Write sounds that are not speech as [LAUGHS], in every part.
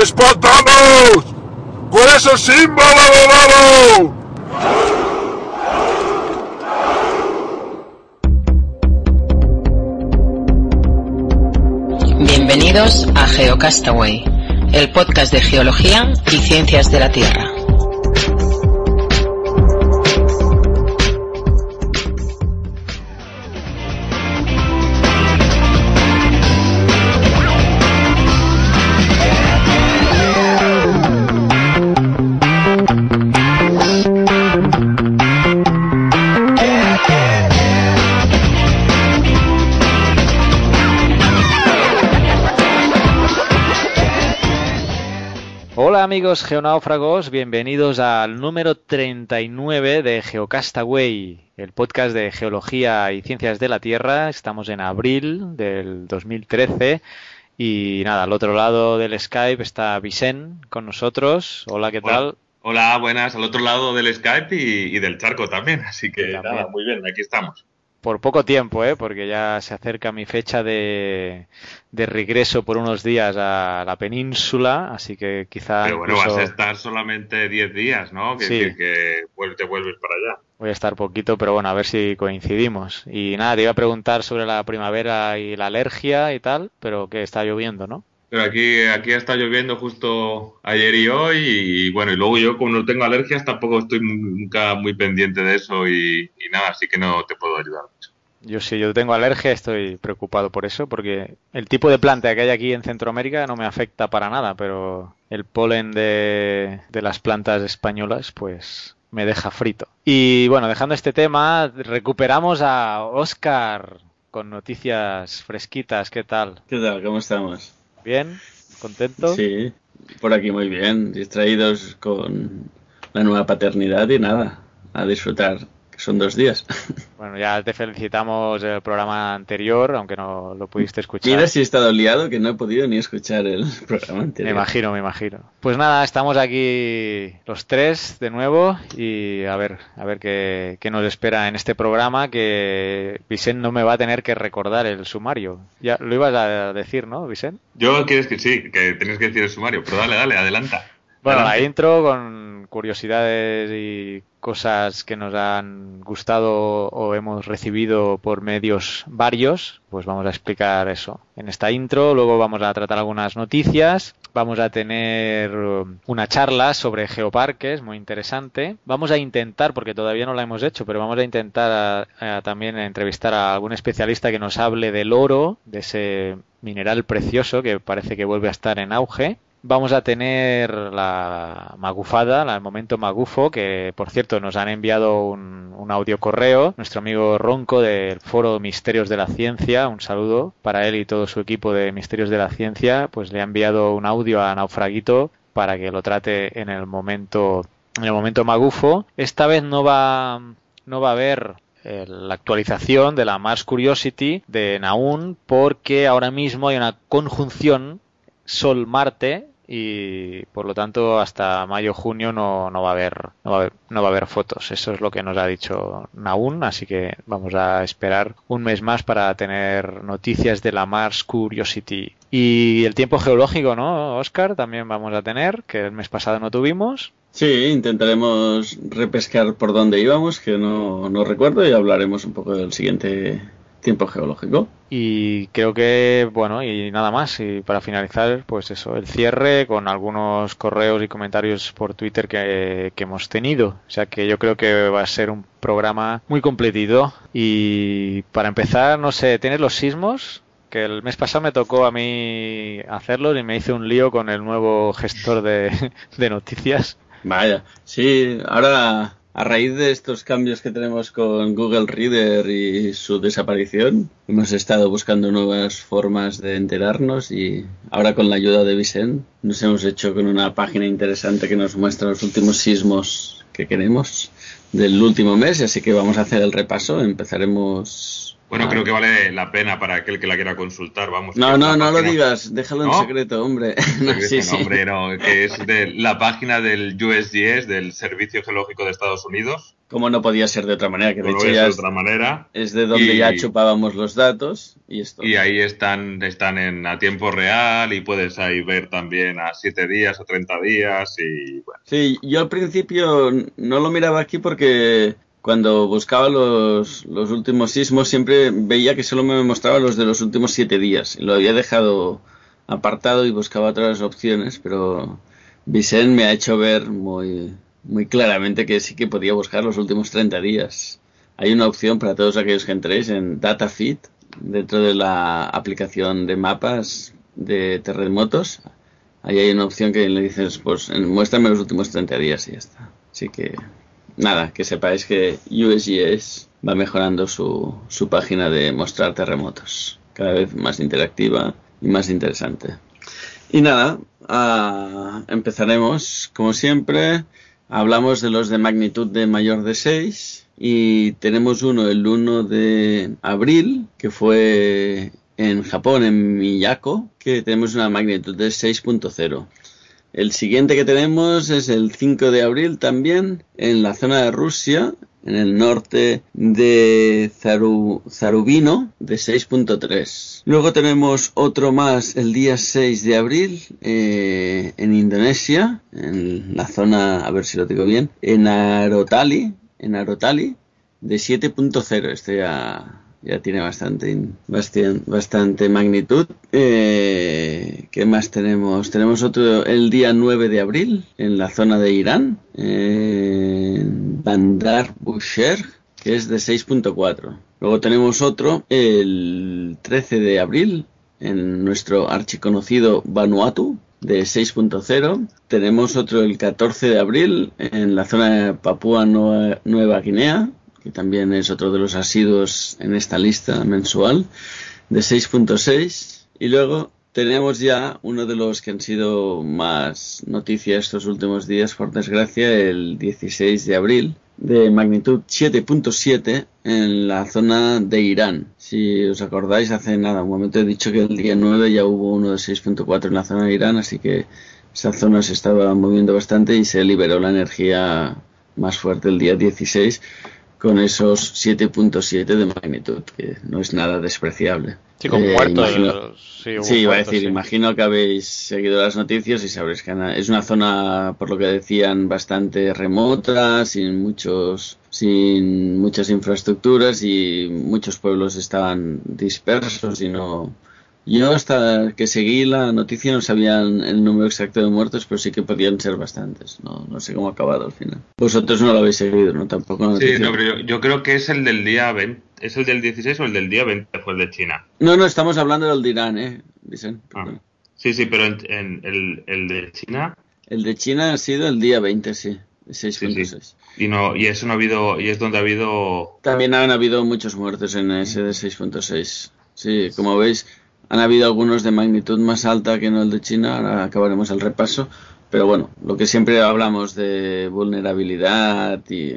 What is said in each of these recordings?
¡Espantanos! ¡Con esos símbolos! Bienvenidos a GeoCastaway, el podcast de geología y ciencias de la Tierra. Amigos geonáufragos, bienvenidos al número 39 de Geocastaway, el podcast de geología y ciencias de la Tierra. Estamos en abril del 2013 y nada, al otro lado del Skype está Vicent con nosotros. Hola, ¿qué Hola. tal? Hola, buenas, al otro lado del Skype y, y del charco también, así que También. nada, muy bien, aquí estamos. Por poco tiempo, ¿eh? porque ya se acerca mi fecha de, de regreso por unos días a la península, así que quizá Pero bueno, incluso vas a estar solamente 10 días, ¿no? Que, Sí. que, te vuelves para allá. voy a estar poquito, pero bueno, a ver si coincidimos. Y nada, te iba a preguntar sobre la primavera y la alergia y tal, pero que está lloviendo, ¿no? Pero aquí, aquí está lloviendo justo ayer y hoy y, bueno, y luego yo como no tengo alergias tampoco estoy nunca muy pendiente de eso y, y nada, así que no te puedo ayudar. Yo si yo tengo alergia estoy preocupado por eso, porque el tipo de planta que hay aquí en Centroamérica no me afecta para nada, pero el polen de, de las plantas españolas pues me deja frito. Y bueno, dejando este tema, recuperamos a Oscar con noticias fresquitas, ¿qué tal? ¿Qué tal? ¿Cómo estamos? ¿Bien? ¿Contento? Sí, por aquí muy bien, distraídos con la nueva paternidad y nada, a disfrutar, son dos días. [LAUGHS] Bueno, ya te felicitamos el programa anterior, aunque no lo pudiste escuchar. Mira si he estado liado que no he podido ni escuchar el [LAUGHS] programa Me anterior. imagino, me imagino. Pues nada, estamos aquí los tres de nuevo y a ver, a ver qué, qué nos espera en este programa que Vicent no me va a tener que recordar el sumario. Ya lo ibas a decir, ¿no, Vicent? Yo quieres que sí, que tenías que decir el sumario, pero dale, dale, adelanta. Bueno, la intro con curiosidades y cosas que nos han gustado o hemos recibido por medios varios, pues vamos a explicar eso en esta intro. Luego vamos a tratar algunas noticias. Vamos a tener um, una charla sobre geoparques, muy interesante. Vamos a intentar, porque todavía no la hemos hecho, pero vamos a intentar a- a también entrevistar a algún especialista que nos hable del oro, de ese mineral precioso que parece que vuelve a estar en auge. Vamos a tener la magufada, la- el momento magufo, que por cierto nos han enviado un, un audio correo, nuestro amigo Ronco del foro Misterios de la Ciencia, un saludo para él y todo su equipo de Misterios de la Ciencia, pues le ha enviado un audio a Naufraguito para que lo trate en el momento, en el momento magufo. Esta vez no va, no va a haber eh, la actualización de la Mars Curiosity de Naun porque ahora mismo hay una conjunción Sol-Marte y por lo tanto hasta mayo-junio no, no va a haber no va a haber no va a haber fotos. Eso es lo que nos ha dicho Naun, así que vamos a esperar un mes más para tener noticias de la Mars Curiosity. Y el tiempo geológico, ¿no, Oscar? También vamos a tener, que el mes pasado no tuvimos. Sí, intentaremos repescar por dónde íbamos, que no, no recuerdo, y hablaremos un poco del siguiente tiempo geológico. Y creo que, bueno, y nada más. Y para finalizar, pues eso, el cierre con algunos correos y comentarios por Twitter que, que hemos tenido. O sea que yo creo que va a ser un programa muy completito. Y para empezar, no sé, ¿tienes los sismos? Que el mes pasado me tocó a mí hacerlos y me hice un lío con el nuevo gestor de, [LAUGHS] de noticias. Vaya, sí, ahora a raíz de estos cambios que tenemos con Google Reader y su desaparición, hemos estado buscando nuevas formas de enterarnos y ahora con la ayuda de Vicent nos hemos hecho con una página interesante que nos muestra los últimos sismos que queremos del último mes, así que vamos a hacer el repaso. Empezaremos Bueno, creo que vale la pena para aquel que la quiera consultar, vamos. No, no, no lo digas, déjalo en secreto, hombre. [LAUGHS] No, sí, no, sí. hombre, no, que es de la página del USGS, del Servicio Geológico de Estados Unidos. Como no podía ser de otra manera, que de hecho es de otra manera. es de donde Y- ya chupábamos los datos y esto. Y ahí están, están en, a tiempo real y puedes ahí ver también a 7 días o 30 días y bueno. Sí, yo al principio no lo miraba aquí porque cuando buscaba los, los últimos sismos siempre veía que solo me mostraba los de los últimos siete días. Lo había dejado apartado y buscaba otras opciones, pero Vicent me ha hecho ver muy, muy claramente que sí que podía buscar los últimos 30 días. Hay una opción para todos aquellos que entréis en DataFit, dentro de la aplicación de mapas de terremotos. Ahí hay una opción que le dices, pues muéstrame los últimos 30 días y ya está. Así que, nada, que sepáis que USGS va mejorando su, su página de mostrar terremotos. Cada vez más interactiva y más interesante. Y nada, ah, empezaremos como siempre. Hablamos de los de magnitud de mayor de 6 y tenemos uno el 1 de abril que fue en Japón, en Miyako, que tenemos una magnitud de 6.0. El siguiente que tenemos es el 5 de abril también en la zona de Rusia, en el norte de Zaru- Zarubino, de 6.3. Luego tenemos otro más el día 6 de abril eh, en Indonesia, en la zona, a ver si lo digo bien, en Arotali, en Arotali, de 7.0. Este ya, ya tiene bastante, bastante, magnitud. Eh, ¿Qué más tenemos? Tenemos otro el día 9 de abril en la zona de Irán, en Bandar Bushehr, que es de 6.4. Luego tenemos otro el 13 de abril en nuestro archiconocido Vanuatu de 6.0. Tenemos otro el 14 de abril en la zona de Papúa Nueva, Nueva Guinea, que también es otro de los asiduos en esta lista mensual, de 6.6. Y luego tenemos ya uno de los que han sido más noticias estos últimos días, por desgracia, el 16 de abril, de magnitud 7.7 en la zona de Irán. Si os acordáis, hace nada, un momento he dicho que el día 9 ya hubo uno de 6.4 en la zona de Irán, así que esa zona se estaba moviendo bastante y se liberó la energía más fuerte el día 16 con esos 7.7 de magnitud, que no es nada despreciable. Sí, con Eh, imagino- Sí, iba a decir, sí. imagino que habéis seguido las noticias y sabréis que es una zona, por lo que decían, bastante remota, sin muchos, sin muchas infraestructuras y muchos pueblos estaban dispersos y no. Yo hasta que seguí la noticia no sabían el número exacto de muertos, pero sí que podían ser bastantes. No, no sé cómo ha acabado al final. Vosotros no lo habéis seguido, ¿no? Tampoco la Sí, no, pero yo, yo creo que es el del día 20. ¿Es el del 16 o el del día 20 fue el de China? no, no, estamos hablando del de Irán, ¿eh? Vicent? Ah. Sí, sí, pero en, en el, el de China El de China ha sido el día 20, sí. de 6.6. y no y eso no ha habido y es donde ha habido También han habido muchos muertos en ese de 6.6. Sí, como veis, han habido algunos de magnitud más alta que en el de China. Ahora acabaremos el repaso. Pero bueno, lo que siempre hablamos de vulnerabilidad y,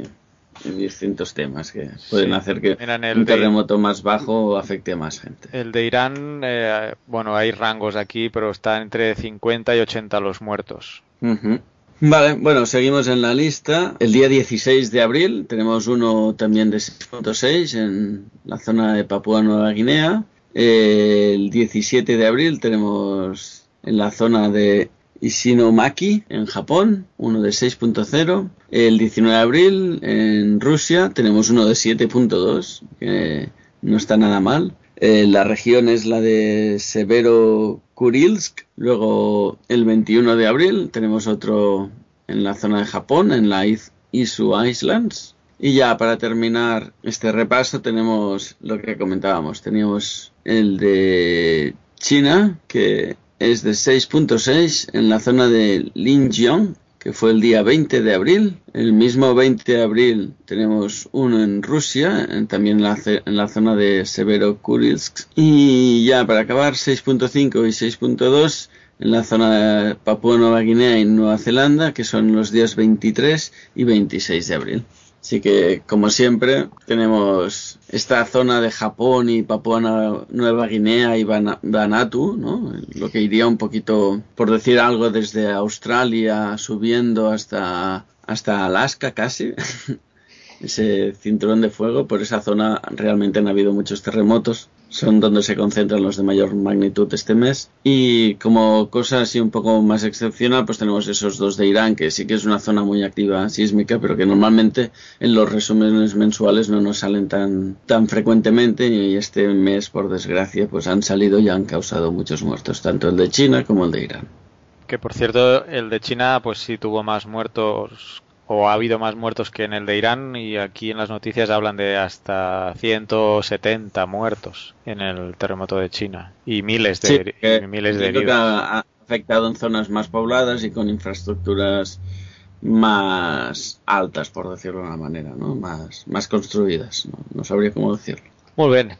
y distintos temas que pueden Sí. hacer que el un de- terremoto más bajo afecte a más gente. El de Irán, eh, bueno, hay rangos aquí, pero está entre 50 y 80 los muertos. Ujú. Vale, bueno, seguimos en la lista. El día 16 de abril tenemos uno también de 6.6 en la zona de Papúa Nueva Guinea. El 17 de abril tenemos en la zona de Isinomaki, en Japón, uno de 6.0. El 19 de abril en Rusia tenemos uno de 7.2, que no está nada mal. Eh, la región es la de Severo Kurilsk. Luego, el 21 de abril, tenemos otro en la zona de Japón, en la Izu Islands. Y ya para terminar este repaso, tenemos lo que comentábamos. Teníamos el de China, que es de 6.6 en la zona de Linjiang, que fue el día 20 de abril. El mismo 20 de abril tenemos uno en Rusia, también en la, en la zona de Severo Kurilsk. Y ya para acabar, 6.5 y 6.2 en la zona de Papúa Nueva Guinea y Nueva Zelanda, que son los días 23 y 26 de abril. Así que, como siempre, tenemos esta zona de Japón y Papua Nueva Guinea y Vanuatu, ¿no? Lo que iría un poquito, por decir algo, desde Australia subiendo hasta, hasta Alaska casi. [LAUGHS] ese cinturón de fuego. Por esa zona realmente han habido muchos terremotos. Son donde se concentran los de mayor magnitud este mes. Y como cosa así un poco más excepcional, pues tenemos esos dos de Irán, que sí que es una zona muy activa sísmica, pero que normalmente en los resúmenes mensuales no nos salen tan, tan frecuentemente. Y este mes, por desgracia, pues han salido y han causado muchos muertos, tanto el de China como el de Irán. Que por cierto, el de China, pues sí tuvo más muertos o ha habido más muertos que en el de Irán y aquí en las noticias hablan de hasta 170 muertos en el terremoto de China y miles de, miles de heridos. ha afectado en zonas más pobladas y con infraestructuras más altas, por decirlo de una manera, ¿no? más, más construidas. No, no sabría cómo decirlo. Muy bien,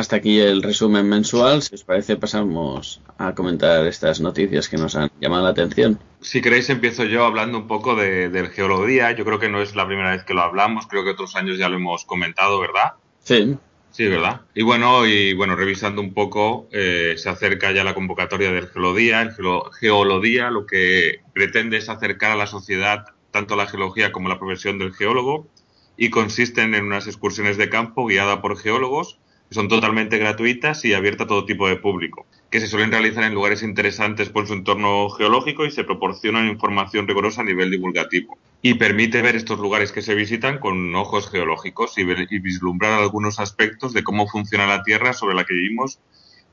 hasta aquí el resumen mensual. Si os parece, pasamos a comentar estas noticias que nos han llamado la atención. Si queréis, empiezo yo hablando un poco del geología. Yo creo que no es la primera vez que lo hablamos. Creo que otros años ya lo hemos comentado, ¿verdad? Sí. Sí, ¿verdad? Y bueno, y bueno, revisando un poco, eh, se acerca ya la convocatoria del Geolodía. El Geolodía lo que pretende es acercar a la sociedad tanto la geología como la profesión del geólogo y consisten en unas excursiones de campo guiadas por geólogos son totalmente gratuitas y abiertas a todo tipo de público, que se suelen realizar en lugares interesantes por su entorno geológico y se proporcionan información rigurosa a nivel divulgativo. Y permite ver estos lugares que se visitan con ojos geológicos y, y vislumbrar algunos aspectos de cómo funciona la Tierra sobre la que vivimos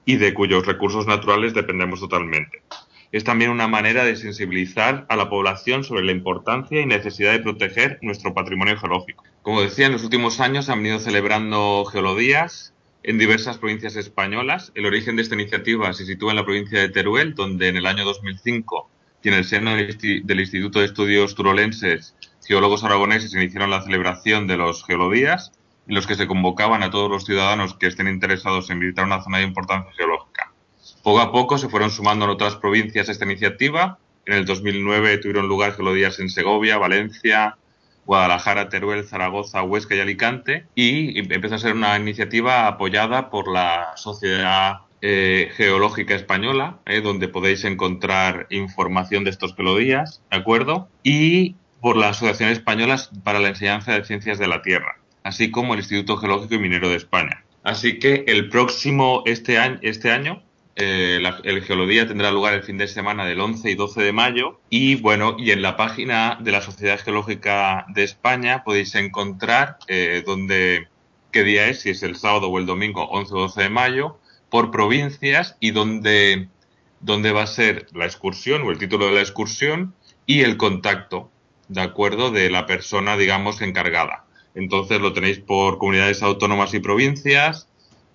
y de cuyos recursos naturales dependemos totalmente. Es también una manera de sensibilizar a la población sobre la importancia y necesidad de proteger nuestro patrimonio geológico. Como decía, en los últimos años han venido celebrando geolodías en diversas provincias españolas. El origen de esta iniciativa se sitúa en la provincia de Teruel, donde en el año 2005, y en el seno del Instituto de Estudios Turolenses, geólogos aragoneses iniciaron la celebración de los geolodías, en los que se convocaban a todos los ciudadanos que estén interesados en visitar una zona de importancia geológica. Poco a poco se fueron sumando en otras provincias esta iniciativa. En el 2009 tuvieron lugar geolodías en Segovia, Valencia, Guadalajara, Teruel, Zaragoza, Huesca y Alicante y empezó a ser una iniciativa apoyada por la Sociedad eh, Geológica Española, eh, donde podéis encontrar información de estos pelodías, ¿de acuerdo? Y por la Asociación Española para la Enseñanza de Ciencias de la Tierra, así como el Instituto Geológico y Minero de España. Así que el próximo, este año, este año eh, el Geolodía tendrá lugar el fin de semana del 11 y 12 de mayo y bueno, y en la página de la Sociedad Geológica de España podéis encontrar eh, dónde, qué día es, si es el sábado o el domingo 11 o 12 de mayo, por provincias y dónde, dónde va a ser la excursión o el título de la excursión y el contacto, ¿de acuerdo?, de la persona, digamos, encargada. Entonces lo tenéis por comunidades autónomas y provincias,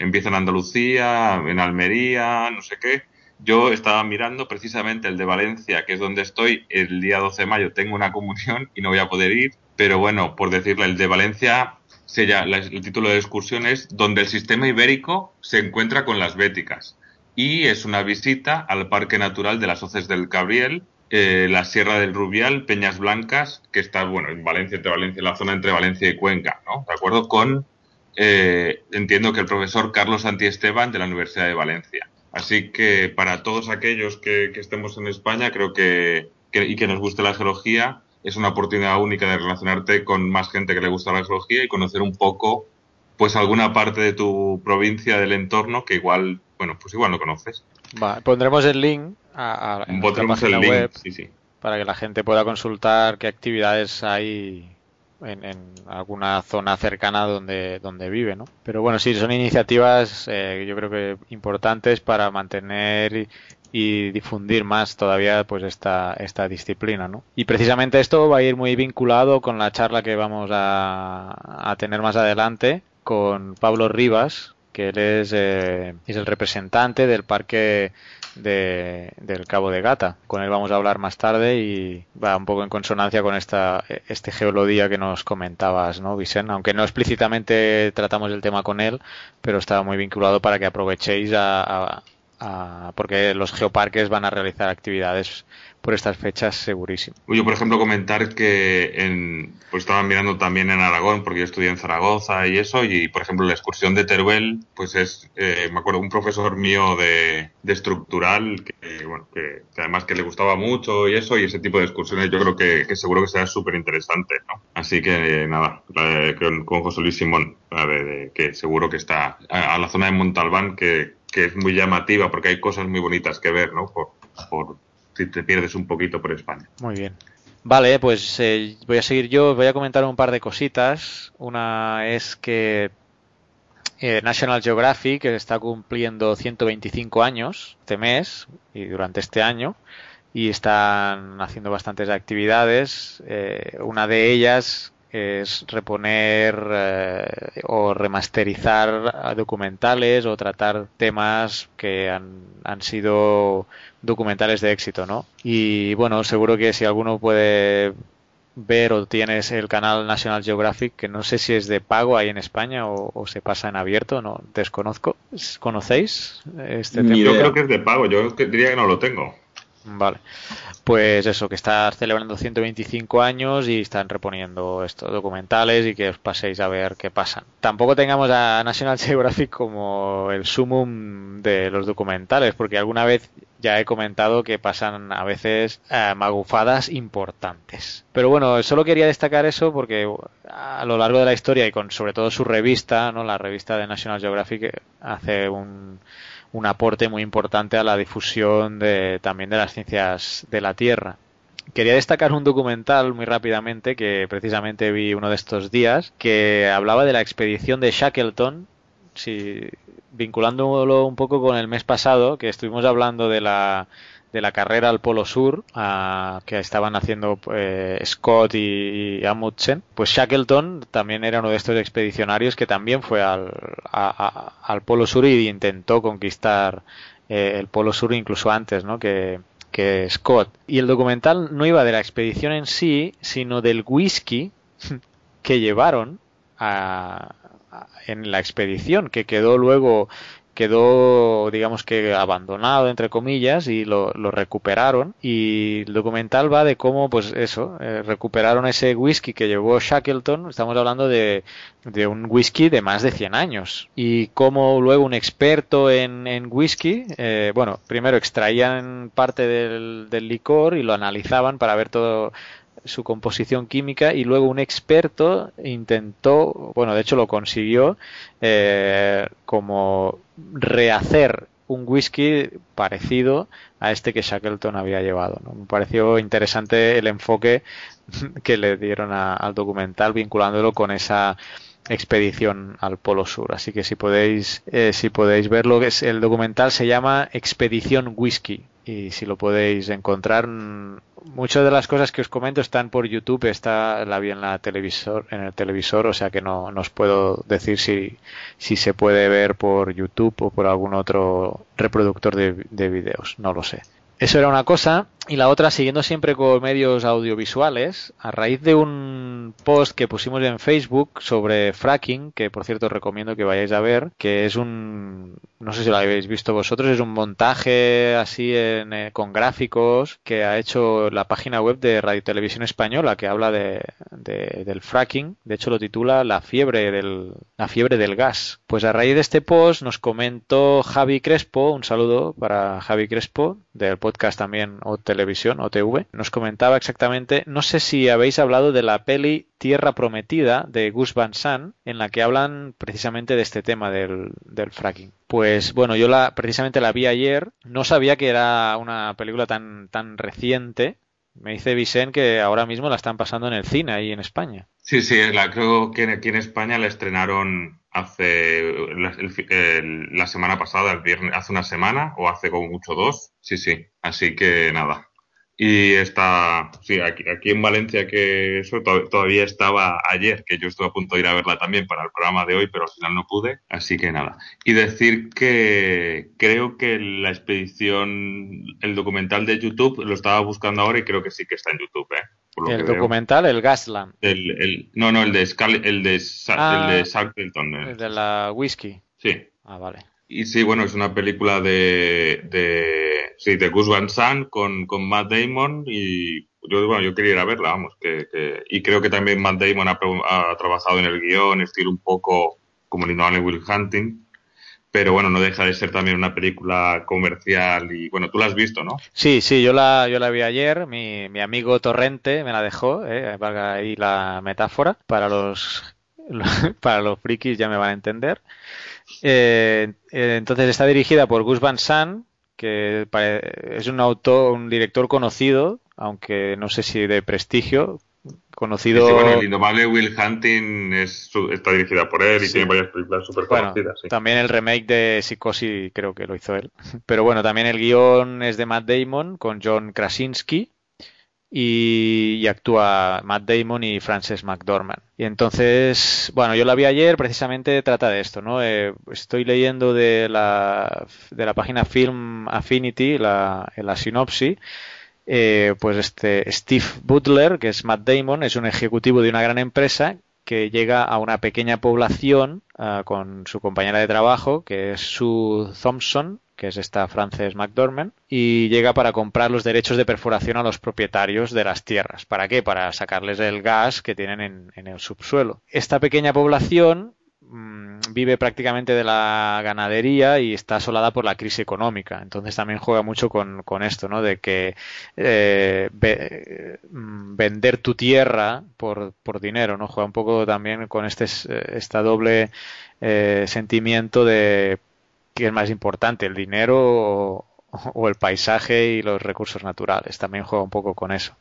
empieza en Andalucía, en Almería, no sé qué. Yo estaba mirando precisamente el de Valencia, que es donde estoy, el día 12 de mayo tengo una comunión y no voy a poder ir, pero bueno, por decirle, el de Valencia, el título de excursión es Donde el sistema ibérico se encuentra con las béticas. Y es una visita al Parque Natural de las Hoces del Cabriel, eh, la Sierra del Rubial, Peñas Blancas, que está, bueno, en Valencia, entre Valencia, la zona entre Valencia y Cuenca, ¿no? ¿De acuerdo? Con eh, entiendo que el profesor Carlos Esteban de la Universidad de Valencia. Así que para todos aquellos que, estemos en España, creo que, y que nos guste la geología, es una oportunidad única de relacionarte con más gente que le gusta la geología y conocer un poco, pues alguna parte de tu provincia, del entorno, que igual, bueno, pues igual no conoces. pondremos el link a, página web para que la gente pueda consultar qué actividades hay en, alguna zona cercana donde, donde vive, ¿no? Pero bueno, sí, son iniciativas eh, yo creo que importantes para mantener y difundir más todavía pues esta, esta disciplina, ¿no? Y precisamente esto va a ir muy vinculado con la charla que vamos a, a tener más adelante con Pablo Rivas, que él es, eh, es el representante del Parque de, del Cabo de Gata. Con él vamos a hablar más tarde y va un poco en consonancia con esta, este geolodía que nos comentabas, ¿no, Vicente? Aunque no explícitamente tratamos el tema con él, pero estaba muy vinculado para que aprovechéis a, a- porque los geoparques van a realizar actividades por estas fechas segurísimo. Yo, por ejemplo, comentar que en, pues estaba mirando también en Aragón, porque yo estudié en Zaragoza y eso, y por ejemplo la excursión de Teruel, pues es, eh, me acuerdo, un profesor mío de, de estructural, que, bueno, que, que además que le gustaba mucho y eso, y ese tipo de excursiones yo creo que, que seguro que será súper interesante, ¿no? Así que nada, la de- con, con José Luis Simón, la de- que seguro que está a, a la zona de Montalbán, que, que es muy llamativa, porque hay cosas muy bonitas que ver, ¿no? Por, si te pierdes un poquito por España. Muy bien. Vale, pues eh, voy a seguir yo, voy a comentar un par de cositas. Una es que eh, National Geographic está cumpliendo 125 años este mes y durante este año y están haciendo bastantes actividades. Eh, una de ellas es reponer eh, o remasterizar documentales o tratar temas que han, han sido documentales de éxito, ¿no? Y bueno, seguro que si alguno puede ver o tienes el canal National Geographic, que no sé si es de pago ahí en España o, o se pasa en abierto, no desconozco. ¿Conocéis este tema? Yo creo que es de pago, yo diría que no lo tengo. Vale. Pues eso, que está celebrando 125 años y están reponiendo estos documentales y que os paséis a ver qué pasan. Tampoco tengamos a National Geographic como el sumum de los documentales, porque alguna vez ya he comentado que pasan a veces eh, magufadas importantes. Pero bueno, solo quería destacar eso porque a lo largo de la historia y con sobre todo su revista, ¿no? la revista de National Geographic, eh, hace un, un aporte muy importante a la difusión de, también de las ciencias de la Tierra. Quería destacar un documental muy rápidamente que precisamente vi uno de estos días que hablaba de la expedición de Shackleton, si, vinculándolo un poco con el mes pasado que estuvimos hablando de la de la carrera al Polo Sur que estaban haciendo eh, Scott y, y Amundsen, pues Shackleton también era uno de estos expedicionarios que también fue al, a- al Polo Sur y intentó conquistar eh, el Polo Sur incluso antes, ¿no? Que, que Scott. Y el documental no iba de la expedición en sí, sino del whisky [LAUGHS] que llevaron a- en la expedición, que quedó luego quedó digamos que abandonado entre comillas y lo, lo recuperaron. Y el documental va de cómo pues eso eh, recuperaron ese whisky que llevó Shackleton. Estamos hablando de, de un whisky de más de 100 años. Y cómo luego un experto en, en whisky eh, bueno primero extraían parte del, del licor y lo analizaban para ver todo su composición química y luego un experto intentó, bueno, de hecho lo consiguió, eh, como rehacer un whisky parecido a este que Shackleton había llevado. Me pareció interesante el enfoque [LAUGHS] que le dieron a- al documental vinculándolo con esa expedición al Polo Sur. Así que si podéis, eh, si podéis verlo, es, el documental se llama Expedición Whisky y si lo podéis encontrar, mm, muchas de las cosas que os comento están por YouTube, está la vi en la televisor, en el televisor, o sea que no, no os puedo decir si, si se puede ver por YouTube o por algún otro reproductor de, de vídeos, no lo sé. Eso era una cosa. Y la otra, siguiendo siempre con medios audiovisuales, a raíz de un post que pusimos en Facebook sobre fracking, que por cierto os recomiendo que vayáis a ver, que es un, no sé si lo habéis visto vosotros, es un montaje así en, eh, con gráficos que ha hecho la página web de Radio Televisión Española, que habla de, de- del fracking. De hecho lo titula La fiebre del, la fiebre del gas. Pues a raíz de este post nos comentó Javi Crespo, un saludo para Javi Crespo, del podcast también o televisión o TV, nos comentaba exactamente, no sé si habéis hablado de la peli Tierra Prometida de Gus Van Sant, en la que hablan precisamente de este tema del, del fracking. Pues bueno, yo la, precisamente la vi ayer, no sabía que era una película tan, tan reciente. Me dice Vicente que ahora mismo la están pasando en el cine ahí en España. Sí, sí, la, creo que aquí en España la estrenaron hace la semana pasada, el viernes, hace una semana o hace como mucho dos. Sí, sí. Así que nada. Y está, sí, aquí, aquí en Valencia, que eso to- todavía estaba ayer, que yo estuve a punto de ir a verla también para el programa de hoy, pero al final no pude. Así que nada. Y decir que creo que la expedición, el documental de YouTube, lo estaba buscando ahora y creo que sí que está en YouTube, ¿eh? Por lo El que veo. documental, el Gasland, El, el, no, no, el de, Scal- el de, Sa- Ah, el de Shackleton. eh. el de la whisky. Sí. Ah, vale. Y sí, bueno, es una película de, de, sí, de Gus Van Sant con, con Matt Damon y yo, bueno, yo quería ir a verla, vamos, que, que y creo que también Matt Damon ha, ha trabajado en el guion, estilo un poco como Linoane Will Hunting, pero bueno, no deja de ser también una película comercial y bueno, tú la has visto, ¿no? Sí, sí, yo la, yo la vi ayer, mi, mi amigo Torrente me la dejó, eh, valga ahí la metáfora, para los, [LAUGHS] para los frikis ya me van a entender. Eh, eh, entonces está dirigida por Gus Van Sant, que es un autor, un director conocido, aunque no sé si de prestigio, conocido. Sí, bueno, el indomable Will Hunting es, está dirigida por él y tiene varias películas súper conocidas. sí. También el remake de Psicosis creo que lo hizo él. [LAUGHS] Pero bueno, también el guion es de Matt Damon con John Krasinski y, actúa Matt Damon y Frances McDormand. Y entonces, bueno, yo la vi ayer, precisamente trata de esto, ¿no? Eh, estoy leyendo de la, de la página Film Affinity, la, la sinopsis. Eh, pues este Steve Butler, que es Matt Damon, es un ejecutivo de una gran empresa que llega a una pequeña población uh, con su compañera de trabajo, que es Sue Thompson, que es esta Frances McDormand, y llega para comprar los derechos de perforación a los propietarios de las tierras. ¿Para qué? Para sacarles el gas que tienen en, el subsuelo. Esta pequeña población mmm, vive prácticamente de la ganadería y está asolada por la crisis económica. Entonces también juega mucho con, esto, ¿no? De que eh, ve, vender tu tierra por, por, dinero, ¿no? Juega un poco también con este esta doble eh, sentimiento de qué es más importante, el dinero o, el paisaje y los recursos naturales. También juega un poco con eso.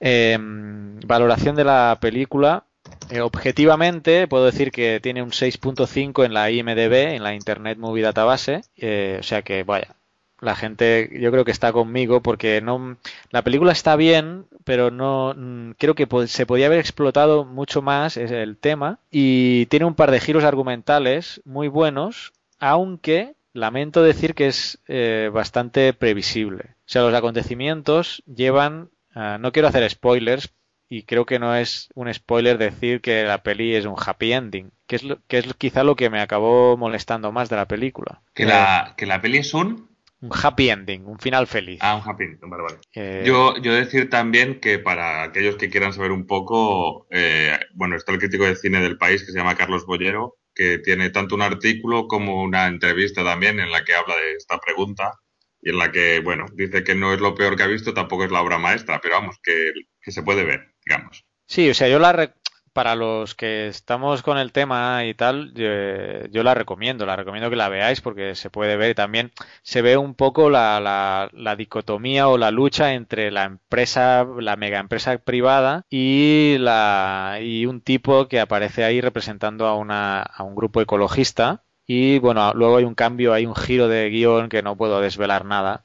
Eh, valoración de la película. Eh, objetivamente puedo decir que tiene un 6.5 en la IMDB, en la Internet Movie Database. Eh, o sea que, vaya, la gente yo creo que está conmigo porque no la película está bien pero no creo que se podía haber explotado mucho más el tema y tiene un par de giros argumentales muy buenos aunque lamento decir que es eh, bastante previsible. O sea, los acontecimientos llevan, uh, no quiero hacer spoilers, y creo que no es un spoiler decir que la peli es un happy ending, que es, lo, que es quizá lo que me acabó molestando más de la película. ¿Que, la, que la peli es un? Un happy ending, un final feliz. Ah, un happy ending, vale, vale. Eh... Yo, yo decir también que para aquellos que quieran saber un poco, eh, bueno, está el crítico de cine del país que se llama Carlos Bollero, que tiene tanto un artículo como una entrevista también en la que habla de esta pregunta y en la que, bueno, dice que no es lo peor que ha visto, tampoco es la obra maestra, pero vamos, que, que se puede ver, digamos. Sí, o sea, yo la para los que estamos con el tema y tal, yo, la recomiendo, la recomiendo que la veáis porque se puede ver y también se ve un poco la, la, la, dicotomía o la lucha entre la empresa, la mega empresa privada y la y un tipo que aparece ahí representando a una a un grupo ecologista. Y bueno, luego hay un cambio, hay un giro de guion que no puedo desvelar nada,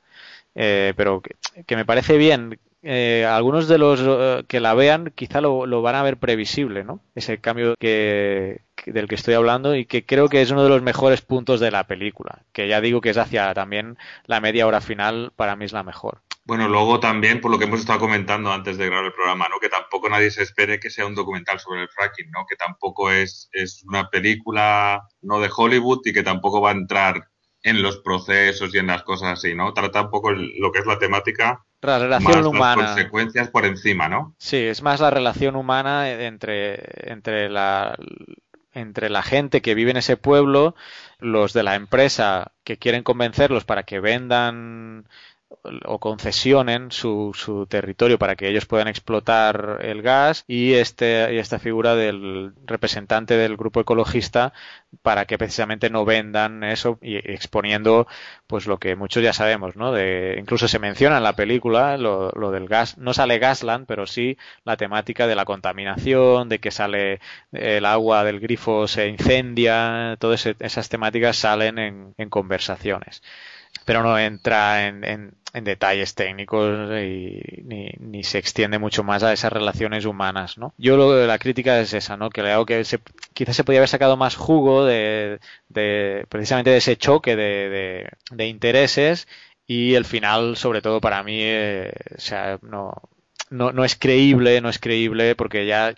eh, pero que, que me parece bien eh, algunos de los uh, que la vean quizá lo, van a ver previsible, ¿no? Ese cambio que, que, del que estoy hablando y que creo que es uno de los mejores puntos de la película, que ya digo que es hacia también la media hora final, para mí es la mejor. Bueno, luego también, por lo que hemos estado comentando antes de grabar el programa, ¿no? Que tampoco nadie se espere que sea un documental sobre el fracking, ¿no? Que tampoco es, es una película no de Hollywood y que tampoco va a entrar en los procesos y en las cosas así, ¿no? Trata un poco el, lo que es la temática la relación más humana. Las consecuencias por encima, ¿no? Sí, es más la relación humana entre, entre, la, entre la gente que vive en ese pueblo, los de la empresa que quieren convencerlos para que vendan o concesionen su, su, territorio para que ellos puedan explotar el gas y este y esta figura del representante del grupo ecologista para que precisamente no vendan eso y exponiendo pues lo que muchos ya sabemos no de incluso se menciona en la película lo, lo del gas no sale Gasland pero sí la temática de la contaminación de que sale el agua del grifo se incendia todas esas temáticas salen en, en conversaciones. Pero no entra en, en, en detalles técnicos y, ni, ni, se extiende mucho más a esas relaciones humanas, ¿no? Yo lo, la crítica es esa, ¿no? Que le hago que se, quizás se podía haber sacado más jugo de, de precisamente de ese choque de, de, de, intereses y el final, sobre todo para mí, eh, o sea, no, no, no es creíble, no es creíble porque ya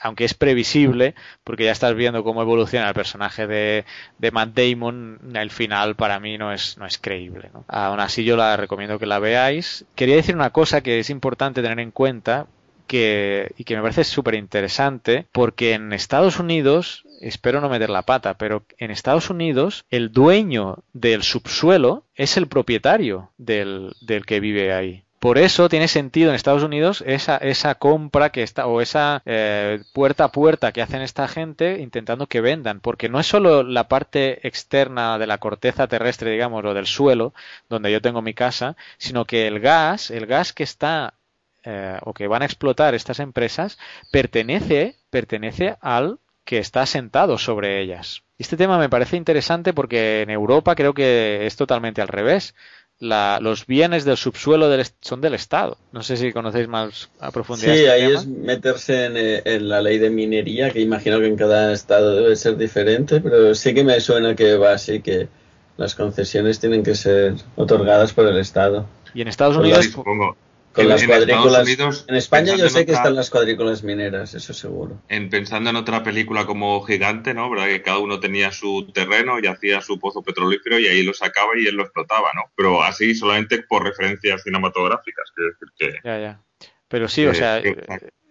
aunque es previsible, porque ya estás viendo cómo evoluciona el personaje de, de Matt Damon, el final para mí no es, no es creíble. ¿no? Aún así yo la recomiendo que la veáis. Quería decir una cosa que es importante tener en cuenta, que, y que me parece súper interesante, porque en Estados Unidos, espero no meter la pata, pero en Estados Unidos el dueño del subsuelo es el propietario del, del que vive ahí. Por eso tiene sentido en Estados Unidos esa, esa compra que está, o esa eh, puerta a puerta que hacen esta gente intentando que vendan, porque no es solo la parte externa de la corteza terrestre, digamos, o del suelo, donde yo tengo mi casa, sino que el gas, el gas que está eh, o que van a explotar estas empresas pertenece, pertenece al que está sentado sobre ellas. Este tema me parece interesante porque en Europa creo que es totalmente al revés. La, los bienes del subsuelo del, son del Estado. No sé si conocéis más a profundidad. Sí, este ahí tema. es meterse en, eh, en la ley de minería, que imagino que en cada estado debe ser diferente, pero sí que me suena que va así, que las concesiones tienen que ser otorgadas por el Estado. Y en Estados Con Unidos. Con En- las en Estados cuadrículas. Unidos, en España yo sé que otra- están las cuadrículas mineras, eso seguro. en pensando en otra película como Gigante, ¿no? ¿Verdad? Que cada uno tenía su terreno y hacía su pozo petrolífero y ahí lo sacaba y él lo explotaba, ¿no? Pero así solamente por referencias cinematográficas, quiero decir que, ya, ya. Pero sí, o sea, que,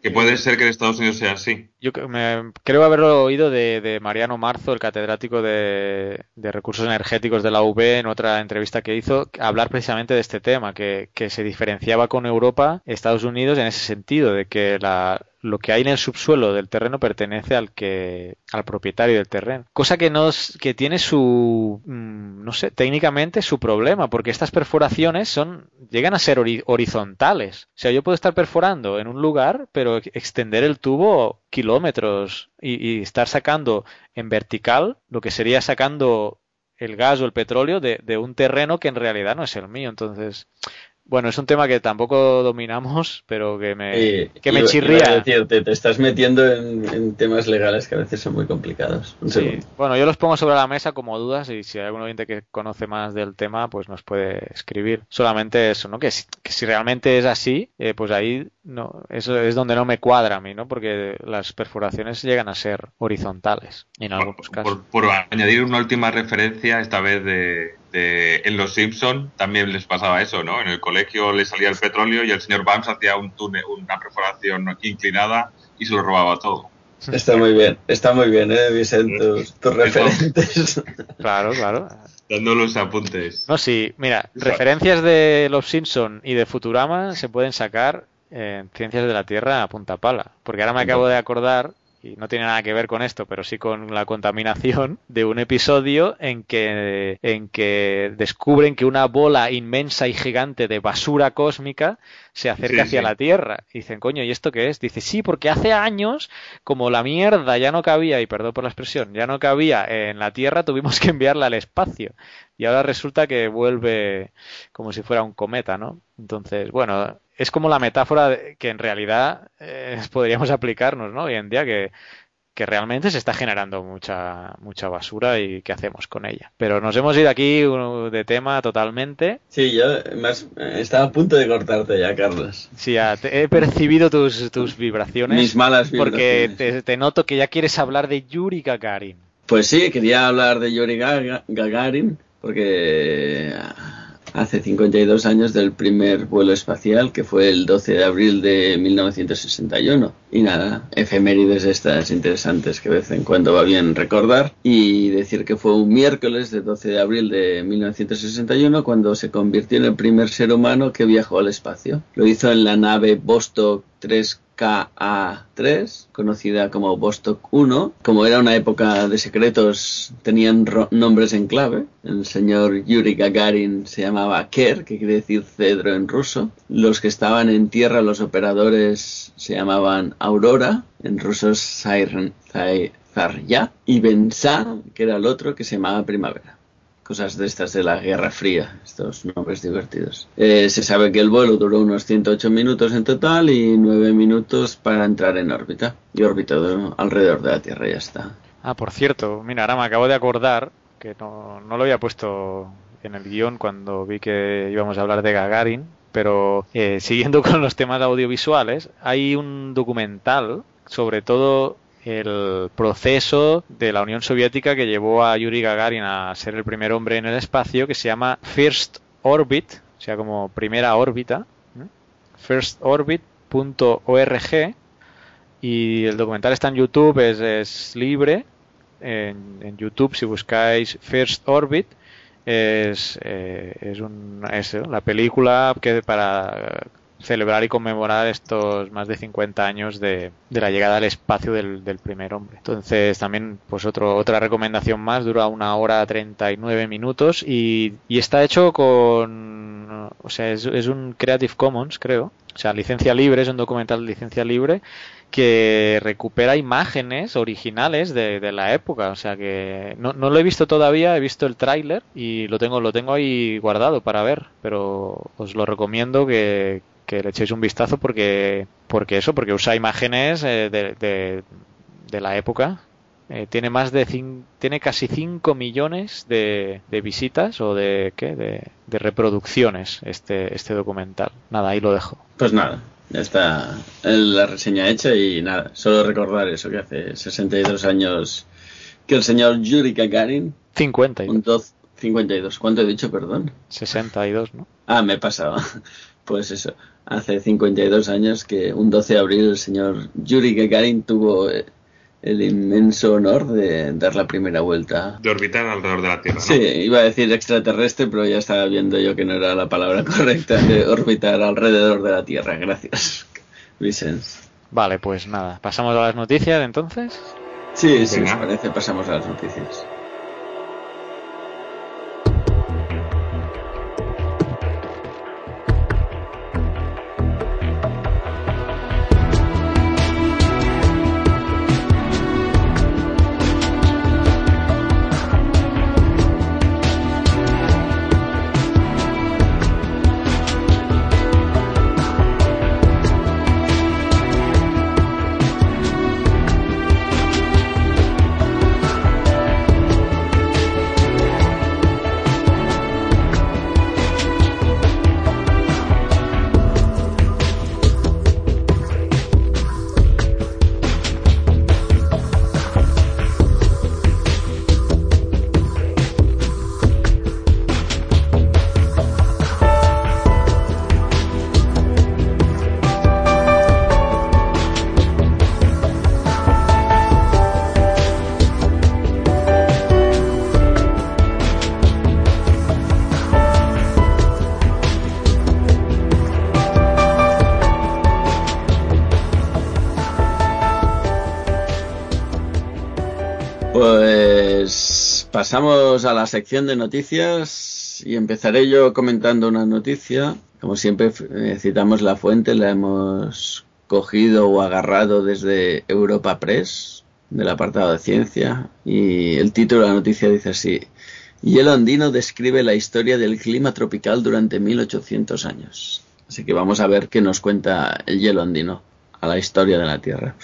que puede ser que en Estados Unidos sea así. Yo me- creo haberlo oído de, de Mariano Marzo, el catedrático de, recursos energéticos de la UB, en otra entrevista que hizo, hablar precisamente de este tema, que, se diferenciaba con Europa, Estados Unidos, en ese sentido, de que la, lo que hay en el subsuelo del terreno pertenece al que al propietario del terreno. Cosa que nos que tiene su mm, no sé, técnicamente su problema, porque estas perforaciones son llegan a ser hori- horizontales. O sea, yo puedo estar perforando en un lugar, pero ex- extender el tubo kilómetros y, y estar sacando en vertical lo que sería sacando el gas o el petróleo de, de un terreno que en realidad no es el mío. Entonces, bueno, es un tema que tampoco dominamos, pero que me, que me iba- chirría. iba decirte, te estás metiendo en, en temas legales que a veces son muy complicados. Un Sí. Bueno, yo los pongo sobre la mesa como dudas y si hay algún oyente que conoce más del tema, pues nos puede escribir. Solamente eso, ¿no? Que si, que si realmente es así, eh, pues ahí no, eso es donde no me cuadra a mí, ¿no? Porque las perforaciones llegan a ser horizontales en algunos casos. Por, por añadir una última referencia, esta vez de, de- en Los Simpson también les pasaba eso, ¿no? En el colegio le salía el petróleo y el señor Bams hacía un túnel, una perforación inclinada y se lo robaba todo. Está muy bien, está muy bien, ¿eh, Vicente? Tus, tus referentes. Claro, claro. Dando los apuntes. No, sí, mira, Exacto. referencias de Los Simpson y de Futurama se pueden sacar en Ciencias de la Tierra a punta pala. Porque ahora me acabo de acordar, y no tiene nada que ver con esto, pero sí con la contaminación, de un episodio en que, en que descubren que una bola inmensa y gigante de basura cósmica se acerca Sí, hacia sí. la Tierra. Y dicen, coño, ¿y esto qué es? Dice, sí, porque hace años, como la mierda ya no cabía, y perdón por la expresión, ya no cabía en la Tierra, tuvimos que enviarla al espacio. Y ahora resulta que vuelve como si fuera un cometa, ¿no? Entonces, bueno, es como la metáfora que en realidad eh, [LAUGHS] podríamos aplicarnos, ¿no? Hoy en día que, que realmente se está generando mucha, mucha basura y qué hacemos con ella. Pero nos hemos ido aquí uh, de tema totalmente. Sí, yo más, estaba a punto de cortarte ya, Carlos. Sí, ya te- he percibido tus, tus vibraciones. Mis malas Porque vibraciones. te, te noto que ya quieres hablar de Yuri Gagarin. Pues sí, quería hablar de Yuri Gaga- Gagarin, porque hace 52 años del primer vuelo espacial, que fue el 12 de abril de 1961. Y nada, efemérides estas interesantes que de vez en cuando va bien recordar. Y decir que fue un miércoles de 12 de abril de 1961 cuando se convirtió en el primer ser humano que viajó al espacio. Lo hizo en la nave Vostok 3 KA3, conocida como Vostok 1. Como era una época de secretos, tenían nombres en clave. El señor Yuri Gagarin se llamaba Ker, que quiere decir cedro en ruso. Los que estaban en tierra, los operadores, se llamaban Aurora, en ruso Zarya, y Bensa, que era el otro, que se llamaba Primavera cosas de estas de la Guerra Fría, estos nombres divertidos. Eh, se sabe que el vuelo duró unos 108 minutos en total y 9 minutos para entrar en órbita. Y orbitó alrededor de la Tierra ya está. Ah, por cierto, mira, ahora me acabo de acordar que no, no lo había puesto en el guion cuando vi que íbamos a hablar de Gagarin, pero eh, siguiendo [LAUGHS] con los temas audiovisuales, hay un documental sobre todo el proceso de la Unión Soviética que llevó a Yuri Gagarin a ser el primer hombre en el espacio, que se llama First Orbit, o sea, como primera órbita, firstorbit.org, y el documental está en YouTube, es, libre, en, YouTube si buscáis First Orbit, es, eh, es, un, es la película que para celebrar y conmemorar estos más de 50 años de, la llegada al espacio del, primer hombre. Entonces también pues otro, otra recomendación más, dura una hora 39 minutos y, y está hecho con, o sea, es, es un Creative Commons creo, o sea, licencia libre, es un documental de licencia libre que recupera imágenes originales de, de, la época. O sea que no, no lo he visto todavía, he visto el tráiler y lo tengo, lo tengo ahí guardado para ver. Pero os lo recomiendo que, que le echéis un vistazo porque, porque eso, porque usa imágenes eh, de, de, la época. Eh, tiene más de tiene casi 5 millones de, de, visitas o de qué de, de, reproducciones este este documental. Nada, ahí lo dejo. Pues nada, ya está la reseña hecha y nada, solo recordar eso que hace 62 años que el señor Yuri Gagarin 52. 52. ¿Cuánto he dicho, perdón? 62, ¿no? Ah, me he pasado. [LAUGHS] Pues eso, hace 52 años que un 12 de abril el señor Yuri Gagarin tuvo eh, el inmenso honor de dar la primera vuelta. De orbitar alrededor de la Tierra. Sí, iba a decir extraterrestre, pero ya estaba viendo yo que no era la palabra [LAUGHS] correcta de orbitar alrededor de la Tierra. Gracias, Vicens. Vale, pues nada, pasamos a las noticias entonces. Sí, si os parece, pasamos a las noticias. La sección de noticias y empezaré yo comentando una noticia. Como siempre eh, citamos la fuente, la hemos cogido o agarrado desde Europa Press, del apartado de ciencia, y el título de la noticia dice así. Hielo andino describe la historia del clima tropical durante 1800 años. Así que vamos a ver qué nos cuenta el hielo andino a la historia de la Tierra.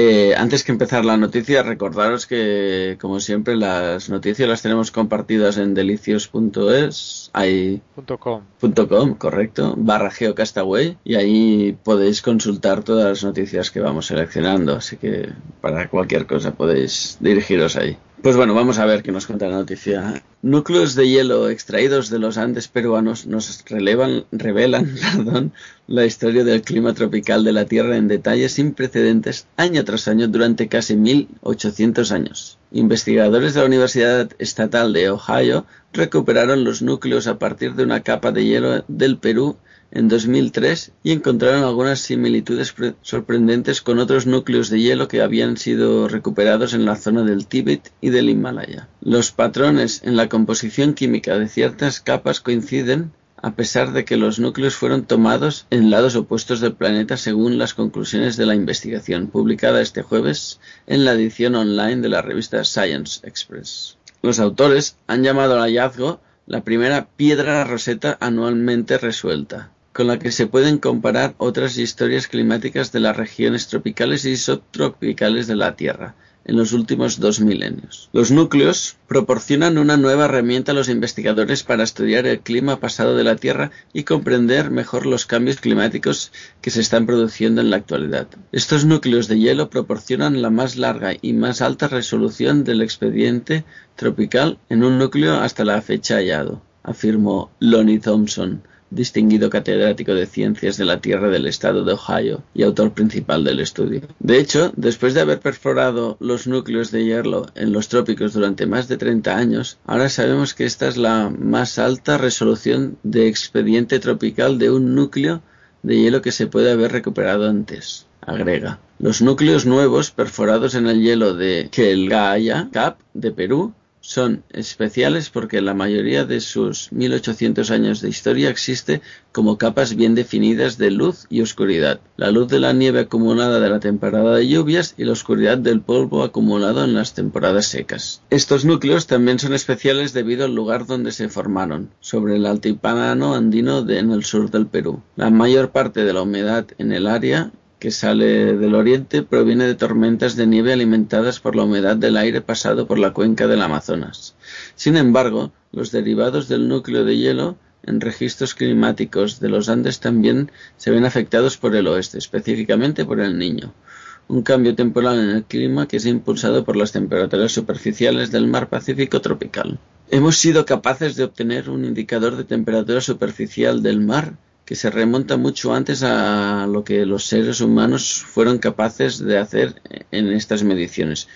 Eh, antes que empezar la noticia, recordaros que, como siempre, las noticias las tenemos compartidas en delicios.es, hay .com. correcto, barra geocastaway, y ahí podéis consultar todas las noticias que vamos seleccionando, así que para cualquier cosa podéis dirigiros ahí. Pues bueno, vamos a ver qué nos cuenta la noticia. Núcleos de hielo extraídos de los Andes peruanos nos relevan, revelan [LAUGHS] perdón, la historia del clima tropical de la Tierra en detalles sin precedentes año tras año durante casi 1800 años. Investigadores de la Universidad Estatal de Ohio recuperaron los núcleos a partir de una capa de hielo del Perú en 2003 y encontraron algunas similitudes sorprendentes con otros núcleos de hielo que habían sido recuperados en la zona del Tíbet y del Himalaya. Los patrones en la composición química de ciertas capas coinciden a pesar de que los núcleos fueron tomados en lados opuestos del planeta según las conclusiones de la investigación publicada este jueves en la edición online de la revista Science Express. Los autores han llamado al hallazgo la primera piedra roseta anualmente resuelta con la que se pueden comparar otras historias climáticas de las regiones tropicales y subtropicales de la Tierra, en los últimos dos milenios. Los núcleos proporcionan una nueva herramienta a los investigadores para estudiar el clima pasado de la Tierra y comprender mejor los cambios climáticos que se están produciendo en la actualidad. Estos núcleos de hielo proporcionan la más larga y más alta resolución del expediente tropical en un núcleo hasta la fecha hallado, afirmó Lonnie Thompson, distinguido catedrático de Ciencias de la Tierra del Estado de Ohio y autor principal del estudio. De hecho, después de haber perforado los núcleos de hielo en los trópicos durante más de 30 años, ahora sabemos que esta es la más alta resolución de expediente tropical de un núcleo de hielo que se puede haber recuperado antes. Agrega. Los núcleos nuevos perforados en el hielo de Quelgaya Cap de Perú son especiales porque la mayoría de sus 1800 años de historia existe como capas bien definidas de luz y oscuridad. La luz de la nieve acumulada de la temporada de lluvias y la oscuridad del polvo acumulado en las temporadas secas. Estos núcleos también son especiales debido al lugar donde se formaron, sobre el altiplano andino en el sur del Perú. La mayor parte de la humedad en el área que sale del oriente proviene de tormentas de nieve alimentadas por la humedad del aire pasado por la cuenca del Amazonas. Sin embargo, los derivados del núcleo de hielo en registros climáticos de los Andes también se ven afectados por el oeste, específicamente por el Niño, un cambio temporal en el clima que es impulsado por las temperaturas superficiales del mar Pacífico tropical. Hemos sido capaces de obtener un indicador de temperatura superficial del mar que se remonta mucho antes a lo que los seres humanos fueron capaces de hacer en estas mediciones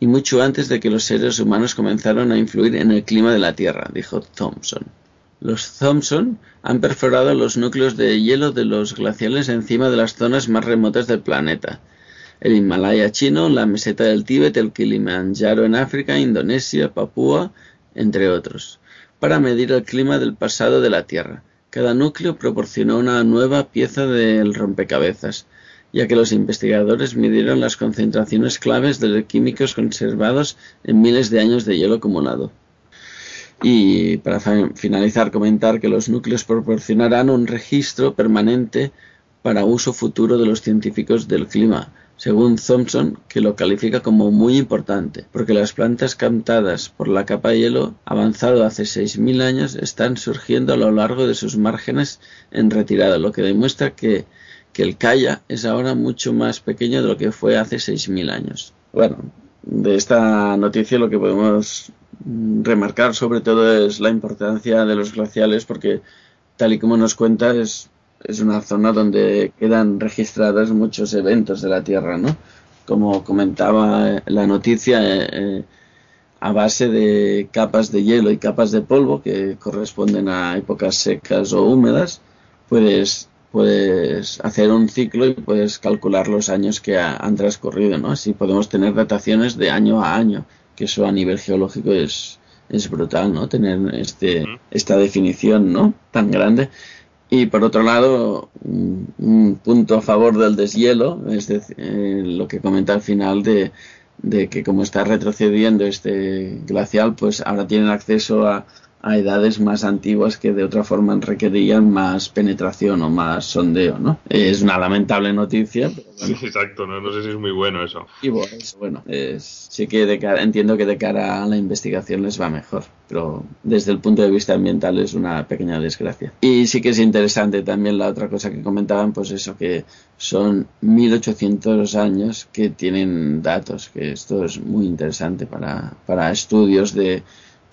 y mucho antes de que los seres humanos comenzaron a influir en el clima de la Tierra, dijo Thompson. Los Thompson han perforado los núcleos de hielo de los glaciales encima de las zonas más remotas del planeta, el Himalaya chino, la meseta del Tíbet, el Kilimanjaro en África, Indonesia, Papúa, entre otros, para medir el clima del pasado de la Tierra cada núcleo proporcionó una nueva pieza del rompecabezas, ya que los investigadores midieron las concentraciones claves de químicos conservados en miles de años de hielo acumulado. Y para finalizar, comentar que los núcleos proporcionarán un registro permanente para uso futuro de los científicos del clima, según Thompson, que lo califica como muy importante, porque las plantas captadas por la capa de hielo avanzado hace 6.000 años están surgiendo a lo largo de sus márgenes en retirada, lo que demuestra que, que el Kaya es ahora mucho más pequeño de lo que fue hace 6.000 años. Bueno, de esta noticia lo que podemos remarcar sobre todo es la importancia de los glaciales porque tal y como nos cuenta es es una zona donde quedan registrados muchos eventos de la Tierra, ¿no? Como comentaba la noticia, eh, eh, a base de capas de hielo y capas de polvo que corresponden a épocas secas o húmedas, puedes, puedes hacer un ciclo y puedes calcular los años que han transcurrido, ¿no? Así podemos tener dataciones de año a año, que eso a nivel geológico es, es brutal, ¿no? Tener este, esta definición, ¿no? Tan grande. Y por otro lado, un, punto a favor del deshielo, es decir, eh, lo que comenta al final de, de que como está retrocediendo este glacial, pues ahora tienen acceso a, a edades más antiguas que de otra forma requerían más penetración o más sondeo, ¿no? Es una lamentable noticia. Sí, exacto, ¿no? sé si es muy bueno eso. Y bueno, sí que de entiendo que de cara a la investigación les va mejor, pero desde el punto de vista ambiental es una pequeña desgracia. Y sí que es interesante también la otra cosa que comentaban, pues eso, que son 1800 años que tienen datos, que esto es muy interesante para, para estudios de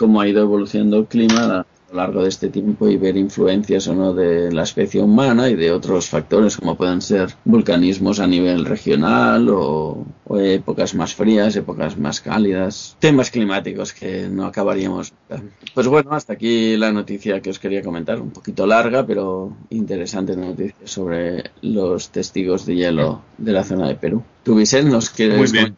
cómo ha ido evolucionando el clima a lo largo de este tiempo y ver influencias o no de la especie humana y de otros factores como pueden ser vulcanismos a nivel regional o, épocas más frías, épocas más cálidas, temas climáticos que no acabaríamos. Pues bueno, hasta aquí la noticia que os quería comentar, un poquito larga pero interesante noticia sobre los testigos de hielo de la zona de Perú. ¿Tú, Vicente, nos quieres Muy bien.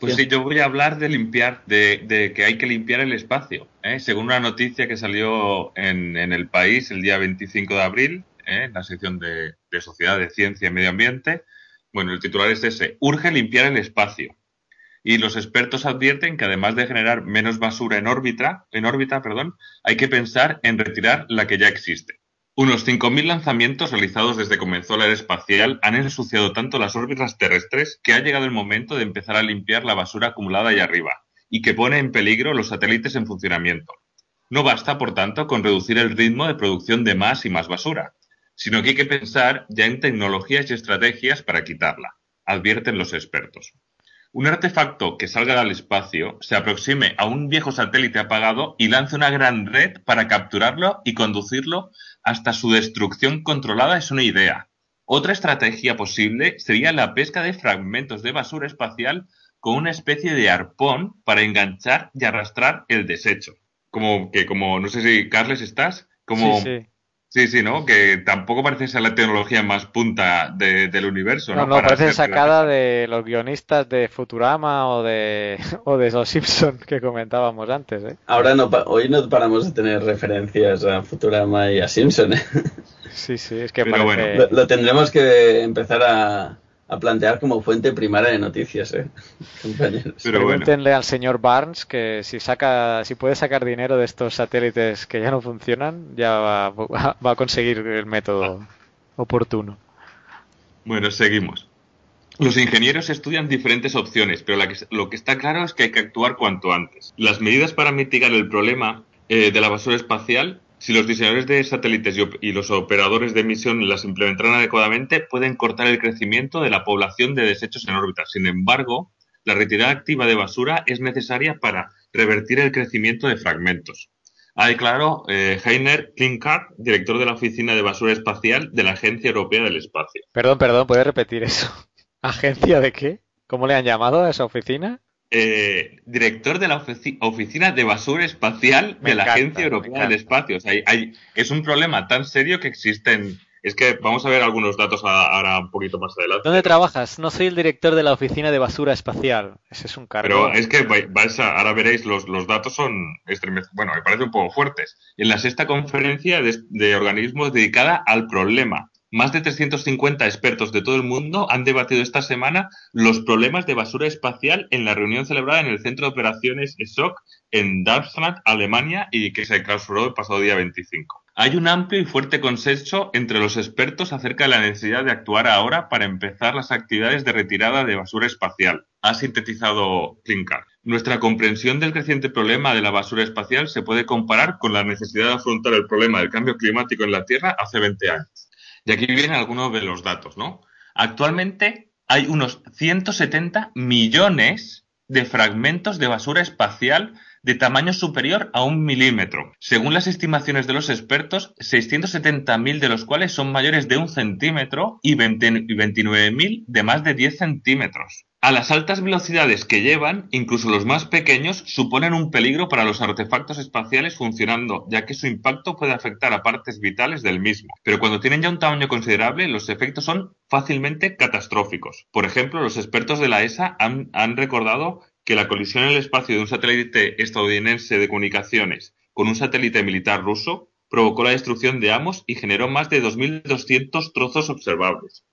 Pues sí, yo voy a hablar de limpiar, de, que hay que limpiar el espacio. ¿eh? Según una noticia que salió en, el país el día 25 de abril, ¿eh? en la sección de, Sociedad de Ciencia y Medio Ambiente, bueno, el titular es ese, urge limpiar el espacio. Y los expertos advierten que además de generar menos basura en órbita, en órbita, perdón, hay que pensar en retirar la que ya existe. Unos 5.000 lanzamientos realizados desde que comenzó la era espacial han ensuciado tanto las órbitas terrestres que ha llegado el momento de empezar a limpiar la basura acumulada allá arriba y que pone en peligro los satélites en funcionamiento. No basta, por tanto, con reducir el ritmo de producción de más y más basura, sino que hay que pensar ya en tecnologías y estrategias para quitarla, advierten los expertos. Un artefacto que salga del espacio se aproxime a un viejo satélite apagado y lance una gran red para capturarlo y conducirlo hasta su destrucción controlada es una idea. Otra estrategia posible sería la pesca de fragmentos de basura espacial con una especie de arpón para enganchar y arrastrar el desecho. Como que, como, no sé si Carles estás, como. Sí, sí, ¿no? Que tampoco parece ser la tecnología más punta de- del universo, ¿no? No, no, Para parece sacada de los guionistas de Futurama o de, [LAUGHS] o de Los Simpson que comentábamos antes, ¿eh? Ahora no, pa- hoy no paramos de tener referencias a Futurama y a Simpson. ¿eh? Sí, sí, es que Pero parece... Lo, lo tendremos que empezar a, a plantear como fuente primaria de noticias, ¿eh? [LAUGHS] compañeros. Pero bueno, Pregúntenle al señor Barnes que si saca, si puede sacar dinero de estos satélites que ya no funcionan, ya va, va- va a conseguir el método oportuno. bueno, seguimos. Los ingenieros estudian diferentes opciones, pero la que- lo que está claro es que hay que actuar cuanto antes. Las medidas para mitigar el problema eh, de la basura espacial, si los diseñadores de satélites y, los operadores de emisión las implementaran adecuadamente, pueden cortar el crecimiento de la población de desechos en órbita. Sin embargo, la retirada activa de basura es necesaria para revertir el crecimiento de fragmentos. Ha declarado eh, Heiner Klinkart, director de la Oficina de Basura Espacial de la Agencia Europea del Espacio. Perdón, perdón, ¿puedes repetir eso? ¿Agencia de qué? ¿Cómo le han llamado a esa oficina? Eh, director de la ofici- Oficina de Basura Espacial Me de la encanta, Agencia Europea del. Espacio. O sea, hay- hay- es un problema tan serio que existen. Es que vamos a ver algunos datos ahora un poquito más adelante. ¿Dónde trabajas? No soy el director de la oficina de basura espacial. Ese es un cargo. Pero es que vai- vais a- ahora veréis, los, los datos son bueno, me parece un poco fuertes. En la sexta conferencia de, de organismos dedicada al problema, más de 350 expertos de todo el mundo han debatido esta semana los problemas de basura espacial en la reunión celebrada en el Centro de Operaciones ESOC en Darmstadt, Alemania, y que se clausuró el pasado día 25. Hay un amplio y fuerte consenso entre los expertos acerca de la necesidad de actuar ahora para empezar las actividades de retirada de basura espacial, ha sintetizado Klinkart. Nuestra comprensión del creciente problema de la basura espacial se puede comparar con la necesidad de afrontar el problema del cambio climático en la Tierra hace 20 años. Y aquí vienen algunos de los datos, ¿no? Actualmente hay unos 170 millones de fragmentos de basura espacial de tamaño superior a un milímetro. Según las estimaciones de los expertos, 670.000 de los cuales son mayores de un centímetro y 20 y 29.000 de más de 10 centímetros. A las altas velocidades que llevan, incluso los más pequeños suponen un peligro para los artefactos espaciales funcionando, ya que su impacto puede afectar a partes vitales del mismo. Pero cuando tienen ya un tamaño considerable, los efectos son fácilmente catastróficos. Por ejemplo, los expertos de la ESA han, han recordado que la colisión en el espacio de un satélite estadounidense de comunicaciones con un satélite militar ruso provocó la destrucción de Amos y generó más de 2.200 trozos observables.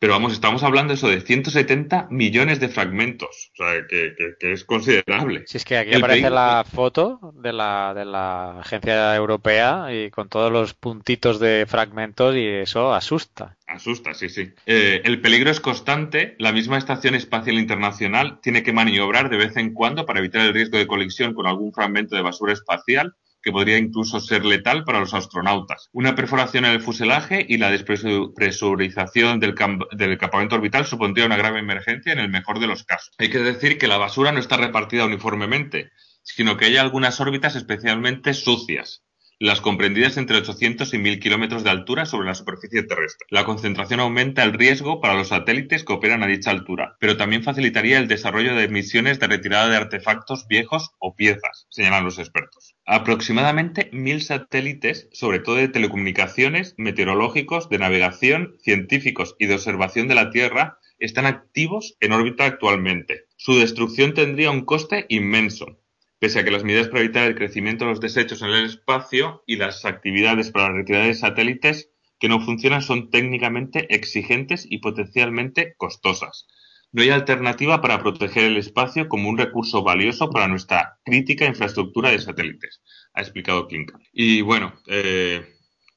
Pero vamos, estamos hablando eso de 170 millones de fragmentos, o sea, que, que- que es considerable. Si es que aquí El aparece la foto de la, de la agencia europea y con todos los puntitos de fragmentos y eso asusta. Asusta, sí, sí. Eh, el peligro es constante. La misma Estación Espacial Internacional tiene que maniobrar de vez en cuando para evitar el riesgo de colisión con algún fragmento de basura espacial que podría incluso ser letal para los astronautas. Una perforación en el fuselaje y la despresurización del, del campamento orbital supondría una grave emergencia en el mejor de los casos. Hay que decir que la basura no está repartida uniformemente, sino que hay algunas órbitas especialmente sucias, las comprendidas entre 800 y 1000 kilómetros de altura sobre la superficie terrestre. La concentración aumenta el riesgo para los satélites que operan a dicha altura, pero también facilitaría el desarrollo de misiones de retirada de artefactos viejos o piezas, señalan los expertos. Aproximadamente 1000 satélites, sobre todo de telecomunicaciones, meteorológicos, de navegación, científicos y de observación de la Tierra, están activos en órbita actualmente. Su destrucción tendría un coste inmenso, pese a que las medidas para evitar el crecimiento de los desechos en el espacio y las actividades para la retirada de satélites que no funcionan son técnicamente exigentes y potencialmente costosas. No hay alternativa para proteger el espacio como un recurso valioso para nuestra crítica infraestructura de satélites, ha explicado Klinkert. Y bueno, eh,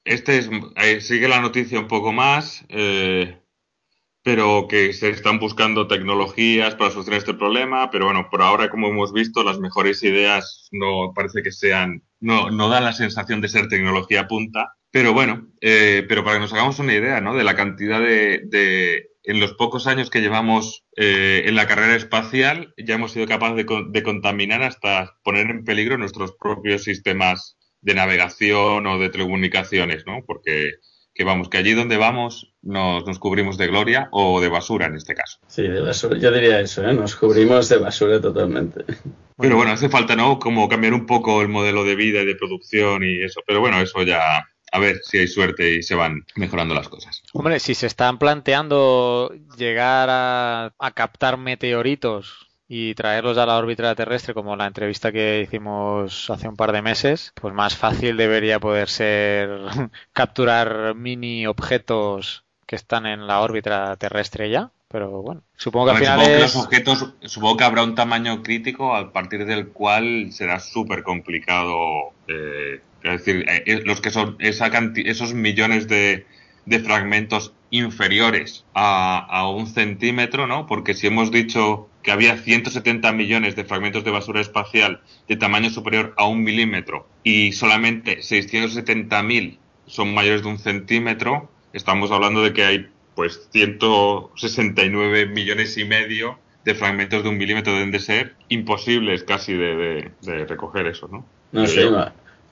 este es, eh, sigue la noticia un poco más, eh, pero que se están buscando tecnologías para solucionar este problema, pero bueno, por ahora, como hemos visto, las mejores ideas no parece que sean, no, no dan la sensación de ser tecnología punta, pero bueno, pero para que nos hagamos una idea, ¿no? De la cantidad de en los pocos años que llevamos eh, en la carrera espacial, ya hemos sido capaces de, de contaminar hasta poner en peligro nuestros propios sistemas de navegación o de telecomunicaciones, ¿no? Porque que vamos, que allí donde vamos nos, nos, cubrimos de gloria o de basura en este caso. Sí, de basura, yo diría eso, ¿eh? nos cubrimos de basura totalmente. Pero bueno, hace falta, ¿no? Como cambiar un poco el modelo de vida y de producción y eso, pero bueno, eso ya... A ver si hay suerte y se van mejorando las cosas. Hombre, si se están planteando llegar a, a captar meteoritos y traerlos a la órbita terrestre, como la entrevista que hicimos hace un par de meses, pues más fácil debería poder ser [LAUGHS] capturar mini objetos que están en la órbita terrestre ya. Pero bueno, supongo que al final supongo es... que los objetos, supongo que habrá un tamaño crítico a partir del cual será súper complicado. Eh, es decir, eh, los que son esa esos millones de, de fragmentos inferiores a, a, un centímetro, ¿no? Porque si hemos dicho que había 170 millones de fragmentos de basura espacial de tamaño superior a un milímetro y solamente 670.000 son mayores de un centímetro, estamos hablando de que hay pues 169 millones y medio de fragmentos de un milímetro deben de ser imposibles casi de, de, de recoger eso, ¿no? No sé,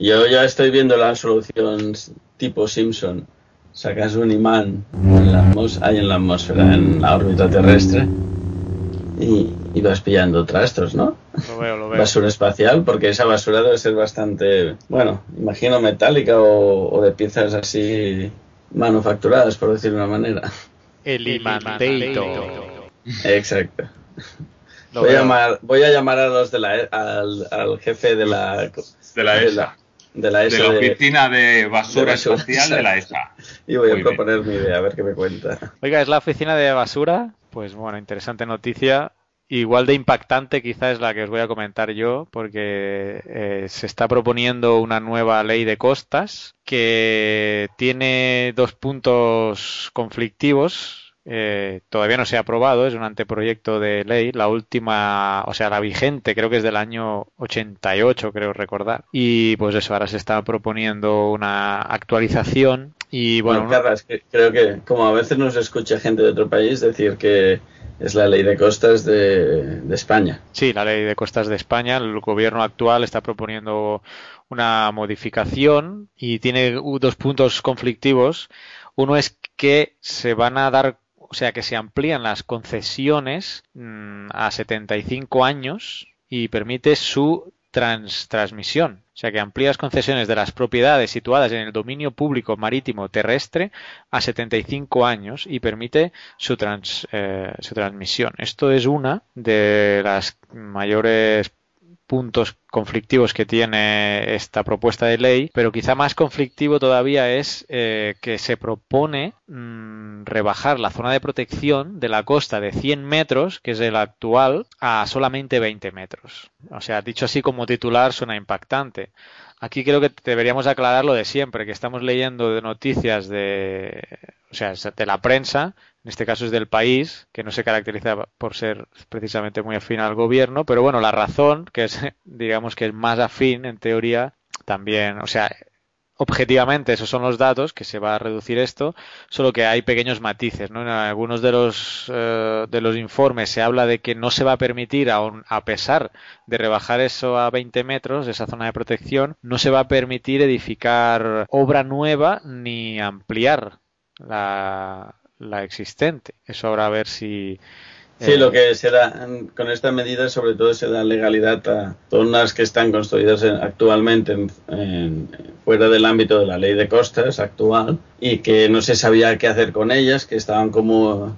yo ya estoy viendo la solución tipo Simpson sacas un imán en la, hay en la atmósfera, en la órbita terrestre, y, y, vas pillando trastos, ¿no? Lo veo, lo veo. Basura espacial, porque esa basura debe ser bastante, bueno, imagino metálica o, o de piezas así manufacturadas, por decirlo de una manera. El imantator. Exacto. Voy a, llamar, voy a llamar a los de la, al, al jefe de la de la ESA de la, ESA de la oficina de basura, de basura espacial de la ESA. [LAUGHS] Y voy Muy a proponer bien. mi idea, a ver qué me cuenta. Oiga, ¿es la oficina de basura? Pues bueno, interesante noticia. Igual de impactante quizá es la que os voy a comentar yo, porque eh, se está proponiendo una nueva ley de costas que tiene dos puntos conflictivos eh, todavía no se ha aprobado, es un anteproyecto de ley, la última, o sea, la vigente creo que es del año 88, creo recordar. Y pues eso, ahora se está proponiendo una actualización y bueno... Carras, que creo que como a veces nos escucha gente de otro país decir que es la ley de costas de, de España. Sí, la ley de costas de España, el gobierno actual está proponiendo una modificación y tiene dos puntos conflictivos. Uno es que se van a dar o sea que se amplían las concesiones mmm, a 75 años y permite su trans transmisión. O sea que amplías concesiones de las propiedades situadas en el dominio público marítimo terrestre a 75 años y permite su, trans, eh, su transmisión. Esto es una de las mayores puntos conflictivos que tiene esta propuesta de ley, pero quizá más conflictivo todavía es eh, que se propone mmm, rebajar la zona de protección de la costa de 100 metros, que es el actual, a solamente 20 metros. O sea, dicho así como titular suena impactante. Aquí creo que deberíamos aclarar lo de siempre, que estamos leyendo de noticias de, o sea, de la prensa en este caso es del país, que no se caracteriza por ser precisamente muy afín al gobierno, pero bueno, la razón, que es, [LAUGHS] digamos que es más afín, en teoría, también, o sea, objetivamente esos son los datos que se va a reducir esto, solo que hay pequeños matices, ¿no? En algunos de los eh, de los informes se habla de que no se va a permitir, aun a pesar de rebajar eso a 20 metros, esa zona de protección, no se va a permitir edificar obra nueva ni ampliar la, la existente. Eso habrá a ver si. Sí, eh, lo que se da con esta medida, sobre todo, se da legalidad a zonas que están construidas en, actualmente en, en, fuera del ámbito de la ley de costas actual y que no se sabía qué hacer con ellas, que estaban como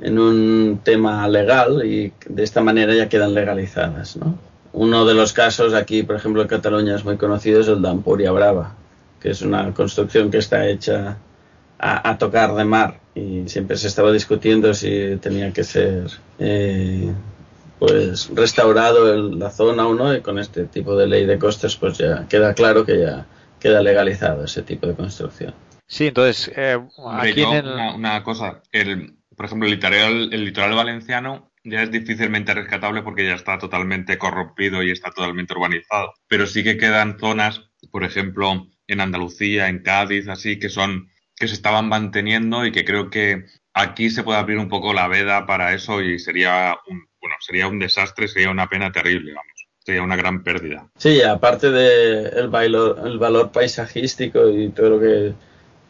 en un tema legal y de esta manera ya quedan legalizadas. ¿no? Uno de los casos aquí, por ejemplo, en Cataluña es muy conocido, es el de Ampuria Brava, que es una construcción que está hecha a, a, tocar de mar y siempre se estaba discutiendo si tenía que ser eh, pues restaurado el, la zona o no y con este tipo de ley de costes pues ya queda claro que ya queda legalizado ese tipo de construcción. Sí, entonces, eh, aquí en una, cosa, el, por ejemplo, el litoral, el litoral valenciano ya es difícilmente rescatable porque ya está totalmente corrompido y está totalmente urbanizado. Pero sí que quedan zonas, por ejemplo, en Andalucía, en Cádiz, así, que son que se estaban manteniendo y que creo que aquí se puede abrir un poco la veda para eso y sería un, bueno, sería un desastre, sería una pena terrible, vamos. Sería una gran pérdida. Sí, aparte del el valor, el valor paisajístico y todo lo que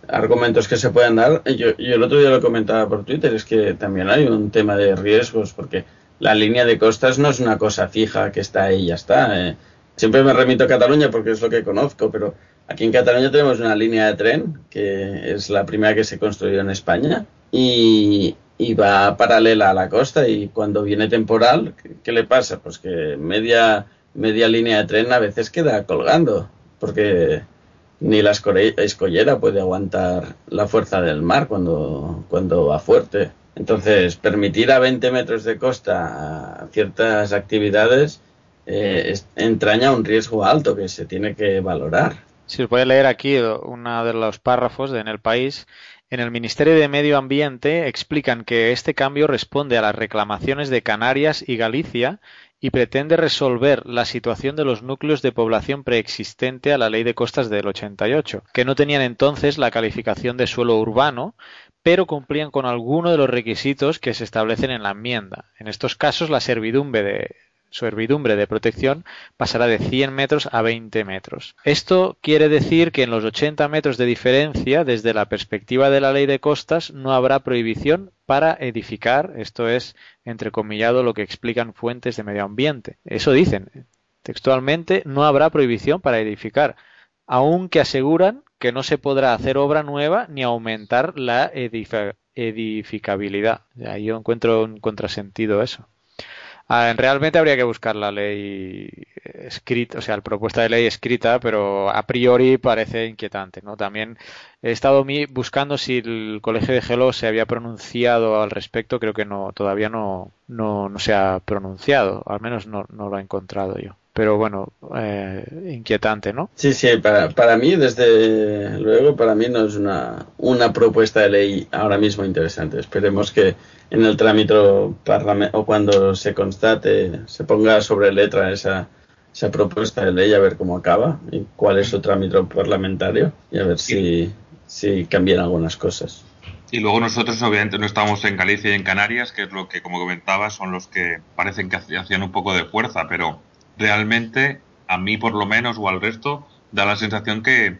argumentos que se pueden dar. Yo, yo el otro día lo comentaba por Twitter, es que también hay un tema de riesgos, porque la línea de costas no es una cosa fija que está ahí y ya está. Eh. Siempre me remito a Cataluña porque es lo que conozco, pero aquí en Cataluña tenemos una línea de tren que es la primera que se construyó en España y, va paralela a la costa y cuando viene temporal, ¿qué, le pasa? Pues que media, media línea de tren a veces queda colgando porque ni la escollera puede aguantar la fuerza del mar cuando, cuando va fuerte. Entonces, permitir a 20 metros de costa ciertas actividades eh, entraña un riesgo alto que se tiene que valorar. Si os voy a leer aquí uno de los párrafos de En el País, en el Ministerio de Medio Ambiente explican que este cambio responde a las reclamaciones de Canarias y Galicia y pretende resolver la situación de los núcleos de población preexistente a la Ley de Costas del 88, que no tenían entonces la calificación de suelo urbano, pero cumplían con alguno de los requisitos que se establecen en la enmienda. En estos casos, la servidumbre de, servidumbre de protección pasará de 100 metros a 20 metros. Esto quiere decir que en los 80 metros de diferencia, desde la perspectiva de la ley de costas, no habrá prohibición para edificar, esto es entrecomillado lo que explican fuentes de medio ambiente. Eso dicen. Textualmente, no habrá prohibición para edificar, aunque aseguran que no se podrá hacer obra nueva ni aumentar la edificabilidad. Yo encuentro un contrasentido eso. Realmente habría que buscar la ley escrita, o sea, la propuesta de ley escrita, pero a priori parece inquietante, ¿no? También he estado buscando si el Colegio de Gelo se había pronunciado al respecto, creo que no, todavía no, no, no se ha pronunciado, al menos no, no lo he encontrado yo pero bueno, eh, inquietante, ¿no? Sí, sí, para, para mí, desde luego, para mí no es una, una propuesta de ley ahora mismo interesante. Esperemos que en el trámite o cuando se constate, se ponga sobre letra esa, esa propuesta de ley, a ver cómo acaba y cuál es su trámite parlamentario y a ver si, si cambian algunas cosas. Y luego nosotros obviamente no estamos en Galicia y en Canarias, que es lo que, como comentaba, son los que parecen que hacían un poco de fuerza, pero realmente a mí por lo menos o al resto da la sensación que,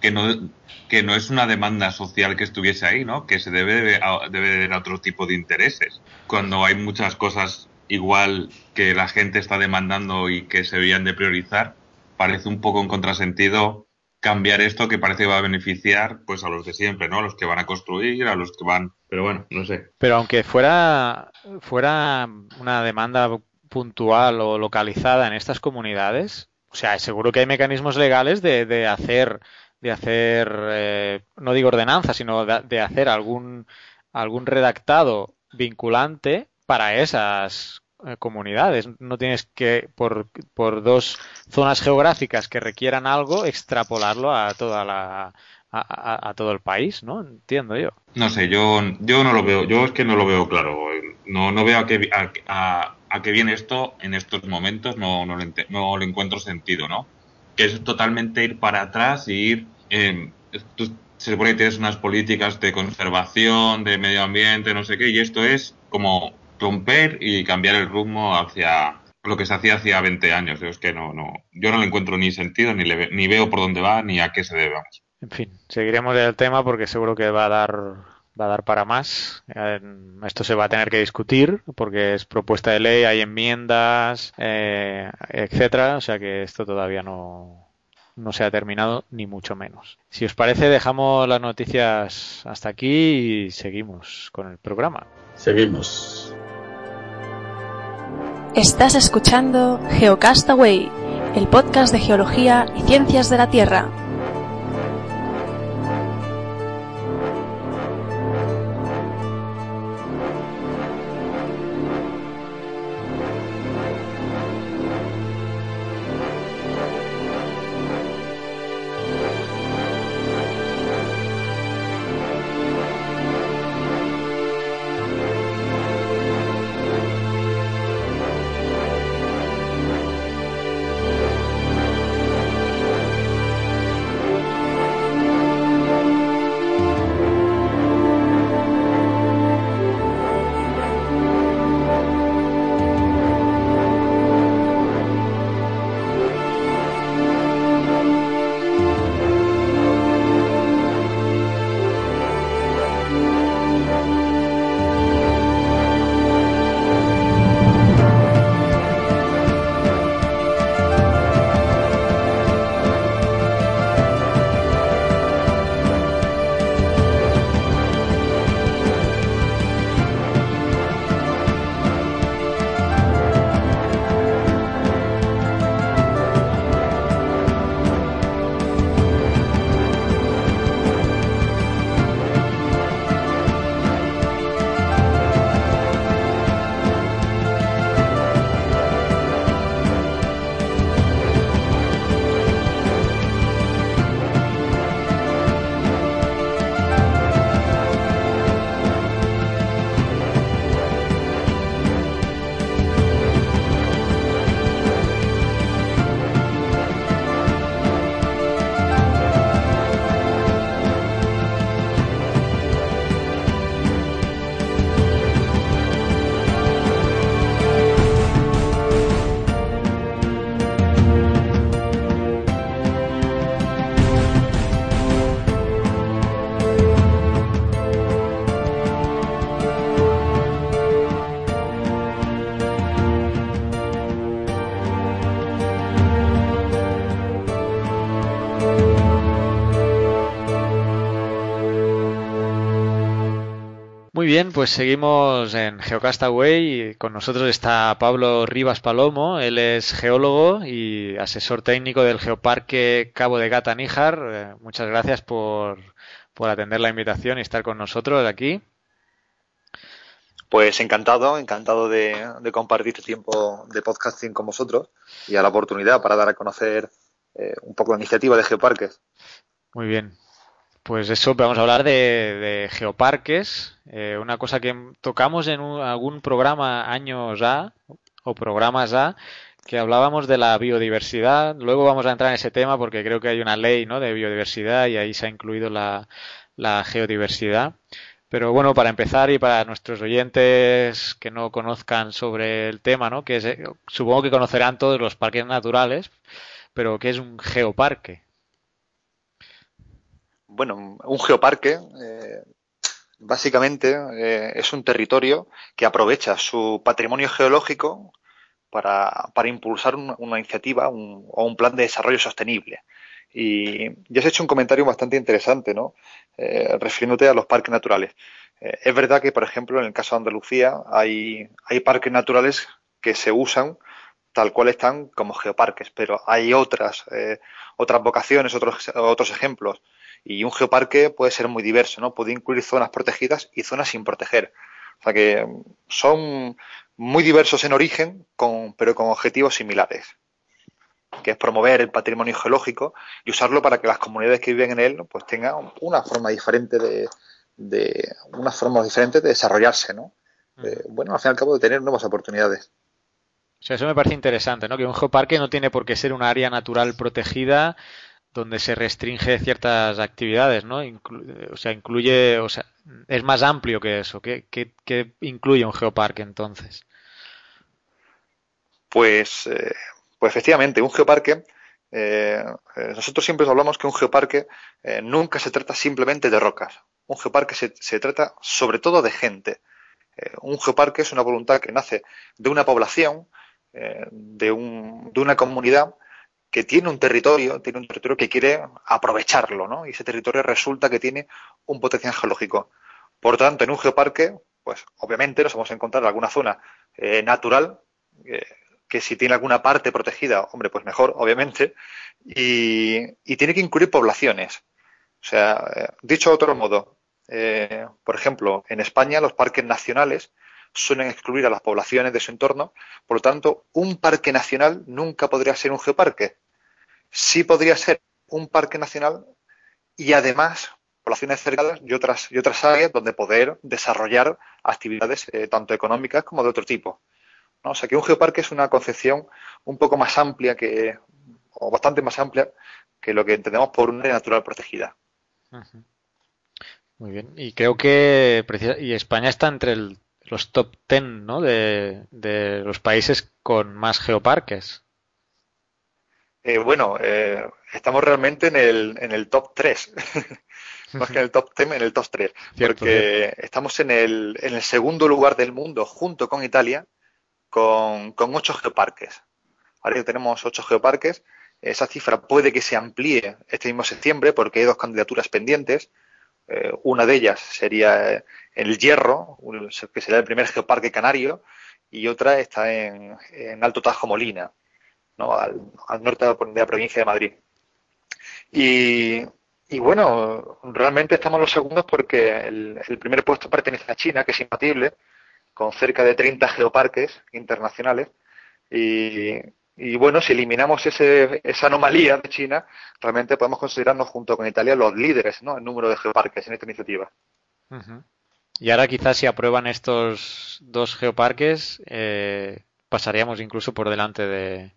que no que no es una demanda social que estuviese ahí, ¿no? Que se debe a, debe otro tipo de intereses. Cuando hay muchas cosas igual que la gente está demandando y que se debían de priorizar, parece un poco un contrasentido cambiar esto que parece que va a beneficiar pues a los de siempre, ¿no? A los que van a construir, a los que van, pero bueno, no sé. Pero aunque fuera fuera una demanda puntual o localizada en estas comunidades, o sea, seguro que hay mecanismos legales de, de hacer, de hacer, eh, no digo ordenanza, sino de, hacer algún, algún redactado vinculante para esas eh, comunidades. No tienes que, por, por dos zonas geográficas que requieran algo, extrapolarlo a toda la, a, todo el país, ¿no? Entiendo yo. No sé, yo, yo no lo veo, yo es que no lo veo claro. No, no veo a qué, a, a, qué viene esto en estos momentos, no, no, le, no le encuentro sentido, ¿no? Que es totalmente ir para atrás y ir. Eh, se supone que tienes unas políticas de conservación, de medio ambiente, no sé qué, y esto es como romper y cambiar el rumbo hacia lo que se hacía hacía 20 años. Es que no, no, yo no le encuentro ni sentido, ni, le, ni veo por dónde va, ni a qué se debe. En fin, seguiremos el tema porque seguro que va a dar va a dar para más. Esto se va a tener que discutir porque es propuesta de ley, hay enmiendas, eh, etcétera. O sea que esto todavía no, no se ha terminado ni mucho menos. Si os parece, dejamos las noticias hasta aquí y seguimos con el programa. Seguimos. Estás escuchando Geocastaway, el podcast de geología y ciencias de la Tierra. Bien, pues seguimos en Geocastaway. Con nosotros está Pablo Rivas Palomo. Él es geólogo y asesor técnico del Geoparque Cabo de Gata Níjar. Eh, muchas gracias por, por atender la invitación y estar con nosotros aquí. Pues encantado, encantado de, de, compartir este tiempo de podcasting con vosotros y a la oportunidad para dar a conocer eh, un poco la iniciativa de Geoparques. Muy bien. Pues eso, vamos a hablar de, geoparques, eh, una cosa que tocamos en un, algún programa años A o programas A, que hablábamos de la biodiversidad. Luego vamos a entrar en ese tema porque creo que hay una ley ¿no? de biodiversidad y ahí se ha incluido la, geodiversidad. Pero bueno, para empezar y para nuestros oyentes que no conozcan sobre el tema, ¿no? Que es, supongo que conocerán todos los parques naturales, pero ¿qué es un geoparque? Bueno, un geoparque eh, básicamente eh, es un territorio que aprovecha su patrimonio geológico para, impulsar una, iniciativa o un plan de desarrollo sostenible. Y ya has hecho un comentario bastante interesante, ¿no? Eh, refiriéndote a los parques naturales. Es verdad que, por ejemplo, en el caso de Andalucía hay, parques naturales que se usan tal cual están como geoparques, pero hay otras, otras vocaciones, otros, otros ejemplos. Y un geoparque puede ser muy diverso, ¿no? Puede incluir zonas protegidas y zonas sin proteger. O sea que son muy diversos en origen, con, pero con objetivos similares que es promover el patrimonio geológico y usarlo para que las comunidades que viven en él pues tengan una forma diferente de, de unas formas diferentes de desarrollarse, ¿no? Eh, bueno, al fin y al cabo de tener nuevas oportunidades. O sea, eso me parece interesante, ¿no? Que un geoparque no tiene por qué ser un área natural protegida donde se restringe ciertas actividades, ¿no? Inclu o sea, incluye, o sea, es más amplio que eso. ¿Qué, qué, incluye un geoparque entonces? Pues, eh, pues efectivamente, un geoparque, eh, nosotros siempre hablamos que un geoparque eh, nunca se trata simplemente de rocas. Un geoparque se, se trata sobre todo de gente. Eh, un geoparque es una voluntad que nace de una población, eh, de, un, de una comunidad que tiene un territorio, tiene un territorio que quiere aprovecharlo, ¿no? Y ese territorio resulta que tiene un potencial geológico. Por tanto, en un geoparque, pues obviamente nos vamos a encontrar alguna zona eh, natural, eh, que si tiene alguna parte protegida, hombre, pues mejor, obviamente, y, tiene que incluir poblaciones. O sea, eh, dicho de otro modo, por ejemplo, en España los parques nacionales suelen excluir a las poblaciones de su entorno, por lo tanto, un parque nacional nunca podría ser un geoparque. Sí podría ser un parque nacional y además poblaciones cercanas y otras, y otras áreas donde poder desarrollar actividades eh, tanto económicas como de otro tipo. ¿no? O sea que un geoparque es una concepción un poco más amplia que, o bastante más amplia que lo que entendemos por una área natural protegida. Muy bien. Y creo que y España está entre el, los top 10 ¿no? de, de, los países con más geoparques. Eh, bueno, eh, estamos realmente en el, en el top 3. [LAUGHS] más que en el top 10, en el top 3. [LAUGHS] Cierto, porque cierto. estamos en el, en el segundo lugar del mundo, junto con Italia, con, con 8 geoparques. Ahora tenemos 8 geoparques. Esa cifra puede que se amplíe este mismo septiembre porque hay dos candidaturas pendientes. Eh, una de ellas sería el Hierro, que sería el primer geoparque canario, y otra está en, en Alto Tajo Molina, ¿no? al, al, norte de la provincia de Madrid. Y, y, bueno, realmente estamos los segundos porque el, el, primer puesto pertenece a China, que es imbatible, con cerca de 30 geoparques internacionales. Y, y bueno, si eliminamos ese, esa anomalía de China, realmente podemos considerarnos junto con Italia los líderes ¿no? en número de geoparques en esta iniciativa. Uh -huh. Y ahora quizás si aprueban estos dos geoparques, eh, pasaríamos incluso por delante de,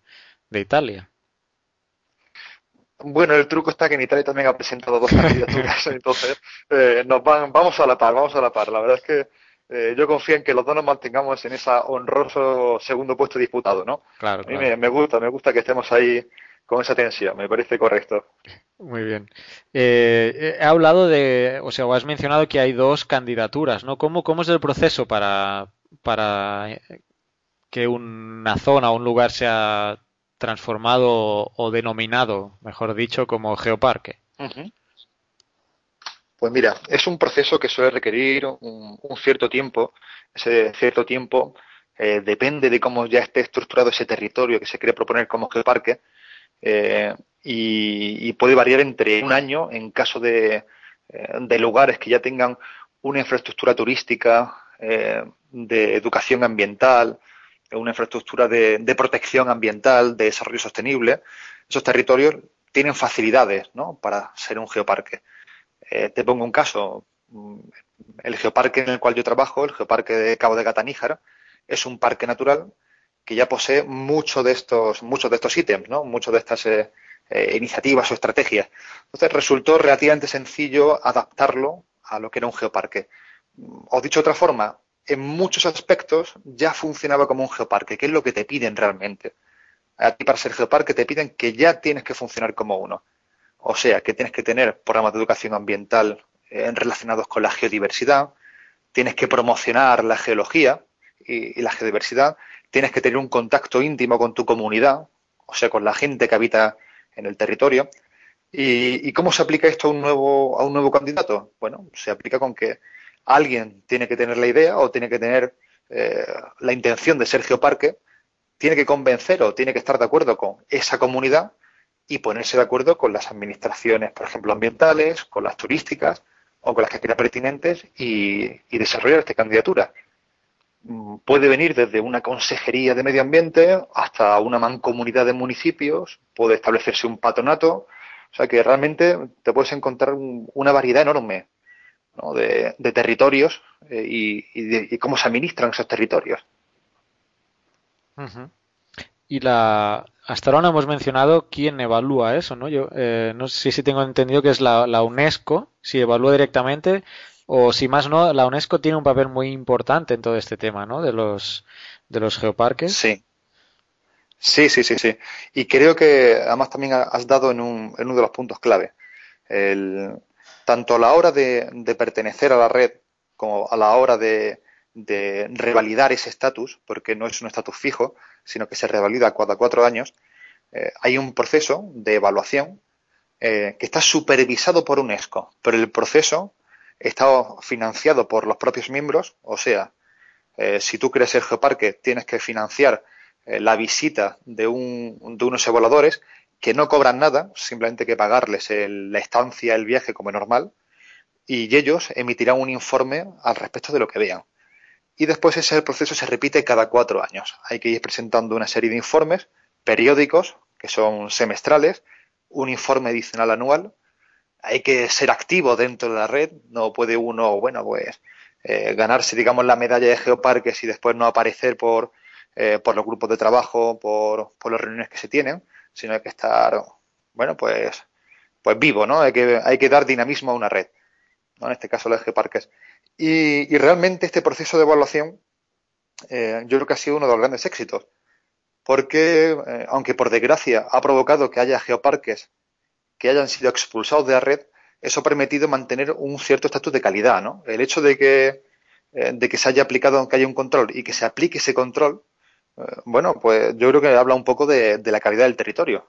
de, Italia. Bueno, el truco está que en Italia también ha presentado dos [LAUGHS] candidaturas, entonces eh, nos van, vamos a la par, vamos a la par. La verdad es que eh, yo confío en que los dos nos mantengamos en ese honroso segundo puesto disputado, ¿no? Claro. A mí me, me, gusta, me gusta que estemos ahí con esa tensión, me parece correcto. Muy bien. Eh, he hablado de, o sea, has mencionado que hay dos candidaturas, ¿no? ¿Cómo, cómo es el proceso para, para que una zona o un lugar sea transformado o denominado, mejor dicho, como geoparque? Uh -huh. Pues mira, es un proceso que suele requerir un, cierto tiempo. Ese cierto tiempo eh, depende de cómo ya esté estructurado ese territorio que se quiere proponer como geoparque eh, y, puede variar entre un año en caso de, eh, lugares que ya tengan una infraestructura turística, de educación ambiental, una infraestructura de, de, protección ambiental, de desarrollo sostenible. Esos territorios tienen facilidades ¿no? para ser un geoparque. Eh, te pongo un caso. Mm, el geoparque en el cual yo trabajo, el geoparque de Cabo de Gata es un parque natural que ya posee muchos de estos, muchos de estos ítems, ¿no? Muchas de estas eh, eh, iniciativas o estrategias. Entonces resultó relativamente sencillo adaptarlo a lo que era un geoparque. O dicho de otra forma, en muchos aspectos ya funcionaba como un geoparque, que es lo que te piden realmente. A ti para ser geoparque te piden que ya tienes que funcionar como uno. O sea, que tienes que tener programas de educación ambiental eh, relacionados con la geodiversidad, tienes que promocionar la geología y, la geodiversidad, tienes que tener un contacto íntimo con tu comunidad, o sea, con la gente que habita en el territorio. ¿Y, cómo se aplica esto a un, nuevo, a un nuevo candidato? Bueno, se aplica con que alguien tiene que tener la idea o tiene que tener eh, la intención de ser geoparque, tiene que convencer o tiene que estar de acuerdo con esa comunidad y ponerse de acuerdo con las administraciones, por ejemplo, ambientales, con las turísticas o con las que quiera pertinentes y, desarrollar esta candidatura. Mm, puede venir desde una consejería de medio ambiente hasta una mancomunidad de municipios, puede establecerse un patronato, o sea que realmente te puedes encontrar una variedad enorme de, territorios eh, y, cómo se administran esos territorios. Y la, hasta ahora no hemos mencionado quién evalúa eso, ¿no? Yo eh, no sé si tengo entendido que es la, UNESCO, si evalúa directamente, o si más no, la UNESCO tiene un papel muy importante en todo este tema, ¿no? De los, de los geoparques. Sí. Sí, sí, sí, sí. Y creo que además también has dado en, un, en uno de los puntos clave. El, tanto a la hora de, de pertenecer a la red como a la hora de, de revalidar ese estatus, porque no es un estatus fijo, sino que se revalida cada cuatro años, eh, hay un proceso de evaluación eh, que está supervisado por UNESCO, pero el proceso está financiado por los propios miembros, o sea, eh, si tú quieres ser geoparque, tienes que financiar la visita de, un, de, unos evaluadores que no cobran nada, simplemente que pagarles la estancia, el viaje como normal, y ellos emitirán un informe al respecto de lo que vean y después ese proceso se repite cada cuatro años. Hay que ir presentando una serie de informes periódicos, que son semestrales, un informe adicional anual. Hay que ser activo dentro de la red, no puede uno, bueno, pues eh, ganarse, digamos, la medalla de geoparques y después no aparecer por, eh, por los grupos de trabajo, por, por las reuniones que se tienen, sino hay que estar, bueno, pues, pues vivo, ¿no? Hay que, hay que dar dinamismo a una red. ¿no? En este caso, los geoparques. Y, realmente este proceso de evaluación eh, yo creo que ha sido uno de los grandes éxitos, porque eh, aunque por desgracia ha provocado que haya geoparques que hayan sido expulsados de la red, eso ha permitido mantener un cierto estatus de calidad, ¿no? El hecho de que, eh, de que se haya aplicado, que haya un control y que se aplique ese control, bueno, pues yo creo que habla un poco de, la calidad del territorio.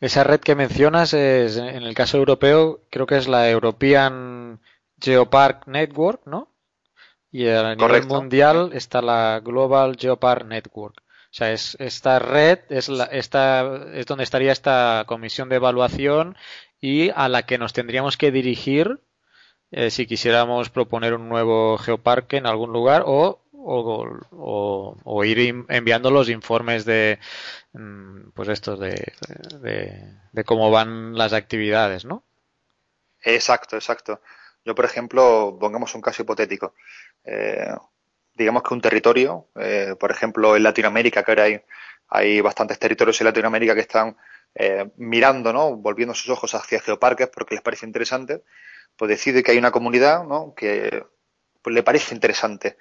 Esa red que mencionas es, en el caso europeo, creo que es la European Geopark Network, ¿no? Y a nivel mundial está la Global Geopark Network. O sea, es, esta red es, la, esta, es donde estaría esta comisión de evaluación y a la que nos tendríamos que dirigir eh, si quisiéramos proponer un nuevo geoparque en algún lugar o, o, o, ir enviando los informes de mm, pues estos de, de cómo van las actividades, ¿no? Exacto, exacto. Yo, por ejemplo, pongamos un caso hipotético. Eh, digamos que un territorio, eh, por ejemplo, en Latinoamérica, que ahora hay, hay bastantes territorios en Latinoamérica que están eh, mirando, ¿no? volviendo sus ojos hacia geoparques porque les parece interesante, pues decide que hay una comunidad ¿no? que pues, le parece interesante.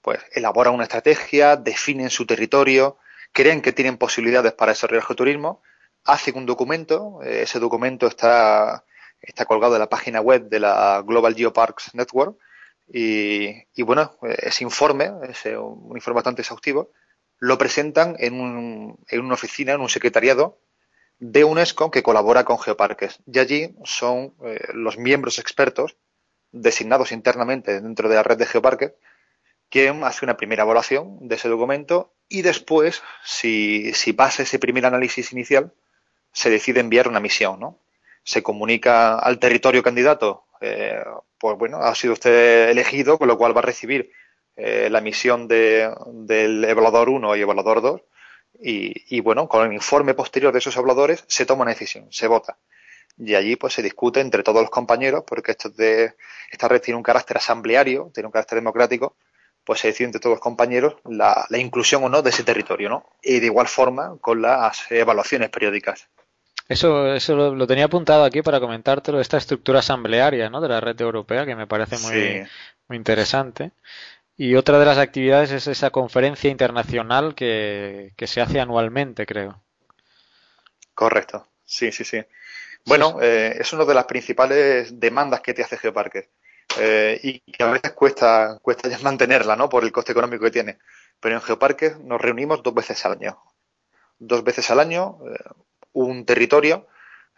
Pues elabora una estrategia, definen su territorio, creen que tienen posibilidades para desarrollar geoturismo, hacen un documento, ese documento está está colgado en la página web de la Global Geoparks Network y, bueno, ese informe, ese, un informe bastante exhaustivo, lo presentan en, un, en una oficina, en un secretariado de UNESCO que colabora con Geoparques. Y allí son eh, los miembros expertos designados internamente dentro de la red de Geoparques quien hace una primera evaluación de ese documento y después, si, si pasa ese primer análisis inicial, se decide enviar una misión, ¿no? Se comunica al territorio candidato, eh, pues bueno, ha sido usted elegido, con lo cual va a recibir eh, la misión de, del evaluador 1 y evaluador 2 y, bueno, con el informe posterior de esos evaluadores se toma una decisión, se vota. Y allí pues se discute entre todos los compañeros, porque esto de, esta red tiene un carácter asambleario, tiene un carácter democrático, pues se decide entre todos los compañeros la, la, inclusión o no de ese territorio, ¿no? Y de igual forma con las evaluaciones periódicas. Eso, eso lo, lo tenía apuntado aquí para comentártelo, esta estructura asamblearia, ¿no? De la red europea, que me parece muy, sí. muy interesante. Y otra de las actividades es esa conferencia internacional que, que se hace anualmente, creo. Correcto, sí, sí, sí. Bueno, eh, es una de las principales demandas que te hace Geoparque eh, y que a veces cuesta, cuesta ya mantenerla, ¿no? Por el coste económico que tiene. Pero en Geoparque nos reunimos dos veces al año. Dos veces al año, eh, un territorio,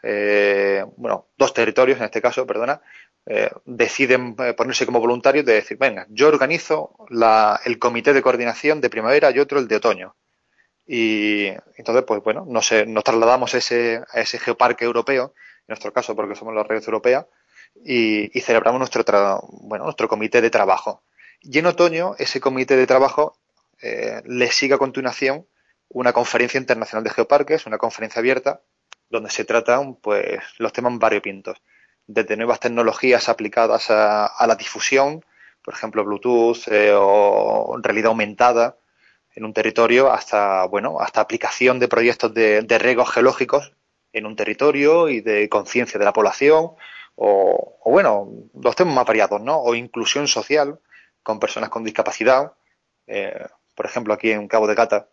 eh, bueno, dos territorios en este caso, perdona, eh, deciden ponerse como voluntarios de decir, venga, yo organizo la, el comité de coordinación de primavera y otro el de otoño. Y entonces, pues bueno, nos, nos trasladamos a ese, a ese geoparque europeo, en nuestro caso porque somos la red europea, y, y celebramos nuestro, bueno, nuestro comité de trabajo. Y en otoño, ese comité de trabajo eh, le sigue a continuación una conferencia internacional de geoparques, una conferencia abierta, donde se tratan pues, los temas variopintos, desde nuevas tecnologías aplicadas a, a la difusión, por ejemplo, Bluetooth eh, o realidad aumentada en un territorio, hasta, bueno, hasta aplicación de proyectos de, de riesgos geológicos en un territorio y de conciencia de la población, o, o, bueno, los temas más variados, ¿no? O inclusión social con personas con discapacidad. Eh, por ejemplo, aquí en Cabo de Gata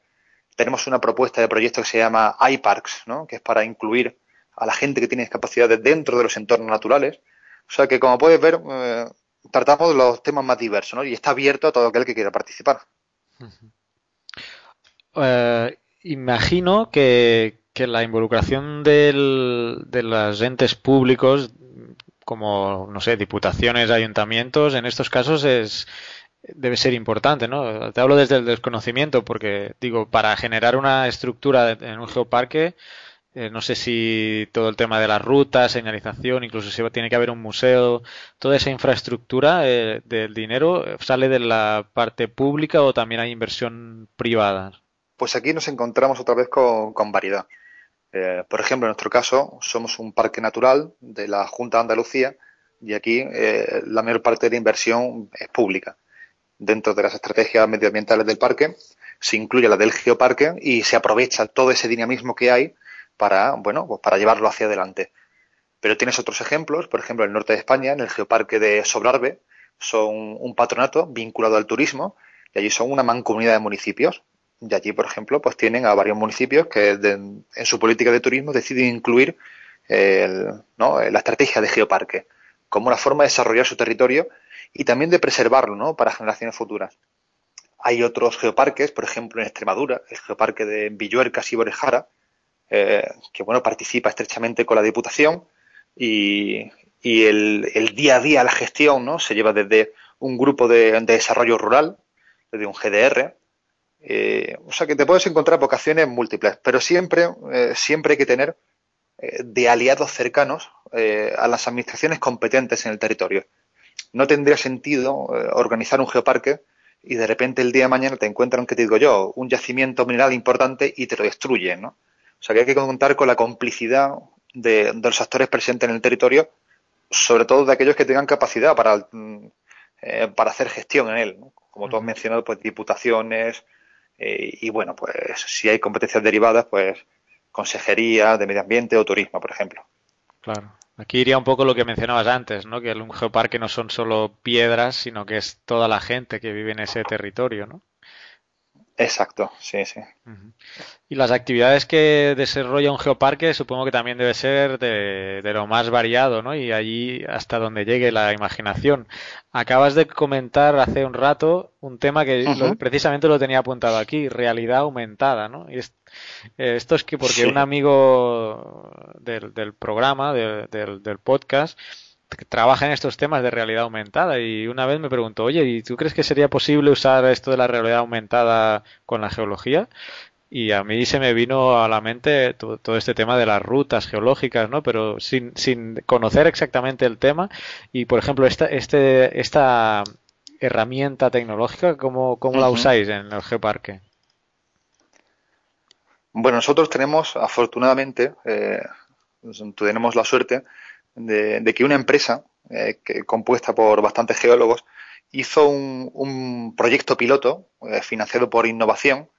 tenemos una propuesta de proyecto que se llama iParks, ¿no? Que es para incluir a la gente que tiene discapacidades dentro de los entornos naturales. O sea que, como puedes ver, eh, tratamos los temas más diversos, ¿no? Y está abierto a todo aquel que quiera participar. Uh, imagino que, que la involucración del, de los entes públicos como, no sé, diputaciones, ayuntamientos, en estos casos es debe ser importante, ¿no? Te hablo desde el desconocimiento porque, digo, para generar una estructura en un geoparque, eh, no sé si todo el tema de las rutas, señalización, incluso si tiene que haber un museo, toda esa infraestructura eh, del dinero sale de la parte pública o también hay inversión privada. Pues aquí nos encontramos otra vez con, variedad. Eh, por ejemplo, en nuestro caso, somos un parque natural de la Junta de Andalucía y aquí eh, la mayor parte de la inversión es pública. Dentro de las estrategias medioambientales del parque se incluye la del geoparque y se aprovecha todo ese dinamismo que hay para, bueno, pues para llevarlo hacia adelante. Pero tienes otros ejemplos, por ejemplo, en el norte de España, en el geoparque de Sobrarbe, son un patronato vinculado al turismo y allí son una mancomunidad de municipios y allí, por ejemplo, pues tienen a varios municipios que en su política de turismo deciden incluir la estrategia de geoparque como una forma de desarrollar su territorio y también de preservarlo ¿no? para generaciones futuras. Hay otros geoparques, por ejemplo, en Extremadura, el geoparque de Villuercas y Borejara, eh, que bueno, participa estrechamente con la Diputación y, el, el, día a día la gestión ¿no? se lleva desde un grupo de, de desarrollo rural, desde un GDR, eh, o sea que te puedes encontrar vocaciones múltiples, pero siempre, eh, siempre hay que tener eh, de aliados cercanos eh, a las administraciones competentes en el territorio. No tendría sentido eh, organizar un geoparque y de repente el día de mañana te encuentran, que te digo yo, un yacimiento mineral importante y te lo destruyen, ¿no? O sea que hay que contar con la complicidad de, de los actores presentes en el territorio, sobre todo de aquellos que tengan capacidad para, eh, para hacer gestión en él, ¿no? Como tú has mencionado, pues diputaciones, eh, y bueno, pues si hay competencias derivadas, pues consejería de medio ambiente o turismo, por ejemplo. Claro. Aquí iría un poco lo que mencionabas antes, ¿no? Que un geoparque no son solo piedras, sino que es toda la gente que vive en ese territorio, ¿no? Exacto, sí, sí. Y las actividades que desarrolla un geoparque supongo que también debe ser de, lo más variado, ¿no? Y allí hasta donde llegue la imaginación. Acabas de comentar hace un rato un tema que precisamente lo tenía apuntado aquí, realidad aumentada, ¿no? Y eh, esto es que porque un amigo del, del programa, del, del podcast, trabaja en estos temas de realidad aumentada y una vez me preguntó, oye, ¿y tú crees que sería posible usar esto de la realidad aumentada con la geología? Y a mí se me vino a la mente todo, este tema de las rutas geológicas, ¿no? Pero sin, sin conocer exactamente el tema. Y, por ejemplo, esta, este, esta herramienta tecnológica, ¿cómo, cómo la usáis en el Geoparque? Bueno, nosotros tenemos, afortunadamente, eh, tenemos la suerte de, que una empresa eh, que, compuesta por bastantes geólogos hizo un, proyecto piloto eh, financiado por innovación,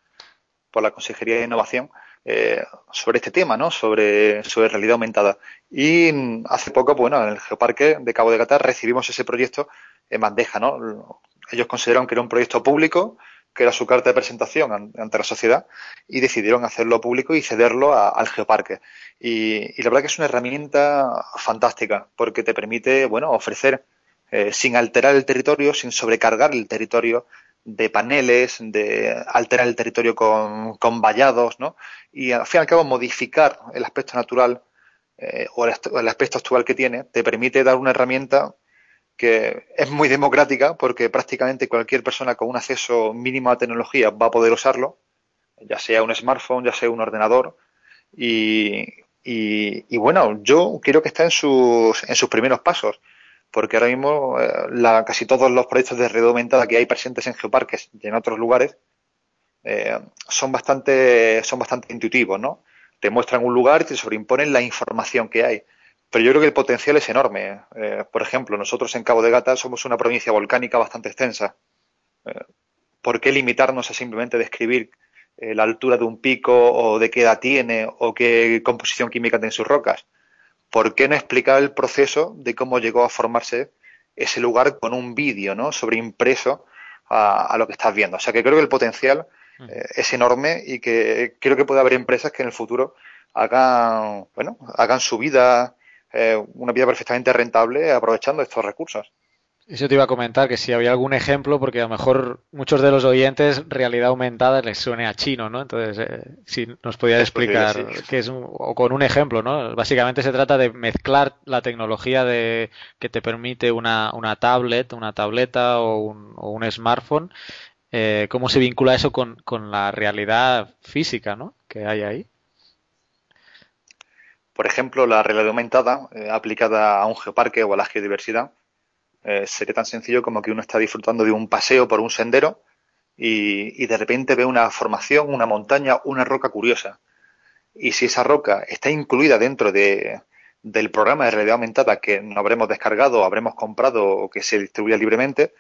por la Consejería de Innovación, eh, sobre este tema, ¿no? Sobre, sobre realidad aumentada. Y hace poco, bueno, en el Geoparque de Cabo de Gata recibimos ese proyecto en bandeja, ¿no? Ellos consideraron que era un proyecto público, que era su carta de presentación ante la sociedad, y decidieron hacerlo público y cederlo al Geoparque. Y, la verdad que es una herramienta fantástica, porque te permite, bueno, ofrecer, eh, sin alterar el territorio, sin sobrecargar el territorio de paneles, de alterar el territorio con, con vallados, ¿no? Y al fin y al cabo modificar el aspecto natural eh, o el aspecto actual que tiene, te permite dar una herramienta que es muy democrática porque prácticamente cualquier persona con un acceso mínimo a tecnología va a poder usarlo, ya sea un smartphone, ya sea un ordenador. Y, y, bueno, yo quiero que esté en sus, en sus primeros pasos, porque ahora mismo eh, la, casi todos los proyectos de red aumentada que hay presentes en geoparques y en otros lugares eh, son, bastante, son bastante intuitivos, ¿no? Te muestran un lugar y te sobreimponen la información que hay. Pero yo creo que el potencial es enorme. Eh, por ejemplo, nosotros en Cabo de Gata somos una provincia volcánica bastante extensa. Eh, ¿Por qué limitarnos a simplemente describir eh, la altura de un pico o de qué edad tiene o qué composición química tiene sus rocas? ¿Por qué no explicar el proceso de cómo llegó a formarse ese lugar con un vídeo ¿no? sobreimpreso a, a, lo que estás viendo? O sea que creo que el potencial mm. es enorme y que creo que puede haber empresas que en el futuro hagan, bueno, hagan su vida eh, una vida perfectamente rentable aprovechando estos recursos. Eso te iba a comentar, que si había algún ejemplo, porque a lo mejor muchos de los oyentes realidad aumentada les suene a chino, ¿no? Entonces, eh, si nos podías explicar qué es, o con un ejemplo, ¿no? Básicamente se trata de mezclar la tecnología de que te permite una, una tablet, una tableta o un, o un smartphone, eh, cómo se vincula eso con, con la realidad física, ¿no? Que hay ahí. Por ejemplo, la realidad aumentada eh, aplicada a un geoparque o a la geodiversidad eh, sería tan sencillo como que uno está disfrutando de un paseo por un sendero y, de repente ve una formación, una montaña, una roca curiosa. Y si esa roca está incluida dentro de, del programa de realidad aumentada que no habremos descargado, habremos comprado o que se distribuya libremente,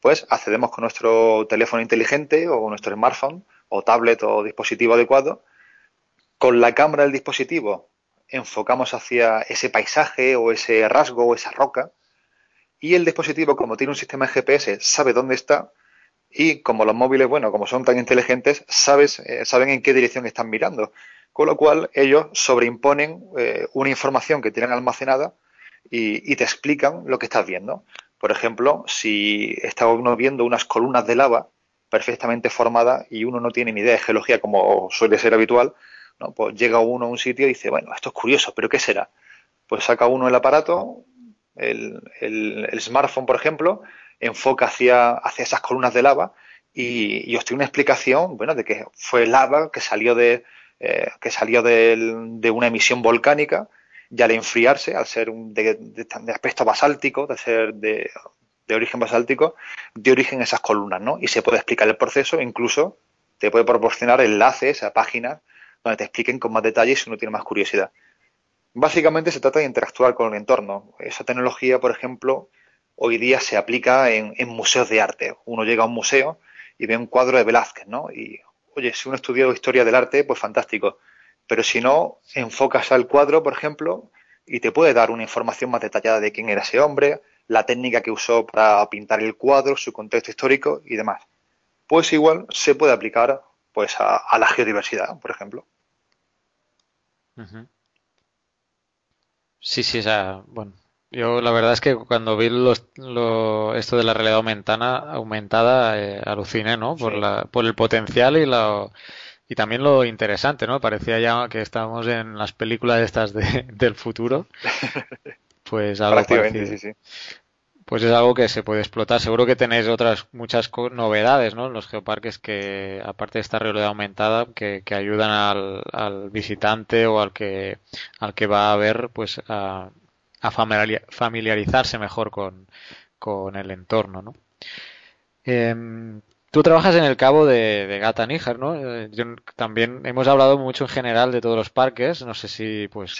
pues accedemos con nuestro teléfono inteligente o nuestro smartphone o tablet o dispositivo adecuado, con la cámara del dispositivo enfocamos hacia ese paisaje o ese rasgo o esa roca y el dispositivo como tiene un sistema GPS sabe dónde está y como los móviles, bueno, como son tan inteligentes, sabes, eh, saben en qué dirección están mirando. Con lo cual ellos sobreimponen eh, una información que tienen almacenada y, te explican lo que estás viendo. Por ejemplo, si está uno viendo unas columnas de lava perfectamente formadas y uno no tiene ni idea de geología como suele ser habitual, ¿no? Pues llega uno a un sitio y dice, bueno, esto es curioso, pero ¿qué será? Pues saca uno el aparato, el, el, smartphone, por ejemplo, enfoca hacia, hacia esas columnas de lava y, y obtiene una explicación, bueno, de que fue lava que salió de, eh, que salió de, una emisión volcánica y al enfriarse, al ser de, de, aspecto basáltico, de ser de, de origen basáltico, de origen esas columnas, ¿no? Y se puede explicar el proceso, incluso te puede proporcionar enlaces a páginas donde te expliquen con más detalle si uno tiene más curiosidad. Básicamente se trata de interactuar con el entorno. Esa tecnología, por ejemplo, hoy día se aplica en, museos de arte. Uno llega a un museo y ve un cuadro de Velázquez, ¿no? Y, oye, si uno estudia historia del arte, pues fantástico. Pero si no, enfocas al cuadro, por ejemplo, y te puede dar una información más detallada de quién era ese hombre, la técnica que usó para pintar el cuadro, su contexto histórico y demás. pues igual se puede aplicar pues a, la geodiversidad, por ejemplo. Sí, sí, o sea, bueno, yo la verdad es que cuando vi los, esto de la realidad aumentada, aumentada eh, aluciné, ¿no? Por, la, por el potencial y la, y también lo interesante, ¿no? Parecía ya que estábamos en las películas estas de, [LAUGHS] del futuro. [LAUGHS] Pues algo sí, sí. Pues es algo que se puede explotar. Seguro que tenéis otras muchas novedades, ¿no? En los geoparques que, aparte de esta realidad aumentada, que, que ayudan al, al, visitante o al que, al que va a ver, pues a, familiarizarse mejor con, con el entorno, ¿no? Eh, Tú trabajas en el cabo de, Gata Níger, ¿no? Eh, también hemos hablado mucho en general de todos los parques. No sé si, pues,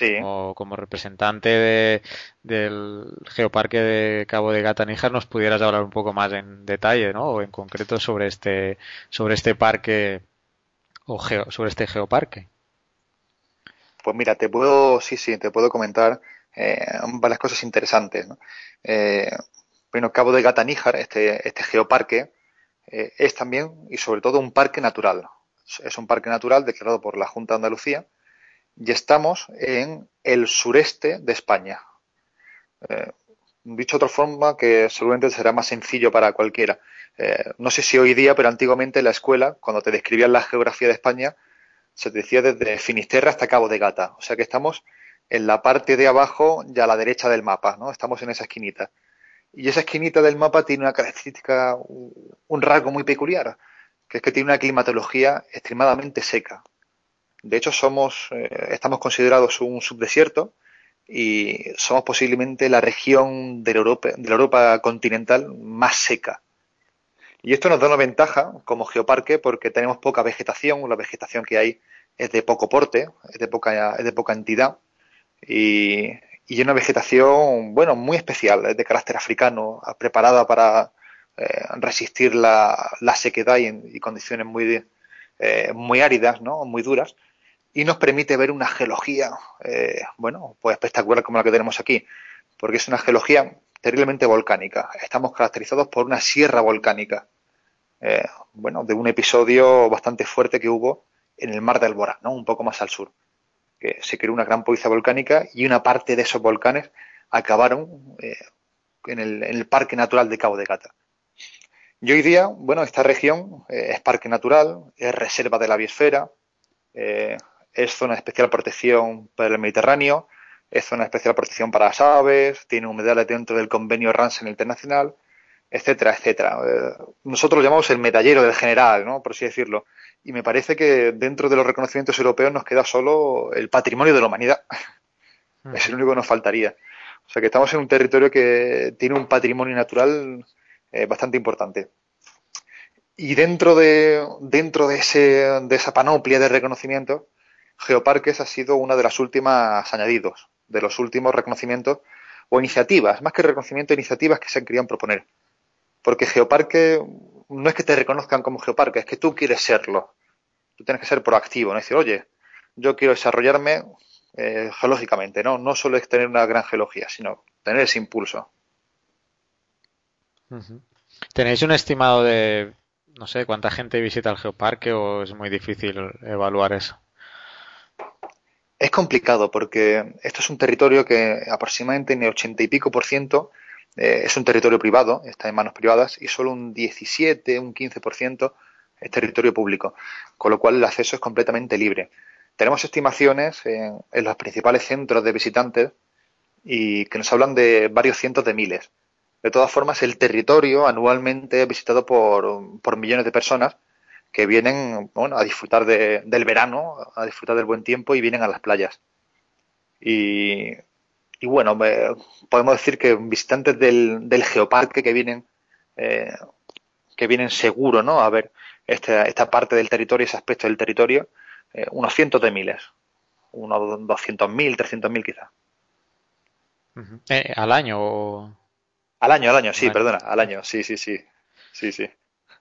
como, representante del geoparque de Cabo de Gata Níger, nos pudieras hablar un poco más en detalle, ¿no? O en concreto sobre este, sobre este parque o sobre este geoparque. Pues mira, te puedo, sí, sí, te puedo comentar eh, varias cosas interesantes. ¿no? Eh, bueno, Cabo de Gata Níger, este, este geoparque, eh, es también y sobre todo un parque natural. Es un parque natural declarado por la Junta de Andalucía y estamos en el sureste de España. Eh, dicho de otra forma, que seguramente será más sencillo para cualquiera. Eh, no sé si hoy día, pero antiguamente en la escuela, cuando te describían la geografía de España, se te decía desde Finisterre hasta Cabo de Gata. O sea que estamos en la parte de abajo y a la derecha del mapa, ¿no? Estamos en esa esquinita. Y esa esquinita del mapa tiene una característica, un rasgo muy peculiar, que es que tiene una climatología extremadamente seca. De hecho, somos, eh, estamos considerados un subdesierto y somos posiblemente la región de la, Europa, de la Europa continental más seca. Y esto nos da una ventaja como geoparque porque tenemos poca vegetación, la vegetación que hay es de poco porte, es de poca, es de poca entidad y, y una vegetación, bueno, muy especial, de carácter africano, preparada para eh, resistir la, sequedad y, condiciones muy, eh, muy áridas, ¿no? Muy duras. Y nos permite ver una geología, eh, bueno, pues espectacular como la que tenemos aquí, porque es una geología terriblemente volcánica. Estamos caracterizados por una sierra volcánica, bueno, de un episodio bastante fuerte que hubo en el mar de Alborán, ¿no? Un poco más al sur que se creó una gran pobreza volcánica y una parte de esos volcanes acabaron eh, en, el, Parque Natural de Cabo de Gata. Y hoy día, bueno, esta región eh, es parque natural, es reserva de la biosfera, eh, es zona de especial protección para el Mediterráneo, es zona de especial protección para las aves, tiene humedales dentro del convenio Ransen Internacional, etcétera, etcétera. nosotros lo llamamos el medallero del general, ¿no? Por así decirlo y me parece que dentro de los reconocimientos europeos nos queda solo el patrimonio de la humanidad. Es el único que nos faltaría. O sea que estamos en un territorio que tiene un patrimonio natural eh, bastante importante. Y dentro de, dentro de, ese, de esa panoplia de reconocimientos, Geoparques ha sido una de las últimas añadidos, de los últimos reconocimientos o iniciativas, más que reconocimiento, iniciativas que se han querido proponer. Porque Geoparque no es que te reconozcan como geoparque, es que tú quieres serlo. Tú tienes que ser proactivo, ¿no? Es decir, oye, yo quiero desarrollarme eh, geológicamente, ¿no? No solo es tener una gran geología, sino tener ese impulso. ¿Tenéis un estimado de, no sé, cuánta gente visita el geoparque o es muy difícil evaluar eso? Es complicado porque esto es un territorio que aproximadamente en el ochenta y pico por ciento eh, es un territorio privado, está en manos privadas y solo un 17, un 15% es territorio público, con lo cual el acceso es completamente libre. Tenemos estimaciones en, los principales centros de visitantes y que nos hablan de varios cientos de miles. De todas formas, el territorio anualmente es visitado por, millones de personas que vienen bueno, a disfrutar del verano, a disfrutar del buen tiempo y vienen a las playas. Y y bueno, podemos decir que visitantes del, del geoparque que vienen, eh, que vienen seguro, ¿no? A ver esta, esta parte del territorio, ese aspecto del territorio, eh, unos cientos de miles, unos doscientos mil, trescientos mil quizás. Eh, ¿Al año o...? Al año, al año, sí, perdona, al año, sí, sí, sí, sí, sí.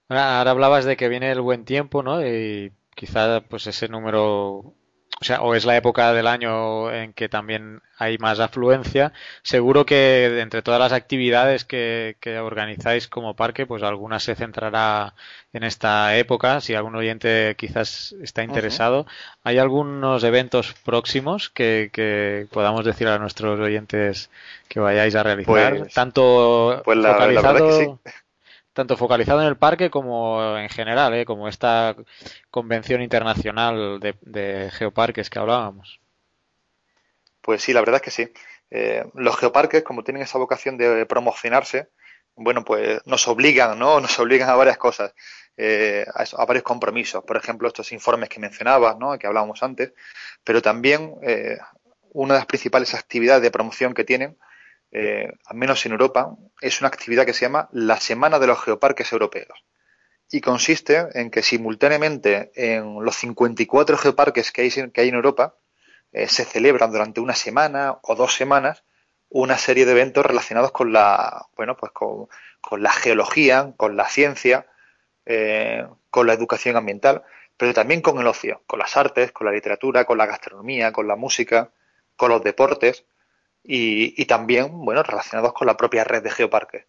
Ahora hablabas de que viene el buen tiempo, ¿no? Y quizá pues ese número o sea, o es la época del año en que también hay más afluencia. Seguro que entre todas las actividades que, que organizáis como parque, pues alguna se centrará en esta época. Si algún oyente quizás está interesado, ¿hay algunos eventos próximos que, que, podamos decir a nuestros oyentes que vayáis a realizar? Pues, Tanto pues la, focalizado. La verdad que sí tanto focalizado en el parque como en general, ¿eh? como esta convención internacional de, geoparques que hablábamos. Pues sí, la verdad es que sí. Eh, los geoparques, como tienen esa vocación de promocionarse, bueno, pues nos obligan, ¿no? [LAUGHS] Nos obligan a varias cosas, eh, a, a, varios compromisos. Por ejemplo, estos informes que mencionabas, ¿no? Que hablábamos antes, pero también eh, una de las principales actividades de promoción que tienen eh, al menos en Europa, es una actividad que se llama la Semana de los Geoparques Europeos. Y consiste en que simultáneamente en los 54 geoparques que hay, que hay en Europa, eh, se celebran durante una semana o dos semanas una serie de eventos relacionados con la, bueno, pues con, con la geología, con la ciencia, eh, con la educación ambiental, pero también con el ocio, con las artes, con la literatura, con la gastronomía, con la música, con los deportes y, también, bueno, relacionados con la propia red de geoparques.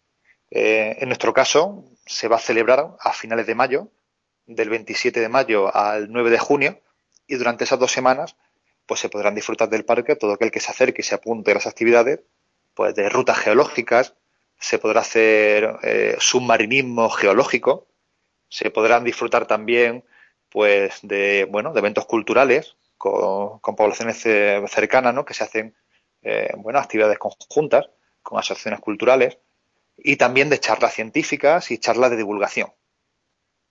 Eh, en nuestro caso, se va a celebrar a finales de mayo, del 27 de mayo al 9 de junio, y durante esas dos semanas, pues se podrán disfrutar del parque todo aquel que se acerque y se apunte a las actividades, pues de rutas geológicas, se podrá hacer eh, submarinismo geológico, se podrán disfrutar también, pues, de, bueno, de eventos culturales con, con poblaciones cercanas, ¿no? Que se hacen eh, bueno, actividades conjuntas con asociaciones culturales y también de charlas científicas y charlas de divulgación.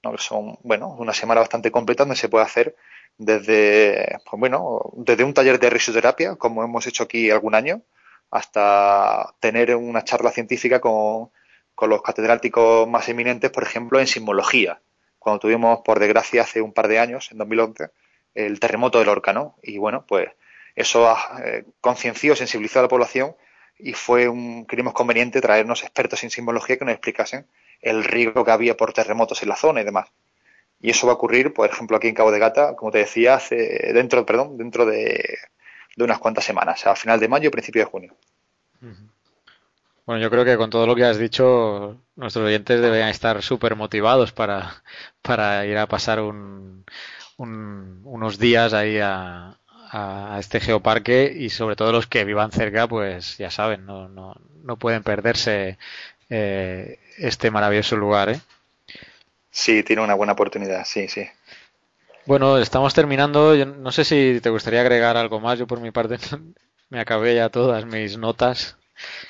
¿no? Son, bueno, una semana bastante completa donde se puede hacer desde, pues bueno, desde un taller de risoterapia, como hemos hecho aquí algún año, hasta tener una charla científica con, con los catedráticos más eminentes, por ejemplo, en sismología, cuando tuvimos, por desgracia, hace un par de años, en 2011, el terremoto del Lorca, ¿no? Y bueno, pues eso eh, concienció, sensibilizó a la población y fue un, creímos conveniente traernos expertos en sismología que nos explicasen el riesgo que había por terremotos en la zona y demás. Y eso va a ocurrir, por ejemplo, aquí en Cabo de Gata, como te decía, hace, dentro, perdón, dentro de, unas cuantas semanas, a final de mayo, principio de junio. Bueno, yo creo que con todo lo que has dicho, nuestros oyentes deberían estar súper motivados para, para ir a pasar un, un, unos días ahí a, a este geoparque y sobre todo los que vivan cerca, pues ya saben, no, no, no pueden perderse eh, este maravilloso lugar. ¿eh? Sí, tiene una buena oportunidad, sí, sí. Bueno, estamos terminando. Yo no sé si te gustaría agregar algo más. Yo por mi parte [LAUGHS] me acabé ya todas mis notas.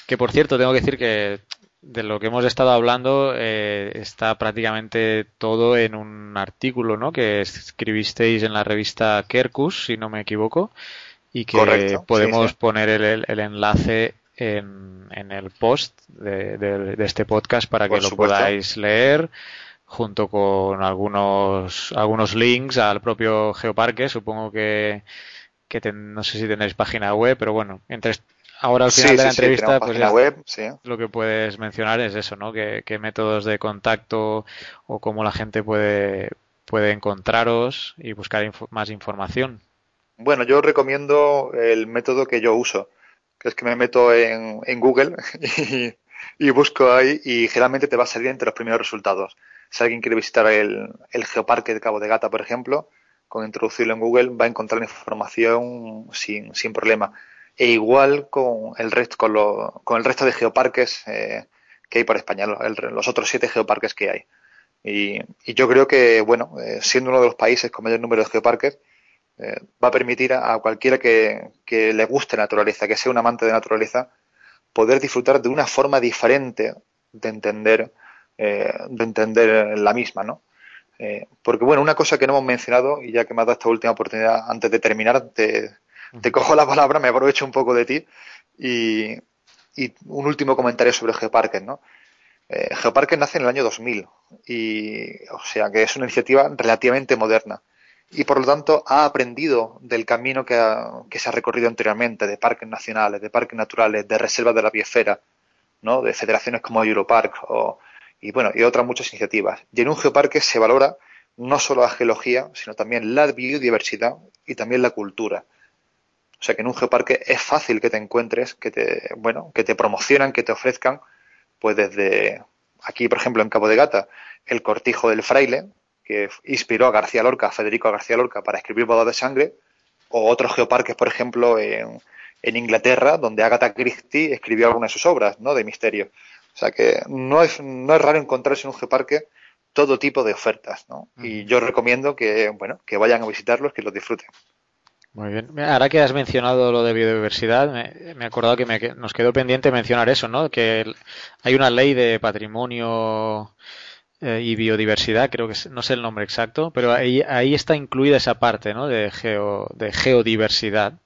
Que por cierto, tengo que decir que de lo que hemos estado hablando eh, está prácticamente todo en un artículo ¿no? que escribisteis en la revista Kerkus, si no me equivoco, y que Correcto, podemos sí, sí. poner el, el enlace en, en, el post de, de, de, este podcast para Por que lo podáis leer junto con algunos algunos links al propio geoparque supongo que, que ten, no sé si tenéis página web pero bueno entre ahora al final sí, de la sí, entrevista, pues ya web, sí. lo que puedes mencionar es eso, ¿no? ¿Qué, qué métodos de contacto o cómo la gente puede, puede encontraros y buscar inf más información. Bueno, yo recomiendo el método que yo uso, que es que me meto en, en Google [LAUGHS] y, y, busco ahí y generalmente te va a salir entre los primeros resultados. Si alguien quiere visitar el, el Geoparque de Cabo de Gata, por ejemplo, con introducirlo en Google va a encontrar información sin, sin problema e igual con el resto con, lo, con el resto de geoparques eh, que hay por España, los otros siete geoparques que hay. Y, yo creo que, bueno, eh, siendo uno de los países con mayor número de geoparques, eh, va a permitir a, cualquiera que, que, le guste naturaleza, que sea un amante de la naturaleza, poder disfrutar de una forma diferente de entender, eh, de entender la misma, ¿no? Porque, bueno, una cosa que no hemos mencionado, y ya que me has dado esta última oportunidad antes de terminar, te, te cojo la palabra, me aprovecho un poco de ti y, un último comentario sobre Geoparques, ¿no? Eh, nace en el año 2000 y, o sea, que es una iniciativa relativamente moderna y por lo tanto ha aprendido del camino que, ha, que se ha recorrido anteriormente de parques nacionales, de parques naturales, de reservas de la biosfera, ¿no? De federaciones como Europark o, y bueno, y otras muchas iniciativas. Y en un geoparque se valora no solo la geología, sino también la biodiversidad y también la cultura. O sea que en un geoparque es fácil que te encuentres, que te, bueno, que te promocionan, que te ofrezcan, pues desde aquí, por ejemplo, en Cabo de Gata, el cortijo del fraile, que inspiró a García Lorca, a Federico García Lorca, para escribir Bodas de Sangre, o otros geoparques, por ejemplo, en, en Inglaterra, donde Agatha Christie escribió algunas de sus obras, ¿no? De misterio. O sea que no es, no es raro encontrarse en un geoparque todo tipo de ofertas, ¿no? Y yo recomiendo que, bueno, que vayan a visitarlos, que los disfruten. Muy bien. Ahora que has mencionado lo de biodiversidad, me, he acordado que nos quedó pendiente mencionar eso, ¿no? Que hay una ley de patrimonio eh, y biodiversidad, creo que no sé el nombre exacto, pero ahí, ahí está incluida esa parte, ¿no? De, geo, de geodiversidad.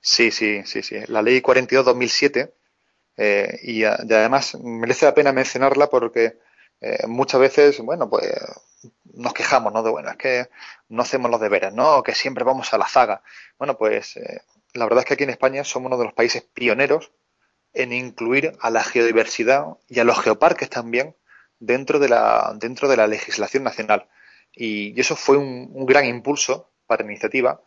Sí, sí, sí, sí. La ley 42-2007 eh, y, y, además merece la pena mencionarla porque eh, muchas veces, bueno, pues nos quejamos, ¿no? De, bueno, es que no hacemos los deberes, ¿no? Que siempre vamos a la zaga. Bueno, pues eh, la verdad es que aquí en España somos uno de los países pioneros en incluir a la geodiversidad y a los geoparques también dentro de la, dentro de la legislación nacional. Y, eso fue un, gran impulso para la iniciativa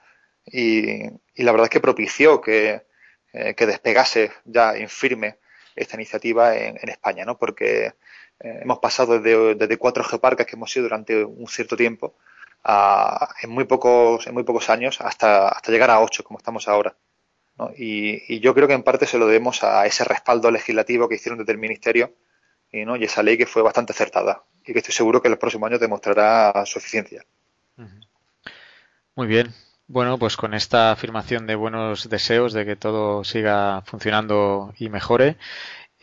y, la verdad es que propició que, eh, que despegase ya en firme esta iniciativa en, en España, ¿no? Porque eh, hemos pasado desde, cuatro geoparques que hemos ido durante un cierto tiempo a, en muy pocos en muy pocos años hasta hasta llegar a ocho como estamos ahora y, yo creo que en parte se lo debemos a ese respaldo legislativo que hicieron desde el ministerio y, ¿no? y esa ley que fue bastante acertada y que estoy seguro que en los próximos años demostrará su eficiencia. Muy bien. Bueno, pues con esta afirmación de buenos deseos de que todo siga funcionando y mejore,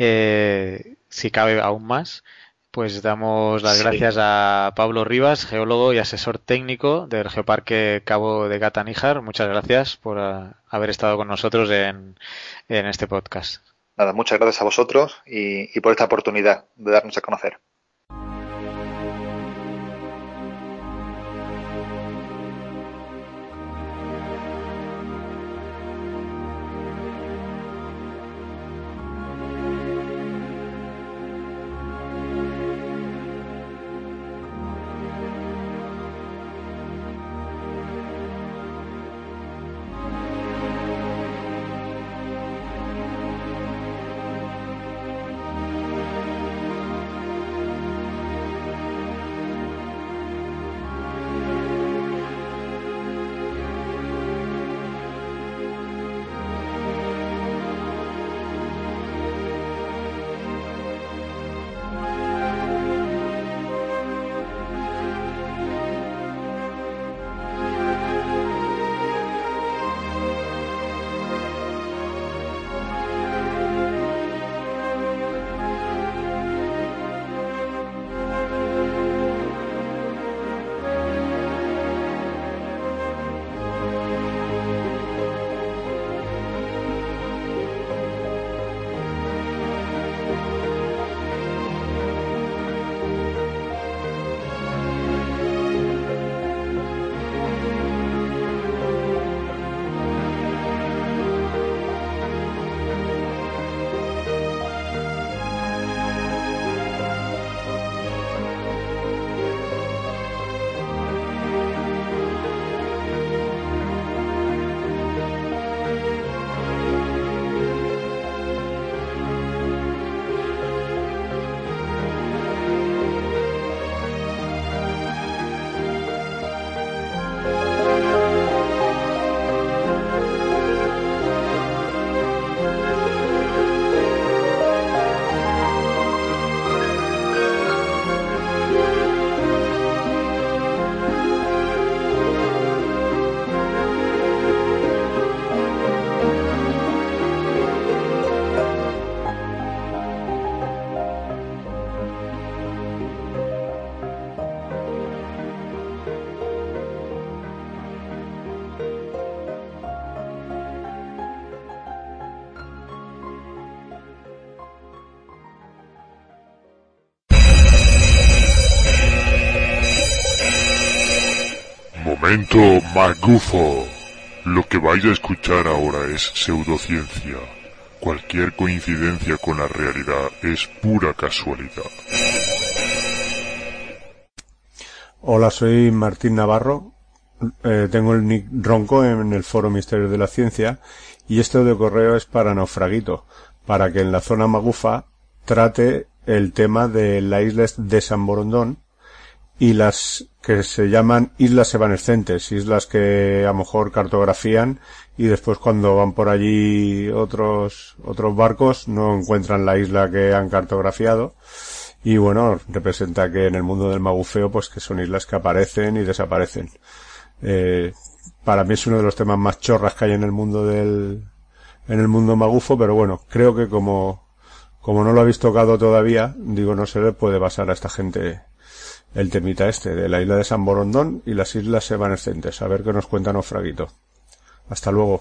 eh, si cabe aún más, pues damos las gracias a Pablo Rivas, geólogo y asesor técnico del Geoparque Cabo de Gata Níjar. Muchas gracias por uh, haber estado con nosotros en, en, este podcast. Nada, muchas gracias a vosotros y, y por esta oportunidad de darnos a conocer. Magufo. Lo que vais a escuchar ahora es pseudociencia. Cualquier coincidencia con la realidad es pura casualidad. Hola, soy Martín Navarro. Eh, tengo el nick Ronco en el foro Misterio de la Ciencia y este de correo es para Naufraguito, para que en la zona Magufa trate el tema de la isla de San Borondón y las que se llaman islas evanescentes, islas que a lo mejor cartografían y después cuando van por allí otros otros barcos no encuentran la isla que han cartografiado. Y bueno representa que en el mundo del magufeo pues que son islas que aparecen y desaparecen. Eh, para mí es uno de los temas más chorras que hay en el mundo del en el mundo magufo pero bueno creo que como como no lo habéis tocado todavía digo no se le puede pasar a esta gente el temita este de la isla de San Borondón y las islas evanescentes. A ver qué nos cuenta Nofraguito. Hasta luego.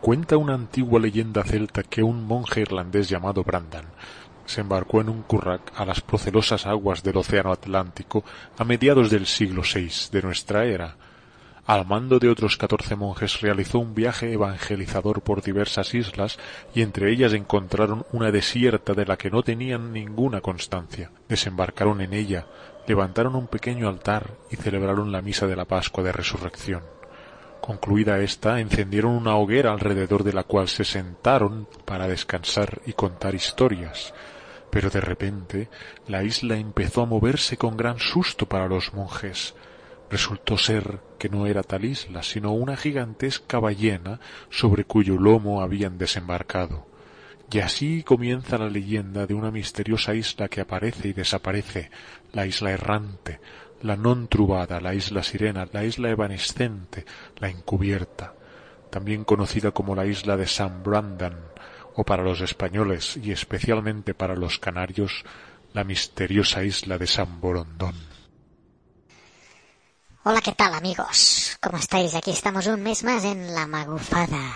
Cuenta una antigua leyenda celta que un monje irlandés llamado Brandan se embarcó en un currac a las procelosas aguas del Océano Atlántico a mediados del siglo VI de nuestra era, al mando de otros catorce monjes realizó un viaje evangelizador por diversas islas y entre ellas encontraron una desierta de la que no tenían ninguna constancia. Desembarcaron en ella, levantaron un pequeño altar y celebraron la misa de la Pascua de Resurrección. Concluida esta, encendieron una hoguera alrededor de la cual se sentaron para descansar y contar historias. Pero de repente la isla empezó a moverse con gran susto para los monjes. Resultó ser que no era tal isla, sino una gigantesca ballena sobre cuyo lomo habían desembarcado. Y así comienza la leyenda de una misteriosa isla que aparece y desaparece, la isla errante, la non trubada, la isla sirena, la isla evanescente, la encubierta, también conocida como la isla de San Brandan, o para los españoles y especialmente para los canarios, la misteriosa isla de San Borondón. Hola, ¿qué tal amigos? ¿Cómo estáis? Aquí estamos un mes más en La Magufada.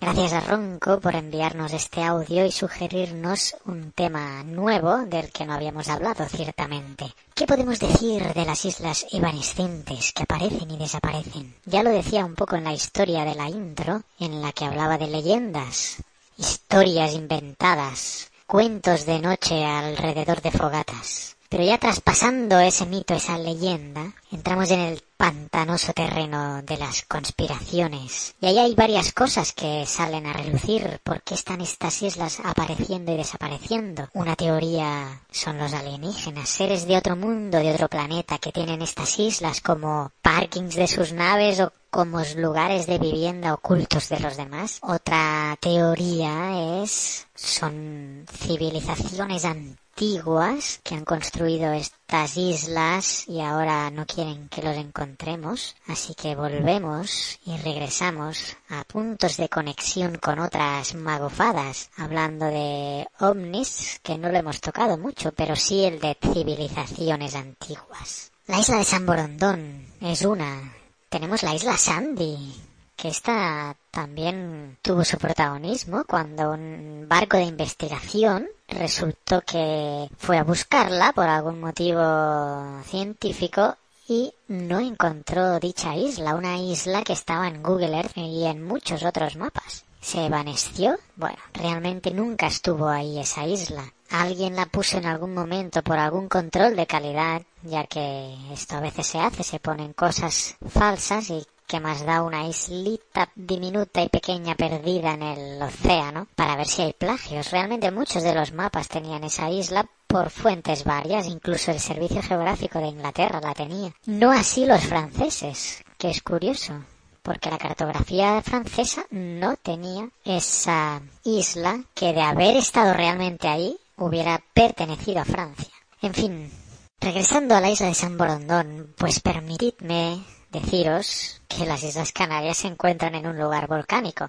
Gracias a Ronco por enviarnos este audio y sugerirnos un tema nuevo del que no habíamos hablado ciertamente. ¿Qué podemos decir de las islas evanescentes que aparecen y desaparecen? Ya lo decía un poco en la historia de la intro, en la que hablaba de leyendas, historias inventadas, cuentos de noche alrededor de fogatas. Pero ya traspasando ese mito, esa leyenda, entramos en el pantanoso terreno de las conspiraciones. Y ahí hay varias cosas que salen a relucir. ¿Por qué están estas islas apareciendo y desapareciendo? Una teoría son los alienígenas, seres de otro mundo, de otro planeta, que tienen estas islas como parkings de sus naves o como lugares de vivienda ocultos de los demás. Otra teoría es son civilizaciones antiguas antiguas que han construido estas islas y ahora no quieren que los encontremos, así que volvemos y regresamos a puntos de conexión con otras magofadas, hablando de ovnis, que no lo hemos tocado mucho, pero sí el de civilizaciones antiguas. La isla de San Borondón es una. Tenemos la isla Sandy, que esta también tuvo su protagonismo cuando un barco de investigación resultó que fue a buscarla por algún motivo científico y no encontró dicha isla, una isla que estaba en Google Earth y en muchos otros mapas. ¿Se evanesció? Bueno, realmente nunca estuvo ahí esa isla. Alguien la puso en algún momento por algún control de calidad, ya que esto a veces se hace, se ponen cosas falsas y que más da una islita diminuta y pequeña perdida en el océano para ver si hay plagios. Realmente muchos de los mapas tenían esa isla por fuentes varias, incluso el Servicio Geográfico de Inglaterra la tenía. No así los franceses, que es curioso, porque la cartografía francesa no tenía esa isla que de haber estado realmente ahí hubiera pertenecido a Francia. En fin, regresando a la isla de San Borondón, pues permitidme deciros que las Islas Canarias se encuentran en un lugar volcánico.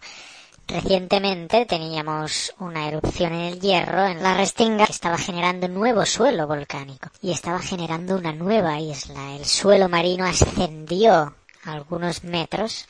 Recientemente teníamos una erupción en el hierro, en la Restinga, que estaba generando nuevo suelo volcánico y estaba generando una nueva isla. El suelo marino ascendió algunos metros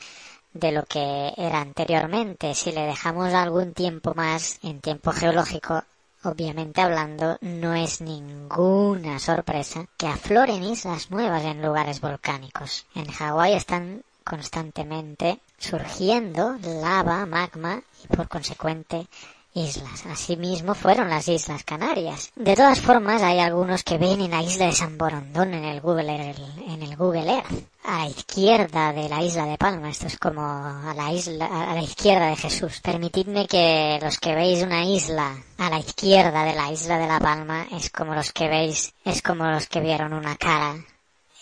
de lo que era anteriormente. Si le dejamos algún tiempo más en tiempo geológico, obviamente hablando, no es ninguna sorpresa que afloren islas nuevas en lugares volcánicos. En Hawái están constantemente surgiendo lava, magma y por consecuente islas. Asimismo fueron las Islas Canarias. De todas formas, hay algunos que ven en la isla de San Borondón en el Google, en el Google Earth, a la izquierda de la isla de Palma. Esto es como a la isla, a la izquierda de Jesús. Permitidme que los que veis una isla a la izquierda de la isla de la Palma es como los que veis, es como los que vieron una cara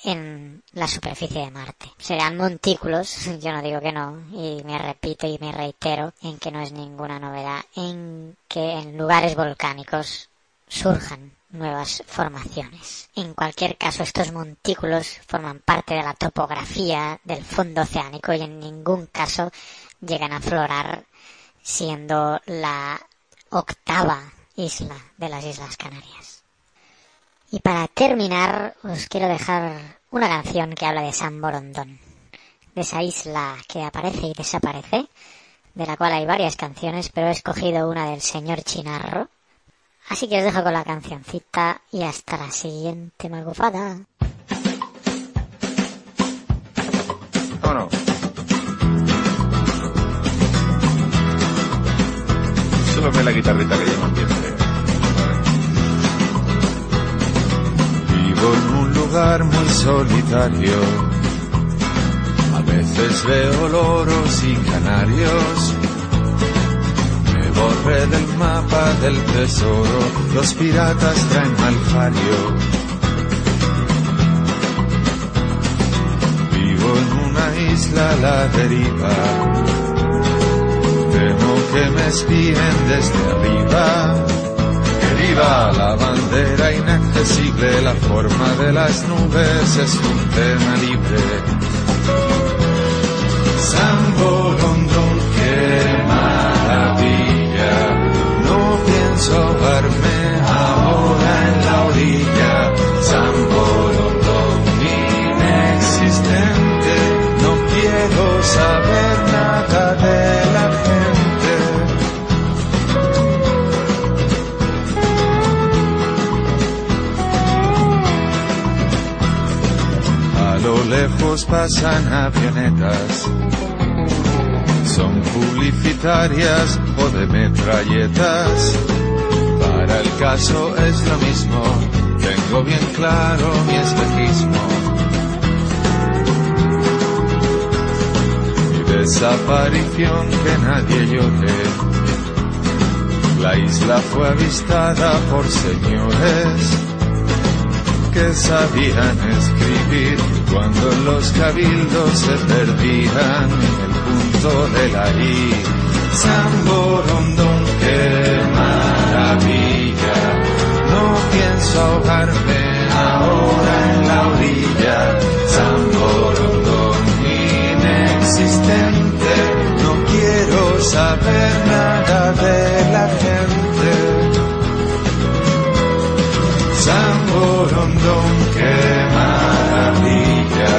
en la superficie de Marte. Serán montículos, [LAUGHS] yo no digo que no, y me repito y me reitero en que no es ninguna novedad en que en lugares volcánicos surjan nuevas formaciones. En cualquier caso, estos montículos forman parte de la topografía del fondo oceánico y en ningún caso llegan a aflorar siendo la octava isla de las Islas Canarias. Y para terminar, os quiero dejar una canción que habla de San Borondón, de esa isla que aparece y desaparece, de la cual hay varias canciones, pero he escogido una del señor Chinarro. Así que os dejo con la cancioncita y hasta la siguiente magufada. no? Solo ve la guitarrita que lleva ambiente. en un lugar muy solitario. A veces veo loros y canarios. Me borré del mapa del tesoro, los piratas traen malfario. Vivo en una isla a la deriva. Temo que me espíen desde arriba la bandera inaccesible, la forma de las nubes es un tema libre. San Borondón, qué maravilla, no pienso pasan avionetas. Son publicitarias o de metralletas. Para el caso es lo mismo, tengo bien claro mi espejismo. Mi desaparición que nadie llore. La isla fue avistada por señores que sabían escribir cuando los cabildos se perdían en el punto de la I. San Borondón, qué maravilla, no pienso ahogarme ahora en la orilla. San Borondón, inexistente, no quiero saber nada de la gente. San Borondón, qué maravilla.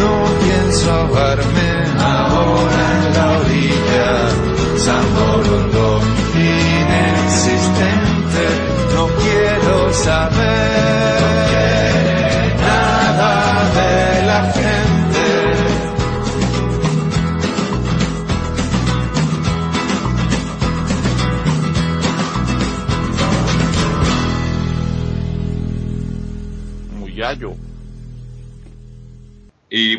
No pienso ahogarme ahora en la orilla. San Borondón,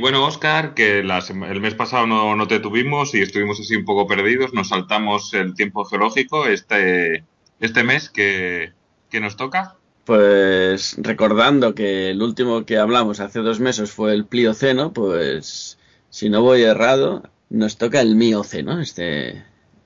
bueno, Oscar, que el mes pasado no, te tuvimos y estuvimos así un poco perdidos, nos saltamos el tiempo geológico este, este mes que, nos toca. Pues recordando que el último que hablamos hace dos meses fue el Plioceno, pues si no voy errado, nos toca el Mioceno este,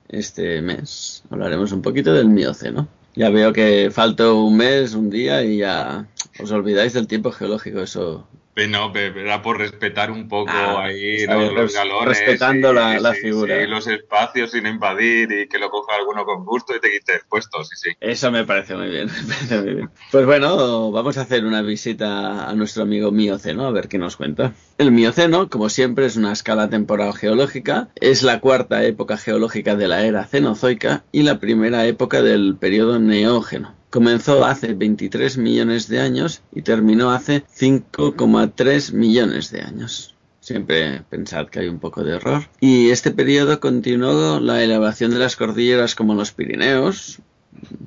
este mes. Hablaremos un poquito del Mioceno. Ya veo que falta un mes, un día y ya os olvidáis del tiempo geológico, eso no, era por respetar un poco ah, ahí los, galones. Respetando la, figura. Sí, los espacios sin invadir y que lo coja alguno con gusto y te quite el puesto, sí, sí. Eso me parece muy bien, [LAUGHS] muy bien. Pues bueno, vamos a hacer una visita a nuestro amigo Mioceno, a ver qué nos cuenta. El Mioceno, como siempre, es una escala temporal geológica, es la cuarta época geológica de la era cenozoica y la primera época del periodo neógeno. Comenzó hace 23 millones de años y terminó hace 5,3 millones de años. Siempre pensad que hay un poco de error. Y este periodo continuó la elevación de las cordilleras como los Pirineos,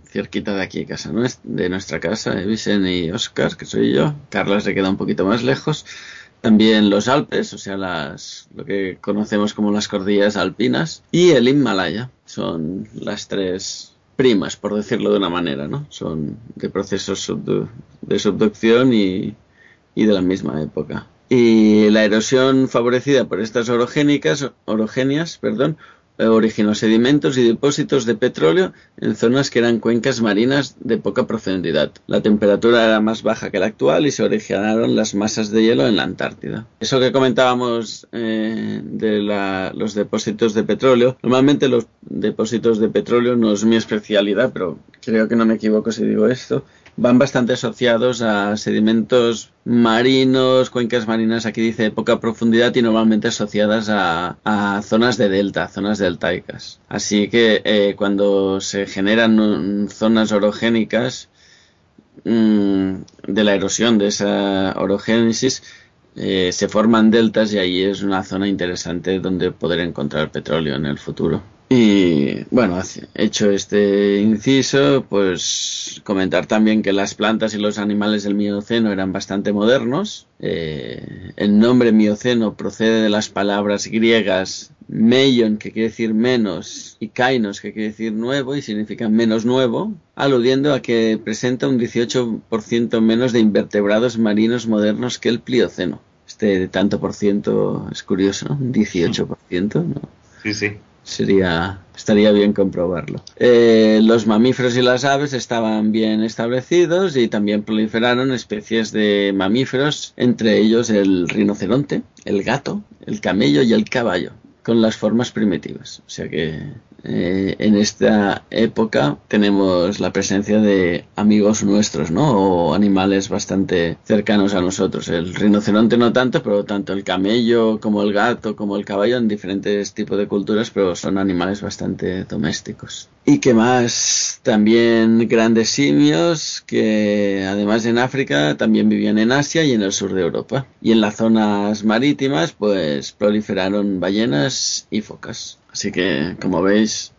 cerquita de aquí, casa de nuestra casa, Evisen y Oscar, que soy yo. Carlos se queda un poquito más lejos. También los Alpes, o sea, las, lo que conocemos como las cordilleras alpinas. Y el Himalaya. Son las tres primas, por decirlo de una manera, ¿no? Son de procesos de subducción y, y de la misma época. Y la erosión favorecida por estas orogénicas, orogenias perdón, originó sedimentos y depósitos de petróleo en zonas que eran cuencas marinas de poca profundidad. La temperatura era más baja que la actual y se originaron las masas de hielo en la Antártida. Eso que comentábamos eh, de los depósitos de petróleo, normalmente los depósitos de petróleo no es mi especialidad, pero creo que no me equivoco si digo esto, van bastante asociados a sedimentos marinos, cuencas marinas, aquí dice de poca profundidad y normalmente asociadas a, zonas de delta, zonas deltaicas. Así que eh, cuando se generan zonas orogénicas mm, de la erosión de esa orogénesis, eh, se forman deltas y ahí es una zona interesante donde poder encontrar petróleo en el futuro. Y bueno, hecho este inciso, pues comentar también que las plantas y los animales del Mioceno eran bastante modernos. Eh, el nombre Mioceno procede de las palabras griegas meion, que quiere decir menos, y kainos, que quiere decir nuevo y significa menos nuevo, aludiendo a que presenta un 18% menos de invertebrados marinos modernos que el Plioceno. Este tanto por ciento es curioso, ¿no? Un 18%, ¿no? Sí, sí sería estaría bien comprobarlo. Eh, los mamíferos y las aves estaban bien establecidos y también proliferaron especies de mamíferos, entre ellos el rinoceronte, el gato, el camello y el caballo, con las formas primitivas. O sea que eh, en esta época tenemos la presencia de amigos nuestros, ¿no? O animales bastante cercanos a nosotros. El rinoceronte no tanto, pero tanto el camello como el gato como el caballo en diferentes tipos de culturas, pero son animales bastante domésticos. Y que más, también grandes simios que además en África también vivían en Asia y en el sur de Europa. Y en las zonas marítimas pues proliferaron ballenas y focas. Así que, como veis,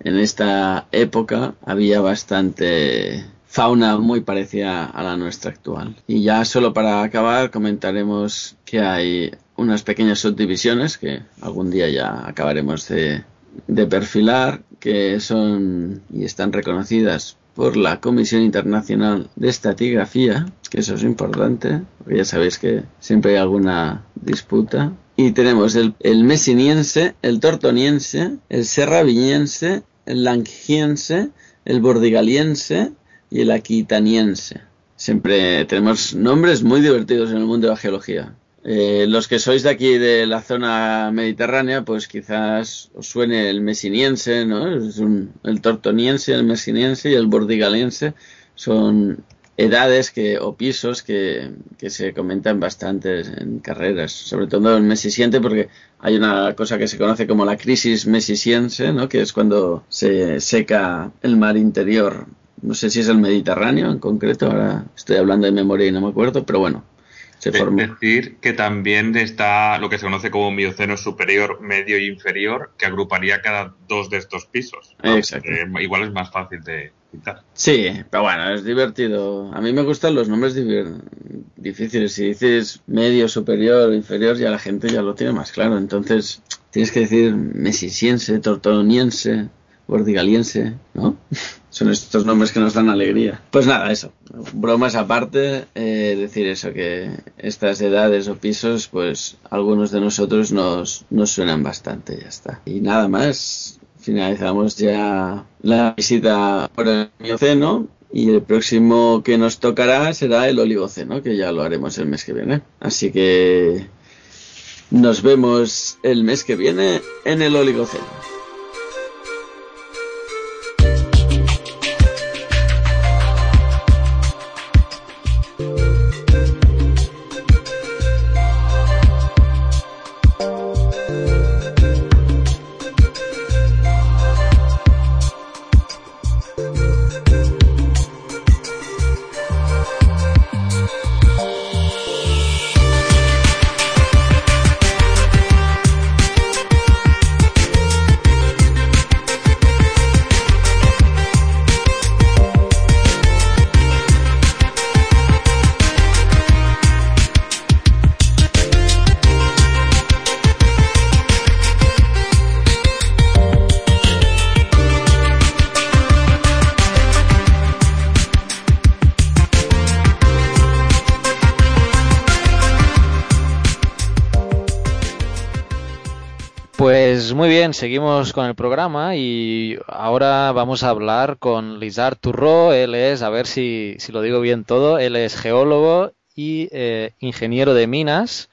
en esta época había bastante fauna muy parecida a la nuestra actual. Y ya solo para acabar comentaremos que hay unas pequeñas subdivisiones que algún día ya acabaremos de, de perfilar, que son y están reconocidas por la Comisión Internacional de Estatigrafía, que eso es importante, porque ya sabéis que siempre hay alguna disputa. Y tenemos el, el mesiniense, el tortoniense, el serraviñense, el langiense, el bordigaliense y el aquitaniense. Siempre tenemos nombres muy divertidos en el mundo de la geología. Eh, los que sois de aquí de la zona mediterránea, pues quizás os suene el mesiniense, ¿no? El tortoniense, el mesiniense y el bordigaliense son edades que, o pisos que, que se comentan bastante en carreras, sobre todo el mesisiente porque hay una cosa que se conoce como la crisis mesisiense, ¿no? que es cuando se seca el mar interior. No sé si es el Mediterráneo en concreto, ahora estoy hablando de memoria y no me acuerdo, pero bueno, es decir, que también está lo que se conoce como mioceno superior, medio e inferior, que agruparía cada dos de estos pisos. Exacto. igual es más fácil de quitar. Sí, pero bueno, es divertido. A mí me gustan los nombres difíciles. Si dices medio, superior, inferior, ya la gente ya lo tiene más claro. Entonces, tienes que decir mesisiense, tortoniense, bordigaliense, ¿no? [LAUGHS] Son estos nombres que nos dan alegría. Pues nada, eso. Bromas aparte, eh, decir eso, que estas edades o pisos, pues algunos de nosotros nos, nos suenan bastante, ya está. Y nada más, finalizamos ya la visita por el Mioceno y el próximo que nos tocará será el Oligoceno, que ya lo haremos el mes que viene. Así que nos vemos el mes que viene en el Oligoceno. Seguimos con el programa y ahora vamos a hablar con Lizard Turro. Él es, a ver si, si lo digo bien todo, él es geólogo y eh, ingeniero de minas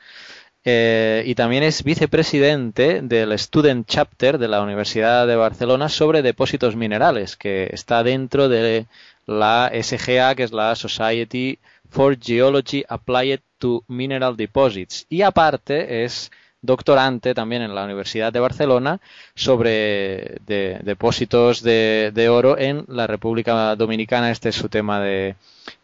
eh, y también es vicepresidente del Student Chapter de la Universidad de Barcelona sobre depósitos minerales, que está dentro de la SGA, que es la Society for Geology Applied to Mineral Deposits. Y aparte es doctorante también en la Universidad de Barcelona sobre depósitos de, oro en la República Dominicana. Este es su tema de,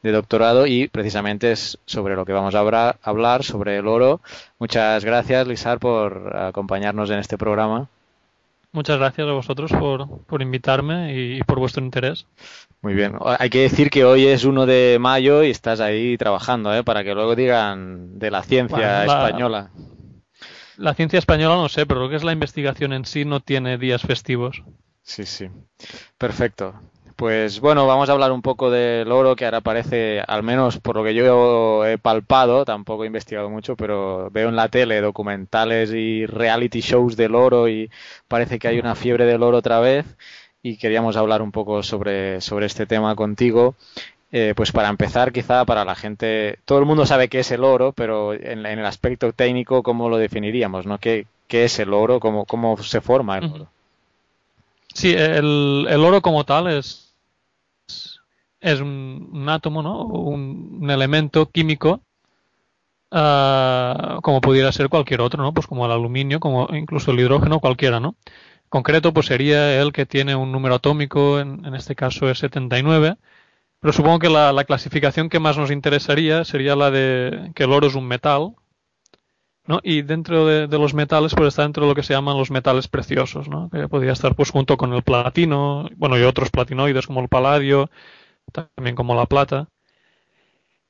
doctorado y precisamente es sobre lo que vamos a hablar, sobre el oro. Muchas gracias, Lizar, por acompañarnos en este programa. Muchas gracias a vosotros por, invitarme y, por vuestro interés. Muy bien. Hay que decir que hoy es 1 de mayo y estás ahí trabajando, ¿eh? para que luego digan de la ciencia española. La ciencia española no sé, pero lo que es la investigación en sí no tiene días festivos. Sí, sí. Perfecto. Pues bueno, vamos a hablar un poco del oro que ahora parece, al menos por lo que yo he palpado, tampoco he investigado mucho, pero veo en la tele documentales y reality shows del oro y parece que hay una fiebre del oro otra vez y queríamos hablar un poco sobre, sobre este tema contigo. Eh, pues para empezar, quizá para la gente, todo el mundo sabe qué es el oro, pero en, el aspecto técnico, ¿cómo lo definiríamos? ¿no? ¿Qué, es el oro? ¿Cómo, ¿Cómo se forma el oro? Sí, el, oro como tal es, es un, átomo, ¿no? Un, elemento químico ah, como pudiera ser cualquier otro, ¿no? Pues como el aluminio, como incluso el hidrógeno, cualquiera, ¿no? Concreto, pues sería el que tiene un número atómico, en, en este caso es 79, pero supongo que la, clasificación que más nos interesaría sería la de que el oro es un metal, ¿no? Y dentro de, los metales, pues está dentro de lo que se llaman los metales preciosos, ¿no? Que podría estar pues junto con el platino, bueno, y otros platinoides como el paladio, también como la plata.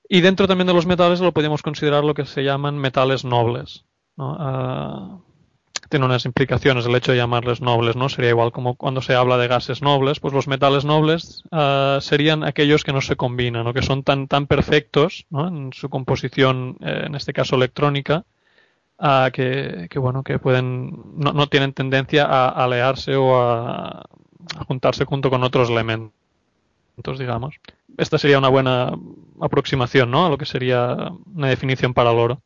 Y dentro también de los metales lo podríamos considerar lo que se llaman metales nobles, ¿no? Ah, tiene unas implicaciones el hecho de llamarles nobles, ¿no? Sería igual como cuando se habla de gases nobles, pues los metales nobles uh, serían aquellos que no se combinan o que son tan, tan perfectos ¿no? en su composición, eh, en este caso electrónica, uh, que, bueno, que pueden, no, no tienen tendencia a alearse o a, a, juntarse junto con otros elementos, digamos. Esta sería una buena aproximación, ¿no? A lo que sería una definición para el oro.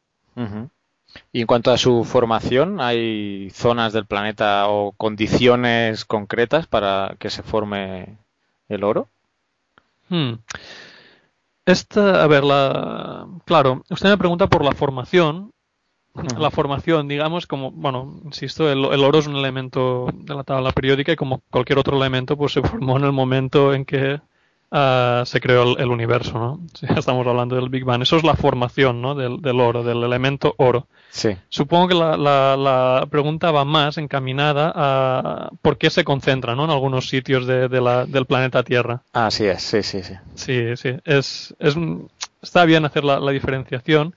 Y en cuanto a su formación, ¿hay zonas del planeta o condiciones concretas para que se forme el oro? Hmm. Esta, a ver, la, claro, usted me pregunta por la formación. La formación, digamos, como, bueno, insisto, el, el, oro es un elemento de la tabla periódica y como cualquier otro elemento, pues se formó en el momento en que Ah, se creó el, universo, ¿no? [LAUGHS] estamos hablando del Big Bang. Eso es la formación, ¿no? Del, oro, del elemento oro. Sí. Supongo que la, la, pregunta va más encaminada a por qué se concentra, ¿no? En algunos sitios de, la, del planeta Tierra. Así es, sí, sí, sí. Sí, sí. Es, es, está bien hacer la, diferenciación.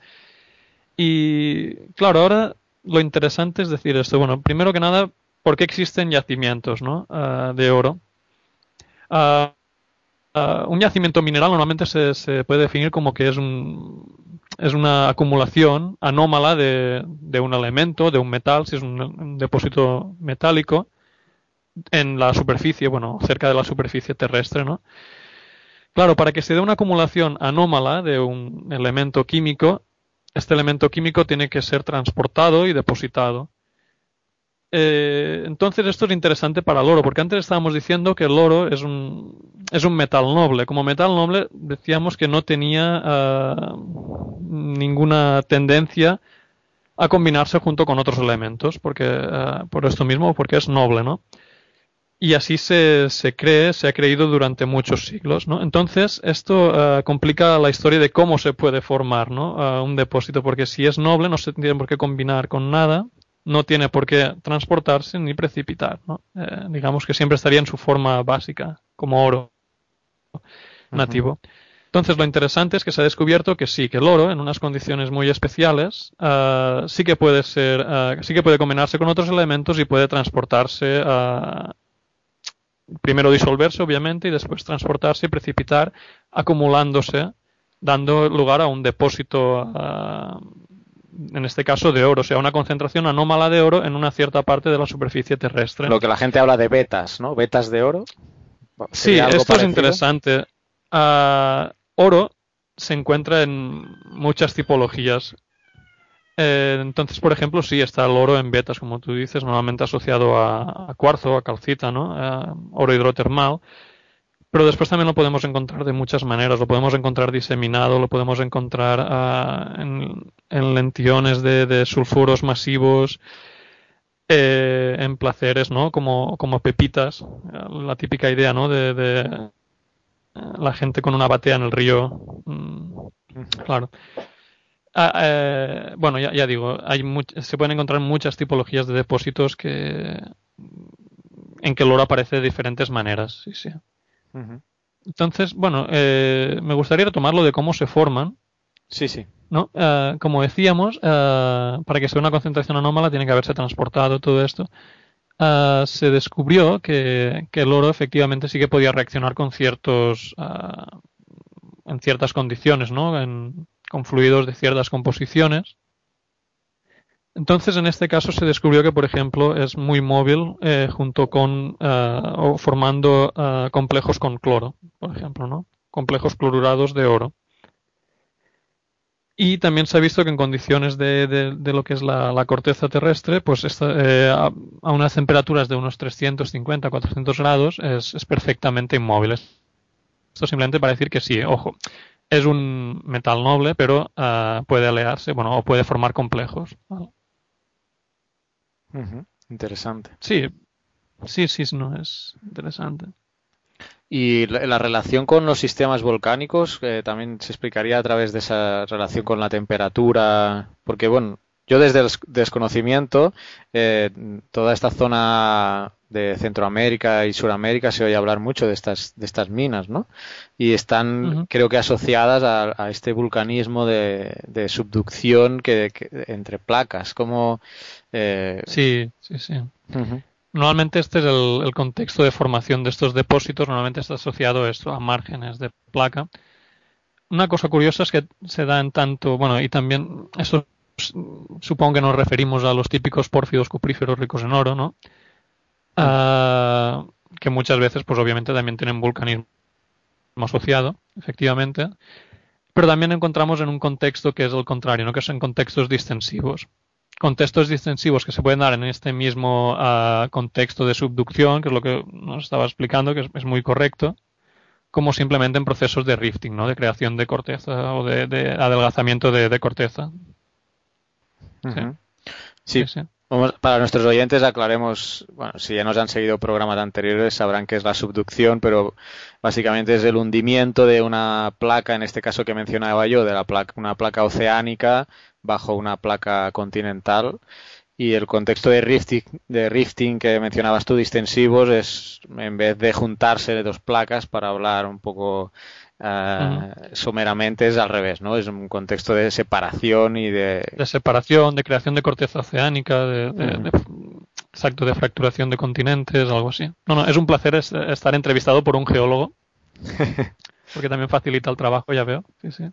Y, claro, ahora lo interesante es decir esto. Bueno, primero que nada, ¿por qué existen yacimientos, ¿no? Ah, de oro? Uh, Ah, un yacimiento mineral normalmente se, puede definir como que es, un, una acumulación anómala de, un elemento, de un metal, si es un, depósito metálico, en la superficie, bueno, cerca de la superficie terrestre, ¿no? Claro, para que se dé una acumulación anómala de un elemento químico, este elemento químico tiene que ser transportado y depositado. Eh, entonces esto es interesante para el oro, porque antes estábamos diciendo que el oro es un, es un metal noble. Como metal noble decíamos que no tenía ah, ninguna tendencia a combinarse junto con otros elementos, porque ah, por esto mismo, porque es noble, ¿no? Y así se, se cree, se ha creído durante muchos siglos, ¿no? Entonces, esto ah, complica la historia de cómo se puede formar, ¿no? un depósito, porque si es noble no se tiene por qué combinar con nada, no tiene por qué transportarse ni precipitar. ¿no? Eh, digamos que siempre estaría en su forma básica, como oro nativo. Entonces lo interesante es que se ha descubierto que sí, que el oro, en unas condiciones muy especiales, eh, sí que puede ser, eh, sí que puede combinarse con otros elementos y puede transportarse, primero disolverse obviamente y después transportarse y precipitar, acumulándose, dando lugar a un depósito en este caso de oro, o sea, una concentración anómala de oro en una cierta parte de la superficie terrestre. Lo que la gente habla de betas, ¿no? Betas de oro. Sí, esto es interesante. Ah, oro se encuentra en muchas tipologías. Eh, entonces, por ejemplo, sí está el oro en betas, como tú dices, normalmente asociado a, cuarzo, a calcita, ¿no? oro hidrotermal. Pero después también lo podemos encontrar de muchas maneras. Lo podemos encontrar diseminado, lo podemos encontrar ah, en, lentiones de, sulfuros masivos, eh, en placeres, ¿no? Como, como pepitas. La típica idea, ¿no? De, la gente con una batea en el río. Mm, claro. Ah, eh, bueno, ya, digo, hay se pueden encontrar muchas tipologías de depósitos que en que el oro aparece de diferentes maneras. Sí, sí. Entonces, bueno, eh, me gustaría retomarlo de cómo se forman. Sí, sí. ¿no? Eh, como decíamos, eh, para que sea una concentración anómala tiene que haberse transportado todo esto. se descubrió que, el oro efectivamente sí que podía reaccionar con ciertos en ciertas condiciones, ¿no? con fluidos de ciertas composiciones. Entonces, en este caso se descubrió que, por ejemplo, es muy móvil eh, junto con eh, o formando eh, complejos con cloro, por ejemplo, ¿no? Complejos clorurados de oro. Y también se ha visto que en condiciones de, lo que es la, corteza terrestre, pues a, unas temperaturas de unos 350, 400 grados es, perfectamente inmóvil. Esto simplemente para decir que sí, ojo, es un metal noble, pero puede alearse, bueno, o puede formar complejos. Interesante. Sí, sí, sí, no es interesante. Y la, relación con los sistemas volcánicos eh, también se explicaría a través de esa relación con la temperatura, porque bueno, yo desde el desconocimiento, eh, toda esta zona de Centroamérica y Suramérica se oye hablar mucho de estas, de estas minas, ¿no? Y están, creo que asociadas a, este vulcanismo de, subducción que, entre placas, como... Eh... Sí, sí, sí. Normalmente este es el, contexto de formación de estos depósitos, normalmente está asociado esto a márgenes de placa. Una cosa curiosa es que se da en tanto, bueno, y también supongo que nos referimos a los típicos pórfidos cupríferos ricos en oro, ¿no? Ah, que muchas veces, pues obviamente también tienen vulcanismo asociado, efectivamente, pero también encontramos en un contexto que es el contrario, ¿no? que son contextos distensivos. Contextos distensivos que se pueden dar en este mismo ah, contexto de subducción, que es lo que nos estaba explicando, que es, muy correcto, como simplemente en procesos de rifting, ¿no? de creación de corteza o de, adelgazamiento de, corteza. Sí. sí para nuestros oyentes aclaremos, bueno, si ya nos han seguido programas anteriores sabrán que es la subducción, pero básicamente es el hundimiento de una placa, en este caso que mencionaba yo, de la placa, una placa oceánica bajo una placa continental. Y el contexto de rifting, de rifting que mencionabas tú, distensivos, es en vez de juntarse dos placas para hablar un poco Uh, someramente es al revés, ¿no? Es un contexto de separación y de... De separación, de creación de corteza oceánica, de, exacto, de fracturación de continentes, algo así. No, no, es un placer estar entrevistado por un geólogo, [LAUGHS] porque también facilita el trabajo, ya veo. Sí, sí.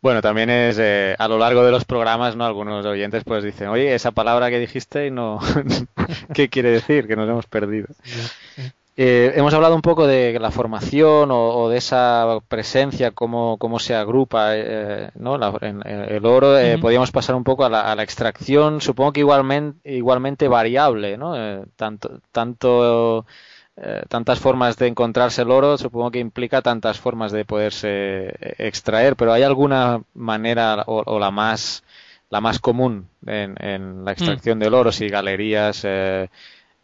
Bueno, también es eh, a lo largo de los programas, ¿no? Algunos oyentes pues dicen, oye, esa palabra que dijiste, no, [LAUGHS] ¿qué quiere decir? Que nos hemos perdido. Eh, hemos hablado un poco de la formación o, de esa presencia, cómo, cómo se agrupa eh, ¿no? en, el oro. Eh, podríamos pasar un poco a la, extracción, supongo que igualmente, igualmente variable, ¿no? tanto, tanto tantas formas de encontrarse el oro, supongo que implica tantas formas de poderse extraer, pero ¿hay alguna manera o, la más la más común en, la extracción mm. del oro? Si galerías, eh,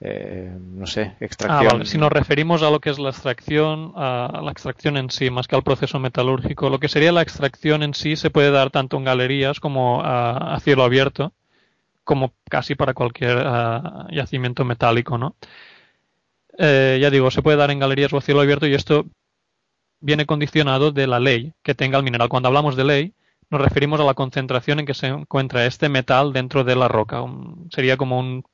no sé, extracción. Ah, si nos referimos a lo que es la extracción, a la extracción en sí, más que al proceso metalúrgico, lo que sería la extracción en sí se puede dar tanto en galerías como a, cielo abierto, como casi para cualquier ah, yacimiento metálico, ¿no? Eh, ya digo, se puede dar en galerías o a cielo abierto y esto viene condicionado de la ley que tenga el mineral. Cuando hablamos de ley, nos referimos a la concentración en que se encuentra este metal dentro de la roca. sería como un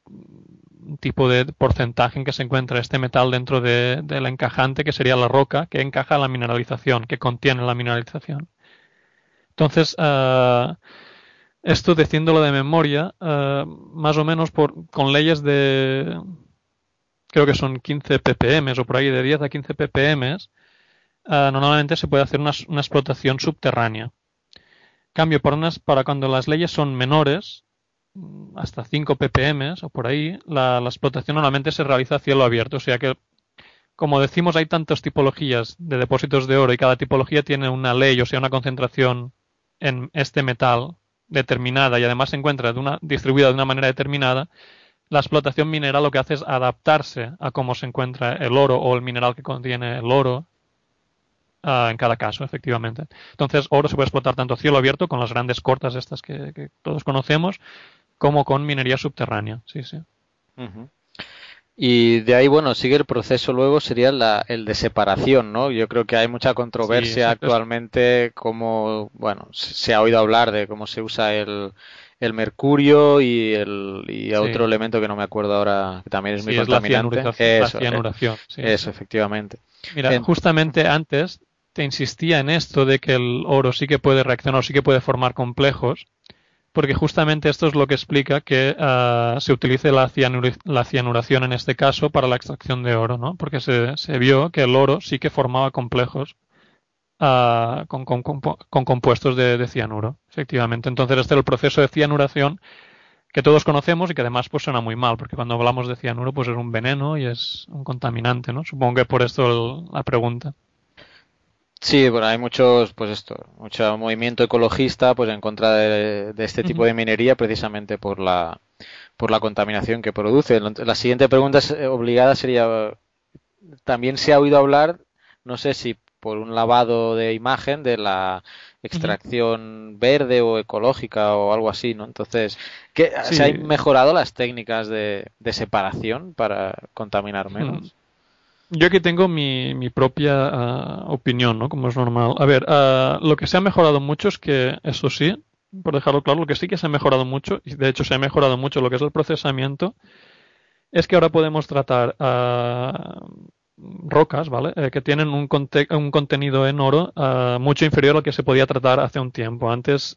tipo de porcentaje en que se encuentra este metal dentro del de, encajante, que sería la roca, que encaja la mineralización, que contiene la mineralización. Entonces, ah, Esto diciéndolo de memoria, eh, más o menos por, con leyes de, creo que son 15 ppm o por ahí de 10 a 15 ppm, uh, normalmente se puede hacer una, una, explotación subterránea. Cambio, por unas, para cuando las leyes son menores, hasta 5 ppm o por ahí, la, explotación normalmente se realiza a cielo abierto. O sea que, como decimos, hay tantas tipologías de depósitos de oro y cada tipología tiene una ley, o sea, una concentración en este metal determinada y además se encuentra de una, distribuida de una manera determinada, la explotación mineral lo que hace es adaptarse a cómo se encuentra el oro o el mineral que contiene el oro uh, en cada caso, efectivamente. Entonces, oro se puede explotar tanto a cielo abierto, con las grandes cortas estas que todos conocemos, como con minería subterránea. Sí, sí. Uh -huh. Y de ahí, bueno, sigue el proceso luego, sería la, el de separación, ¿no? Yo creo que hay mucha controversia sí, actualmente, como, bueno, se ha oído hablar de cómo se usa el, el mercurio y, el, y otro sí. elemento que no me acuerdo ahora, que también es muy sí, contaminante. Es la cianuración. Eso, la cianuración eh, eso efectivamente. Mira, en... justamente antes te insistía en esto de que el oro sí que puede reaccionar, sí que puede formar complejos, porque justamente esto es lo que explica que uh, se utilice la, la, cianuración en este caso para la extracción de oro, ¿no? Porque se, se vio que el oro sí que formaba complejos uh, con, con, compuestos de, de, cianuro, efectivamente. Entonces este es el proceso de cianuración que todos conocemos y que además pues suena muy mal, porque cuando hablamos de cianuro pues es un veneno y es un contaminante, ¿no? Supongo que por esto el, la pregunta. Sí, bueno, hay muchos, pues esto, mucho movimiento ecologista, pues en contra de, de este tipo uh -huh. de minería, precisamente por la, por la contaminación que produce. La siguiente pregunta obligada sería, también se ha oído hablar, no sé si por un lavado de imagen de la extracción uh -huh. verde o ecológica o algo así, ¿no? Entonces, ¿qué, sí. ¿se han mejorado las técnicas de, de separación para contaminar menos? Uh -huh. Yo aquí tengo mi, propia uh, opinión, ¿no? Como es normal. A ver, uh, lo que se ha mejorado mucho es que, eso sí, por dejarlo claro, lo que sí que se ha mejorado mucho, y de hecho se ha mejorado mucho lo que es el procesamiento, es que ahora podemos tratar uh, rocas, ¿vale? Eh, que tienen un, conte un, contenido en oro mucho inferior al que se podía tratar hace un tiempo. Antes,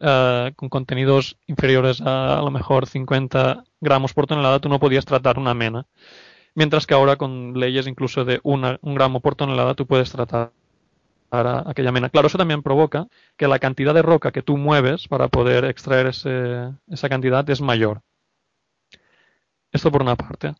con contenidos inferiores a a lo mejor 50 gramos por tonelada, tú no podías tratar una mena mientras que ahora con leyes incluso de una, un gramo por tonelada tú puedes tratar a aquella mena. Claro, eso también provoca que la cantidad de roca que tú mueves para poder extraer ese, esa cantidad es mayor. Esto por una parte.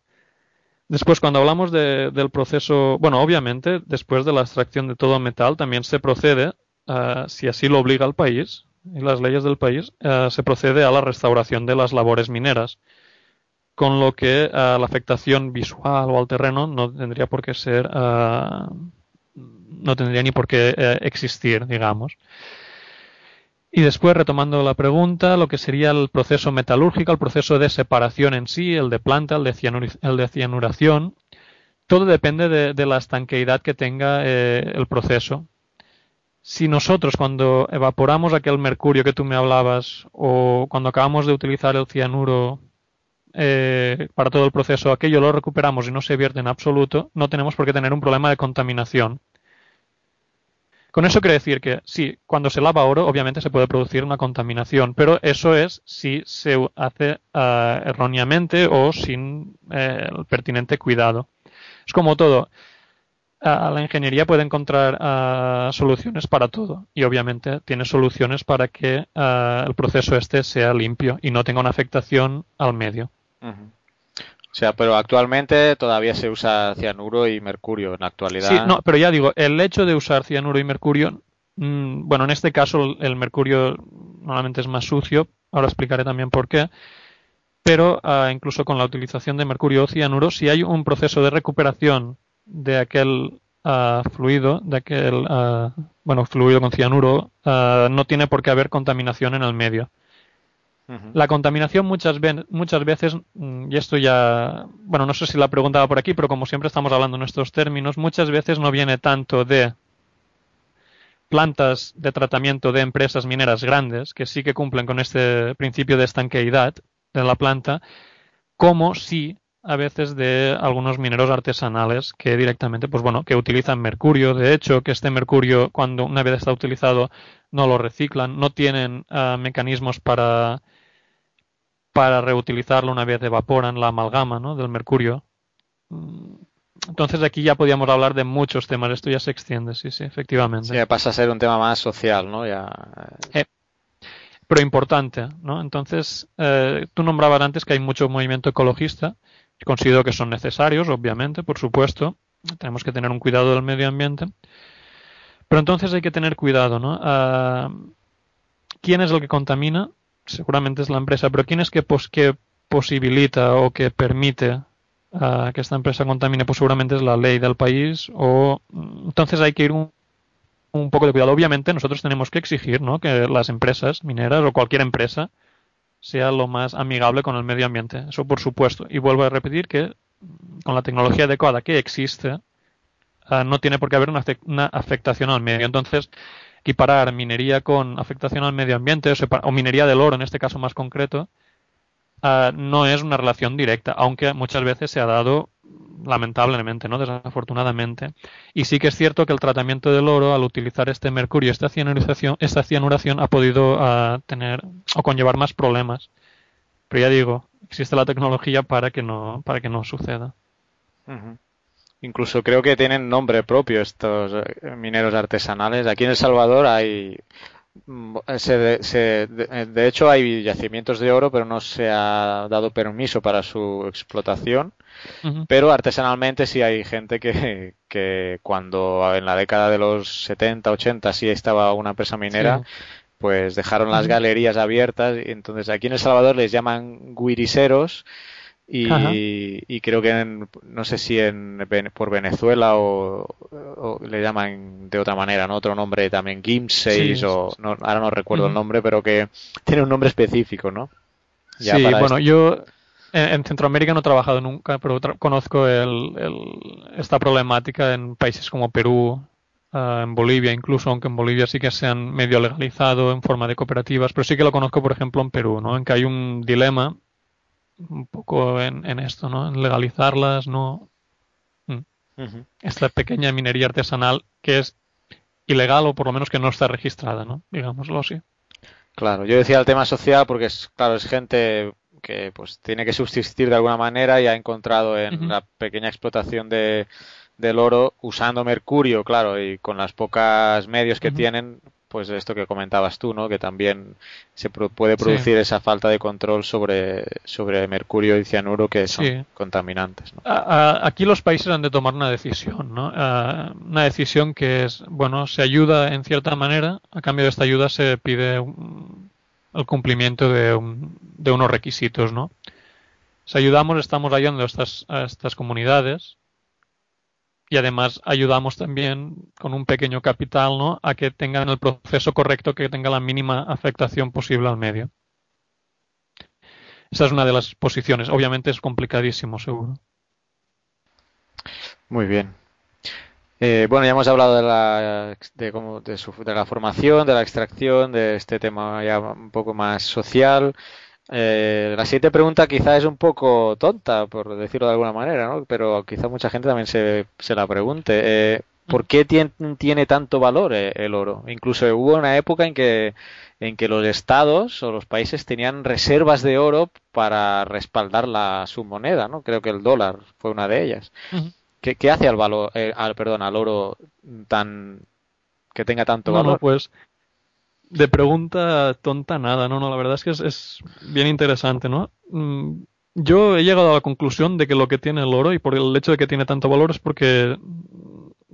Después, cuando hablamos de, del proceso, bueno, obviamente, después de la extracción de todo metal, también se procede, uh, si así lo obliga el país y las leyes del país, uh, se procede a la restauración de las labores mineras con lo que uh, la afectación visual o al terreno no tendría por qué ser, uh, no tendría ni por qué uh, existir, digamos. Y después, retomando la pregunta, lo que sería el proceso metalúrgico, el proceso de separación en sí, el de planta, el de, el de cianuración, todo depende de, la estanqueidad que tenga eh, el proceso. Si nosotros cuando evaporamos aquel mercurio que tú me hablabas o cuando acabamos de utilizar el cianuro eh, para todo el proceso aquello lo recuperamos y no se vierte en absoluto, no tenemos por qué tener un problema de contaminación. Con eso quiere decir que sí, cuando se lava oro, obviamente se puede producir una contaminación, pero eso es si se hace uh, erróneamente o sin eh, el pertinente cuidado. Es como todo. La ingeniería puede encontrar soluciones para todo y obviamente tiene soluciones para que el proceso este sea limpio y no tenga una afectación al medio. Uh -huh. O sea, pero actualmente todavía se usa cianuro y mercurio en la actualidad. Sí, no, pero ya digo, el hecho de usar cianuro y mercurio, mmm, bueno, en este caso el mercurio normalmente es más sucio, ahora explicaré también por qué, pero uh, incluso con la utilización de mercurio o cianuro, si hay un proceso de recuperación de aquel uh, fluido, de aquel, uh, bueno, fluido con cianuro, no tiene por qué haber contaminación en el medio. La contaminación muchas, muchas veces, mm, y esto ya, bueno, no sé si la preguntaba por aquí, pero como siempre estamos hablando en estos términos, muchas veces no viene tanto de plantas de tratamiento de empresas mineras grandes, que sí que cumplen con este principio de estanqueidad de la planta, como si a veces de algunos mineros artesanales que directamente, pues bueno, que utilizan mercurio. De hecho, que este mercurio, cuando una vez está utilizado, no lo reciclan, no tienen uh, mecanismos para, para reutilizarlo una vez evaporan la amalgama ¿no? del mercurio. Mm, entonces aquí ya podíamos hablar de muchos temas. Esto ya se extiende, sí, sí, efectivamente. Sí, pasa a ser un tema más social, ¿no? Ya... Eh, pero importante, ¿no? Entonces, eh, tú nombrabas antes que hay mucho movimiento ecologista. Considero que son necesarios, obviamente, por supuesto. Tenemos que tener un cuidado del medio ambiente. Pero entonces hay que tener cuidado, ¿no? Uh, ¿Quién es el que contamina? Seguramente es la empresa, pero ¿quién es que, pos que posibilita o que permite uh, que esta empresa contamine? Pues seguramente es la ley del país o entonces hay que ir un, un poco de cuidado. Obviamente nosotros tenemos que exigir ¿no? que las empresas mineras o cualquier empresa sea lo más amigable con el medio ambiente. Eso por supuesto. Y vuelvo a repetir que con la tecnología adecuada que existe, uh, no tiene por qué haber una, afectación al medio. Entonces, equiparar minería con afectación al medio ambiente o, minería del oro, en este caso más concreto, uh, no es una relación directa, aunque muchas veces se ha dado lamentablemente, ¿no? Desafortunadamente. Y sí que es cierto que el tratamiento del oro, al utilizar este mercurio, esta cianuración, esta cianuración ha podido uh, tener o conllevar más problemas. Pero ya digo, existe la tecnología para que no, para que no suceda. Incluso creo que tienen nombre propio estos mineros artesanales. Aquí en El Salvador hay se, se, de, de, hecho, hay yacimientos de oro, pero no se ha dado permiso para su explotación. Uh -huh. Pero artesanalmente sí hay gente que, que, cuando en la década de los 70, 80 sí estaba una empresa minera, sí. pues dejaron las galerías abiertas. Y entonces aquí en El Salvador les llaman guiriseros. Y, y, creo que en, no sé si en, por Venezuela o, o, le llaman de otra manera, ¿no? Otro nombre también, Gimseis sí, o no, ahora no recuerdo uh -huh. el nombre, pero que tiene un nombre específico, ¿no? Ya sí, bueno, este... yo en, en, Centroamérica no he trabajado nunca, pero conozco el, el, esta problemática en países como Perú, uh, en Bolivia incluso, aunque en Bolivia sí que se han medio legalizado en forma de cooperativas, pero sí que lo conozco, por ejemplo, en Perú, ¿no? En que hay un dilema un poco en, en esto, ¿no? En legalizarlas, ¿no? Uh -huh. Esta pequeña minería artesanal que es ilegal o por lo menos que no está registrada, ¿no? Digámoslo así. Claro, yo decía el tema social porque es, claro, es gente que pues tiene que subsistir de alguna manera y ha encontrado en uh -huh. la pequeña explotación de, del oro usando mercurio, claro, y con las pocas medios que uh -huh. tienen, pues esto que comentabas tú, ¿no? Que también se pro puede producir sí. esa falta de control sobre, sobre mercurio y cianuro que son sí. contaminantes. aquí los países han de tomar una decisión, ¿no? Una decisión que es, bueno, se ayuda en cierta manera, a cambio de esta ayuda se pide un, el cumplimiento de, un, de, unos requisitos, ¿no? Si ayudamos, estamos ayudando a estas, a estas comunidades y además ayudamos también con un pequeño capital ¿no? a que tengan el proceso correcto, que tenga la mínima afectación posible al medio. Esa es una de las posiciones. Obviamente es complicadísimo, seguro. Muy bien. Eh, bueno, ya hemos hablado de la, de, cómo, de, su, de la formación, de la extracción, de este tema ya un poco más social. Eh, la siguiente pregunta quizá es un poco tonta, por decirlo de alguna manera, ¿no? pero quizá mucha gente también se, se la pregunte. Eh, ¿Por qué tiene, tiene tanto valor eh, el oro? Incluso hubo una época en que, en que los estados o los países tenían reservas de oro para respaldar la, su moneda, ¿no? Creo que el dólar fue una de ellas. Uh -huh. ¿Qué, ¿Qué, hace al valor, eh, al, perdón, al oro tan que tenga tanto no, valor? No, pues de pregunta tonta nada, no, no, la verdad es que es, bien interesante, ¿no? Mm, yo he llegado a la conclusión de que lo que tiene el oro y por el hecho de que tiene tanto valor es porque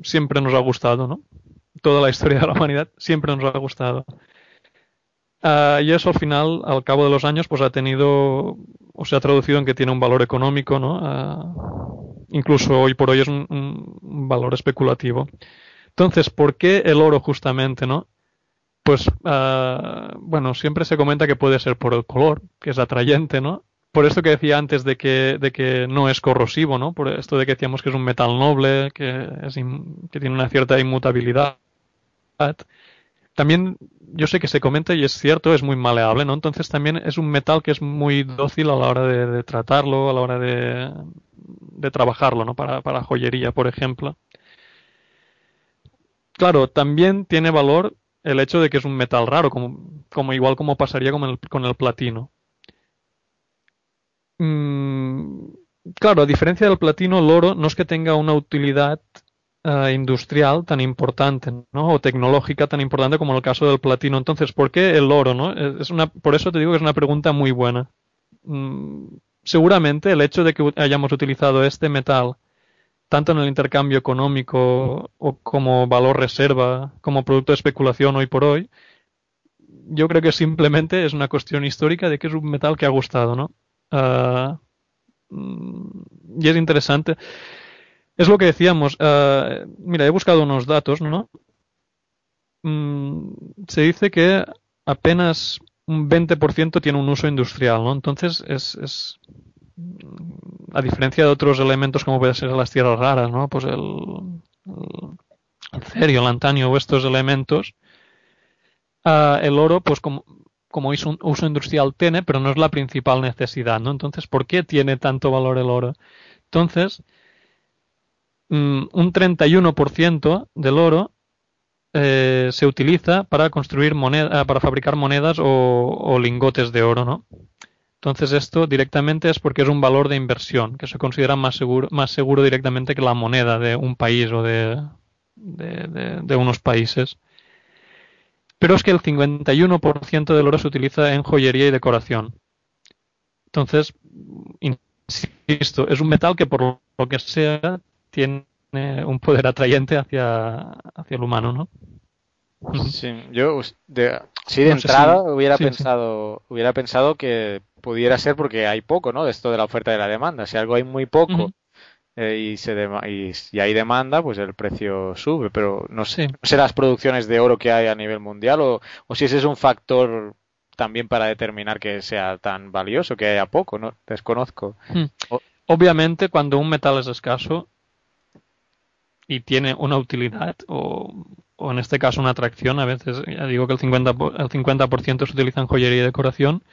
siempre nos ha gustado, ¿no? Toda la historia de la humanidad siempre nos ha gustado. Uh, y eso al final, al cabo de los años, pues ha tenido o se ha traducido en que tiene un valor económico, ¿no? Uh, incluso hoy por hoy es un, un valor especulativo. Entonces, ¿por qué el oro justamente, no? Pues, uh, bueno, siempre se comenta que puede ser por el color, que es atrayente, ¿no? Por esto que decía antes de que, de que no es corrosivo, ¿no? Por esto de que decíamos que es un metal noble, que, es que tiene una cierta inmutabilidad. también yo sé que se comenta y es cierto, es muy maleable, ¿no? Entonces también es un metal que es muy dócil a la hora de, tratarlo, a la hora de, de trabajarlo, ¿no? Para, para joyería, por ejemplo. Claro, también tiene valor el hecho de que es un metal raro, como, igual como pasaría con el, con el platino. Mm, claro, a diferencia del platino, el oro no es que tenga una utilidad eh, industrial tan importante, ¿no? O tecnológica tan importante como el caso del platino. Entonces, ¿por qué el oro, no? Es una, por eso te digo que es una pregunta muy buena. Mm, seguramente el hecho de que hayamos utilizado este metal tanto en el intercambio económico o como valor reserva, como producto de especulación hoy por hoy, yo creo que simplemente es una cuestión histórica de que es un metal que ha gustado, ¿no? Ah, mm, y es interesante. Es lo que decíamos. Uh, mira, he buscado unos datos, ¿no? Mm, se dice que apenas un 20% tiene un uso industrial, ¿no? Entonces es, a diferencia de otros elementos como pueden ser las tierras raras, ¿no? Pues el, cerio, el antanio o estos elementos, uh, el oro, pues como, como uso, uso industrial tiene, pero no es la principal necesidad, ¿no? Entonces, ¿por qué tiene tanto valor el oro? Entonces, Mm, un 31% del oro eh, se utiliza para construir moneda, para fabricar monedas o, lingotes de oro, ¿no? Entonces esto directamente es porque es un valor de inversión que se considera más seguro, más seguro directamente que la moneda de un país o de, de unos países. Pero es que el 51% del oro se utiliza en joyería y decoración. Entonces, insisto, es un metal que por lo que sea tiene un poder atrayente hacia, hacia el humano, ¿no? Sí, yo de, sí de entrada hubiera pensado hubiera pensado que pudiera ser porque hay poco, ¿no? De esto de la oferta y la demanda. Si algo hay muy poco eh, y se y, hay demanda, pues el precio sube. Pero no sé, no sé las producciones de oro que hay a nivel mundial o, o si ese es un factor también para determinar que sea tan valioso, que haya poco, ¿no? Desconozco. Obviamente, cuando un metal es escaso, y tiene una utilidad o, o, en este caso una atracción, a veces ya digo que el 50%, el 50 se utiliza en joyería y decoración,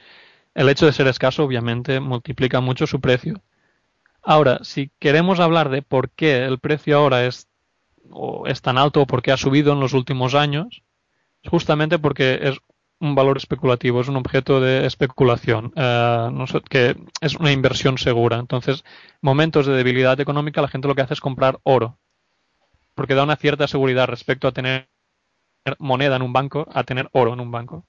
el hecho de ser escaso obviamente multiplica mucho su precio. Ahora, si queremos hablar de por qué el precio ahora es, o es tan alto o por qué ha subido en los últimos años, es justamente porque es un valor especulativo, es un objeto de especulación, eh, no que es una inversión segura. Entonces, momentos de debilidad económica, la gente lo que hace es comprar oro porque da una cierta seguridad respecto a tener moneda en un banco a tener oro en un banco.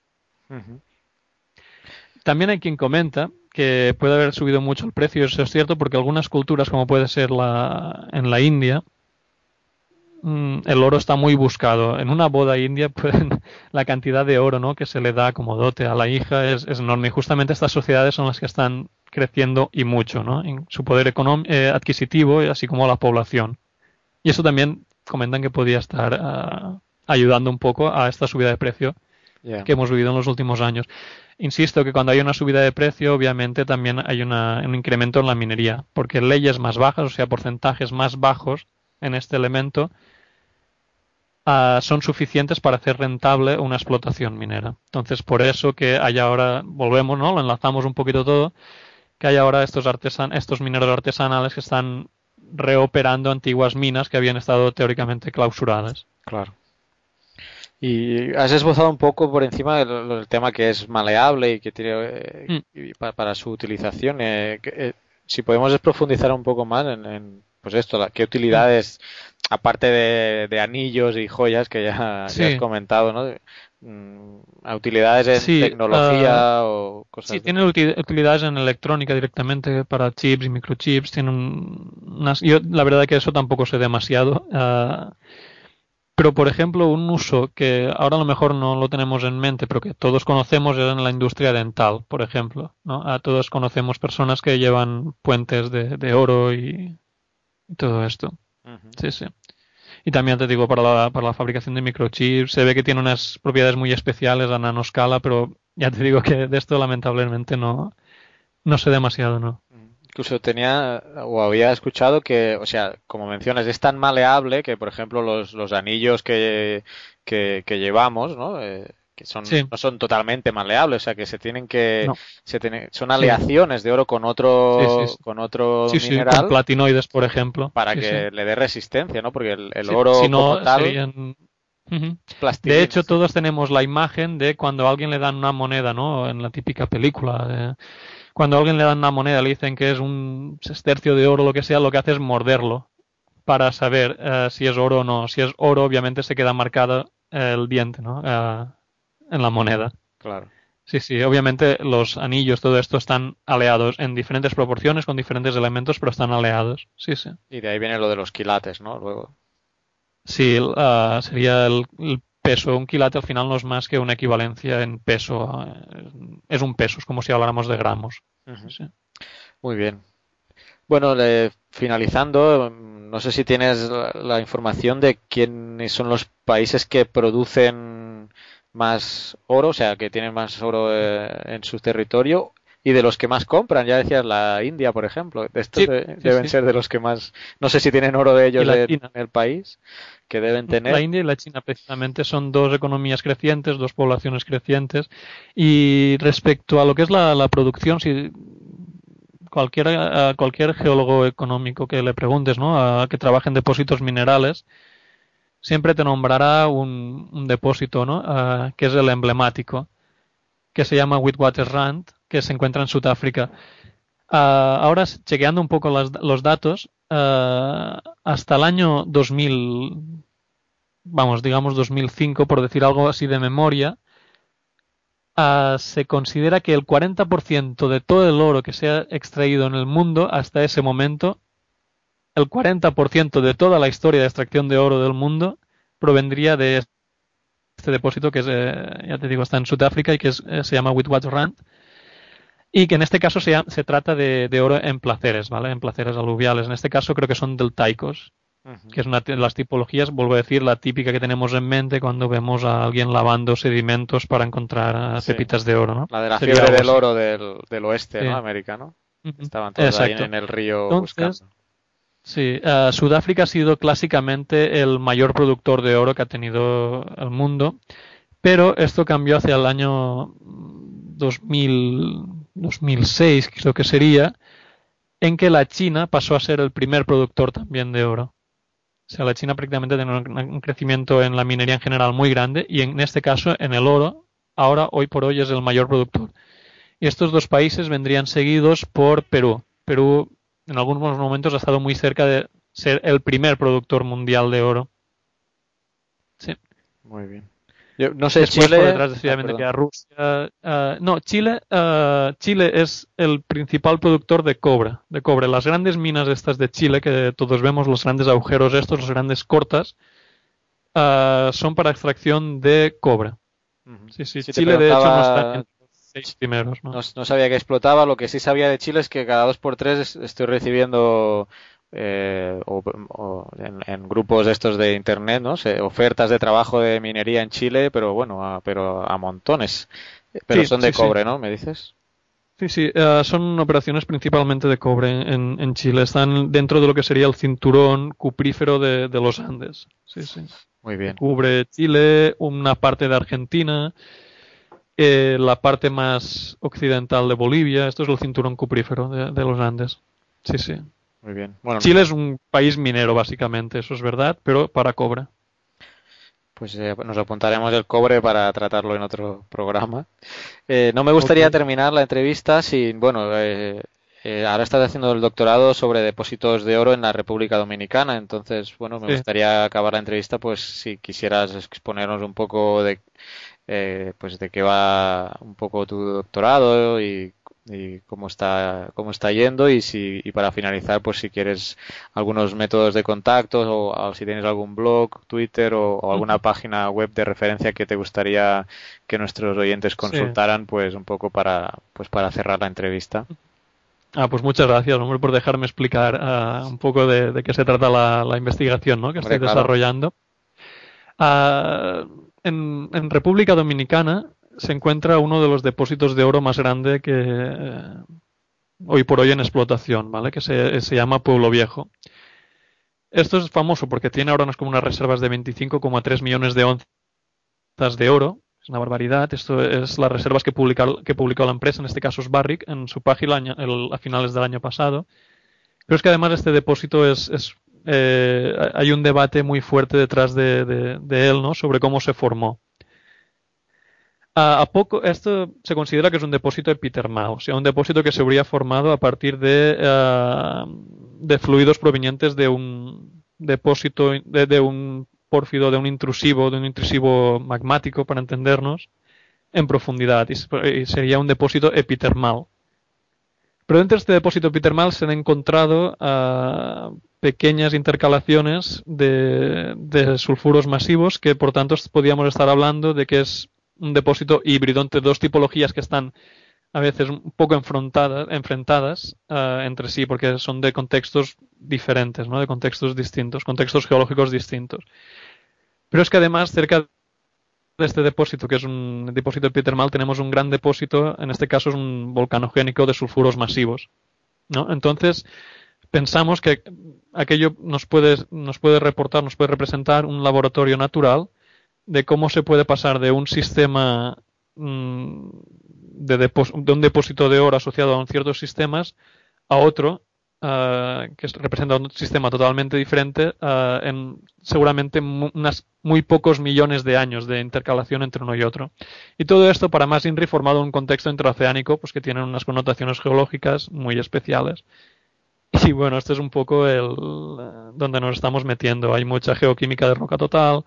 También hay quien comenta que puede haber subido mucho el precio, eso es cierto, porque algunas culturas, como puede ser la, en la India, mm, el oro está muy buscado. En una boda india, [LAUGHS] pues, la cantidad de oro ¿no? que se le da como dote a la hija es, enorme. Y justamente estas sociedades son las que están creciendo y mucho ¿no? en su poder eh, adquisitivo, así como la población. Y eso también comentan que podía estar ah, ayudando un poco a esta subida de precio que hemos vivido en los últimos años. Insisto que cuando hay una subida de precio, obviamente también hay un incremento en la minería, porque leyes más bajas, o sea, porcentajes más bajos en este elemento, ah, son suficientes para hacer rentable una explotación minera. Entonces, por eso que hay ahora, volvemos, ¿no? Lo enlazamos un poquito todo, que hay ahora estos, artesan estos mineros artesanales que están reoperando antiguas minas que habían estado teóricamente clausuradas. Claro. Y has esbozado un poco por encima del, tema que es maleable y que tiene eh, mm. para, su utilización. Eh, eh, si podemos profundizar un poco más en, pues esto, qué utilidades, aparte de, anillos y joyas que ya, has comentado, ¿no? Mm, a utilidades en tecnología ah, o cosas. Sí, tiene utilidades en electrónica directamente para chips y microchips. Tienen unas, yo la verdad que eso tampoco sé demasiado. Ah, pero por ejemplo, un uso que ahora a lo mejor no lo tenemos en mente, pero que todos conocemos es en la industria dental, por ejemplo. ¿no? A todos conocemos personas que llevan puentes de, oro y, todo esto. Sí, sí. Y también te digo, para la, para la fabricación de microchips, se ve que tiene unas propiedades muy especiales a nanoscala, pero ya te digo que de esto lamentablemente no, no sé demasiado, ¿no? Incluso tenía o había escuchado que, o sea, como mencionas, es tan maleable que, por ejemplo, los, los anillos que, que, que llevamos, ¿no? Eh, que son, Sí. no son totalmente maleables, o sea, que se tienen que, No. se tiene- son aleaciones de oro con otro, Sí, con otro mineral con platinoides, por ejemplo. para que le dé resistencia, ¿no? Porque el, el oro si no, como tal serían-. De hecho, todos tenemos la imagen de cuando a alguien le dan una moneda, ¿no? En la típica película. de- cuando a alguien le dan una moneda, le dicen que es un sestercio de oro, lo que sea, lo que hace es morderlo para saber eh, si es oro o no. Si es oro, obviamente se queda marcado eh, el diente, ¿no? Eh, en la moneda. Claro. Sí, sí, obviamente los anillos, todo esto están aleados en diferentes proporciones, con diferentes elementos, pero están aleados. Sí, sí. Y de ahí viene lo de los quilates, ¿no? Luego. Sí, ah, sería el, el peso. Un quilate al final no es más que una equivalencia en peso. ah, Es un peso, es como si habláramos de gramos. Sí. Muy bien. Bueno, le- finalizando, mm, no sé si tienes la, la información de quiénes son los países que producen más oro, o sea, que tienen más oro eh, en su territorio y de los que más compran. Ya decías la India, por ejemplo. Estos Sí, de- sí, deben sí. ser de los que más. No sé si tienen oro de ellos en, el país, que deben tener. La India y la China precisamente son dos economías crecientes, dos poblaciones crecientes. Y respecto a lo que es la, la producción, si cualquier, a cualquier geólogo económico que le preguntes, ¿no? A, que trabaje en depósitos minerales, siempre te nombrará un, un depósito, ¿no? Ah, que es el emblemático, que se llama Witwatersrand, que se encuentra en Sudáfrica. Ah, ahora, chequeando un poco las- los datos, ah, hasta el año 2000, vamos, digamos 2005, por decir algo así de memoria, ah, se considera que el 40% de todo el oro que se ha extraído en el mundo hasta ese momento, el 40% de toda la historia de extracción de oro del mundo provendría de este depósito que es, eh, ya te digo, está en Sudáfrica y que es- eh, se llama Witwatersrand y que en este caso se, trata de, de oro en placeres, ¿vale? En placeres aluviales. En este caso creo que son deltaicos, que es una de las tipologías, vuelvo a decir, la típica que tenemos en mente cuando vemos a alguien lavando sedimentos para encontrar ah, Sí. pepitas de oro, ¿no? La de la Sería fiebre del oro del, del oeste, Sí. ¿no? Americano. Ujú. Estaban todos ahí en el río Entonces, buscando. Sí, eh, Sudáfrica ha sido clásicamente el mayor productor de oro que ha tenido el mundo, pero esto cambió hacia el año 2000, 2006, creo que sería, en que la China pasó a ser el primer productor también de oro. O sea, la China prácticamente tiene un crecimiento en la minería en general muy grande y en este caso en el oro, ahora hoy por hoy es el mayor productor. Y estos dos países vendrían seguidos por Perú. Perú en algunos momentos ha estado muy cerca de ser el primer productor mundial de oro. Sí. Muy bien. Yo no sé, Después Chile. por detrás decididamente perdón. queda Rusia. ah, no, Chile, ah, Chile es el principal productor de cobre, de cobre. Las grandes minas estas de Chile que todos vemos, los grandes agujeros estos, los grandes cortas, ah, son para extracción de cobre. Sí, sí. Si Chile de hecho no está en los seis primeros, ¿no? No, no sabía que explotaba. Lo que sí sabía de Chile es que cada dos por tres es- estoy recibiendo eh, o, o en, en grupos estos de internet, ¿no? Se- ofertas de trabajo de minería en Chile, pero bueno, a, pero a montones. Pero Sí, son de sí, sí. cobre, ¿no? ¿Me dices? Sí, sí, eh, son operaciones principalmente de cobre en, en Chile. Están dentro de lo que sería el cinturón cuprífero de, de los Andes. Sí, sí. Muy bien. Cubre Chile, una parte de Argentina, eh, la parte más occidental de Bolivia. Esto es el cinturón cuprífero de, de los Andes. Sí, sí. Muy bien. Bueno, Chile es un país minero, básicamente, eso es verdad, pero para cobre. Pues eh, nos apuntaremos el cobre para tratarlo en otro programa. Eh, no me gustaría terminar la entrevista sin, bueno, eh, eh, ahora estás haciendo el doctorado sobre depósitos de oro en la República Dominicana, entonces, bueno, me Sí. gustaría acabar la entrevista, pues si quisieras exponernos un poco de, eh, pues de qué va un poco tu doctorado y, y cómo está, cómo está yendo y si, y para finalizar, pues si quieres algunos métodos de contacto o, o si tienes algún blog, Twitter o, o alguna página web de referencia que te gustaría que nuestros oyentes consultaran, pues un poco para, pues para cerrar la entrevista. Ah, pues muchas gracias, hombre, por dejarme explicar ah, un poco de, de qué se trata la, la investigación ¿no? que Hombre, estoy claro. desarrollando. Ah, en, en República Dominicana se encuentra uno de los depósitos de oro más grande que, hoy por hoy en explotación, ¿vale? Que se, se llama Pueblo Viejo. Esto es famoso porque tiene ahora unas, como unas reservas de 25,3 millones de onzas de oro. Es una barbaridad. Esto es las reservas que, que publicó la empresa, en este caso es Barrick, en su página a finales del año pasado. Pero es que además este depósito es, es eh, hay un debate muy fuerte detrás de, de, de, él, ¿no? Sobre cómo se formó. A, a, poco, esto se considera que es un depósito epitermal, o sea, un depósito que se habría formado a partir de, uh, de fluidos provenientes de un depósito, de, un pórfido, de un intrusivo, de un intrusivo magmático, para entendernos, en profundidad, y, y sería un depósito epitermal. Pero dentro de este depósito epitermal se han encontrado uh, pequeñas intercalaciones de, de, sulfuros masivos que por tanto podríamos estar hablando de que es un depósito híbrido entre dos tipologías que están a veces un poco enfrentadas, uh, entre sí porque son de contextos diferentes, ¿no? de contextos distintos, contextos geológicos distintos. Pero es que además cerca de este depósito, que es un depósito epitermal, tenemos un gran depósito, en este caso es un volcanogénico de sulfuros masivos. ¿no? Entonces, pensamos que aquello nos puede, nos puede reportar, nos puede representar un laboratorio natural de cómo se puede pasar de un sistema mmm, de, un depósito de oro asociado a un ciertos sistemas a otro uh, que representa un sistema totalmente diferente uh, en seguramente unas muy pocos millones de años de intercalación entre uno y otro. Y todo esto para más INRI formado en un contexto interoceánico pues que tienen unas connotaciones geológicas muy especiales. [LAUGHS] Y bueno, este es un poco el donde nos estamos metiendo. Hay mucha geoquímica de roca total,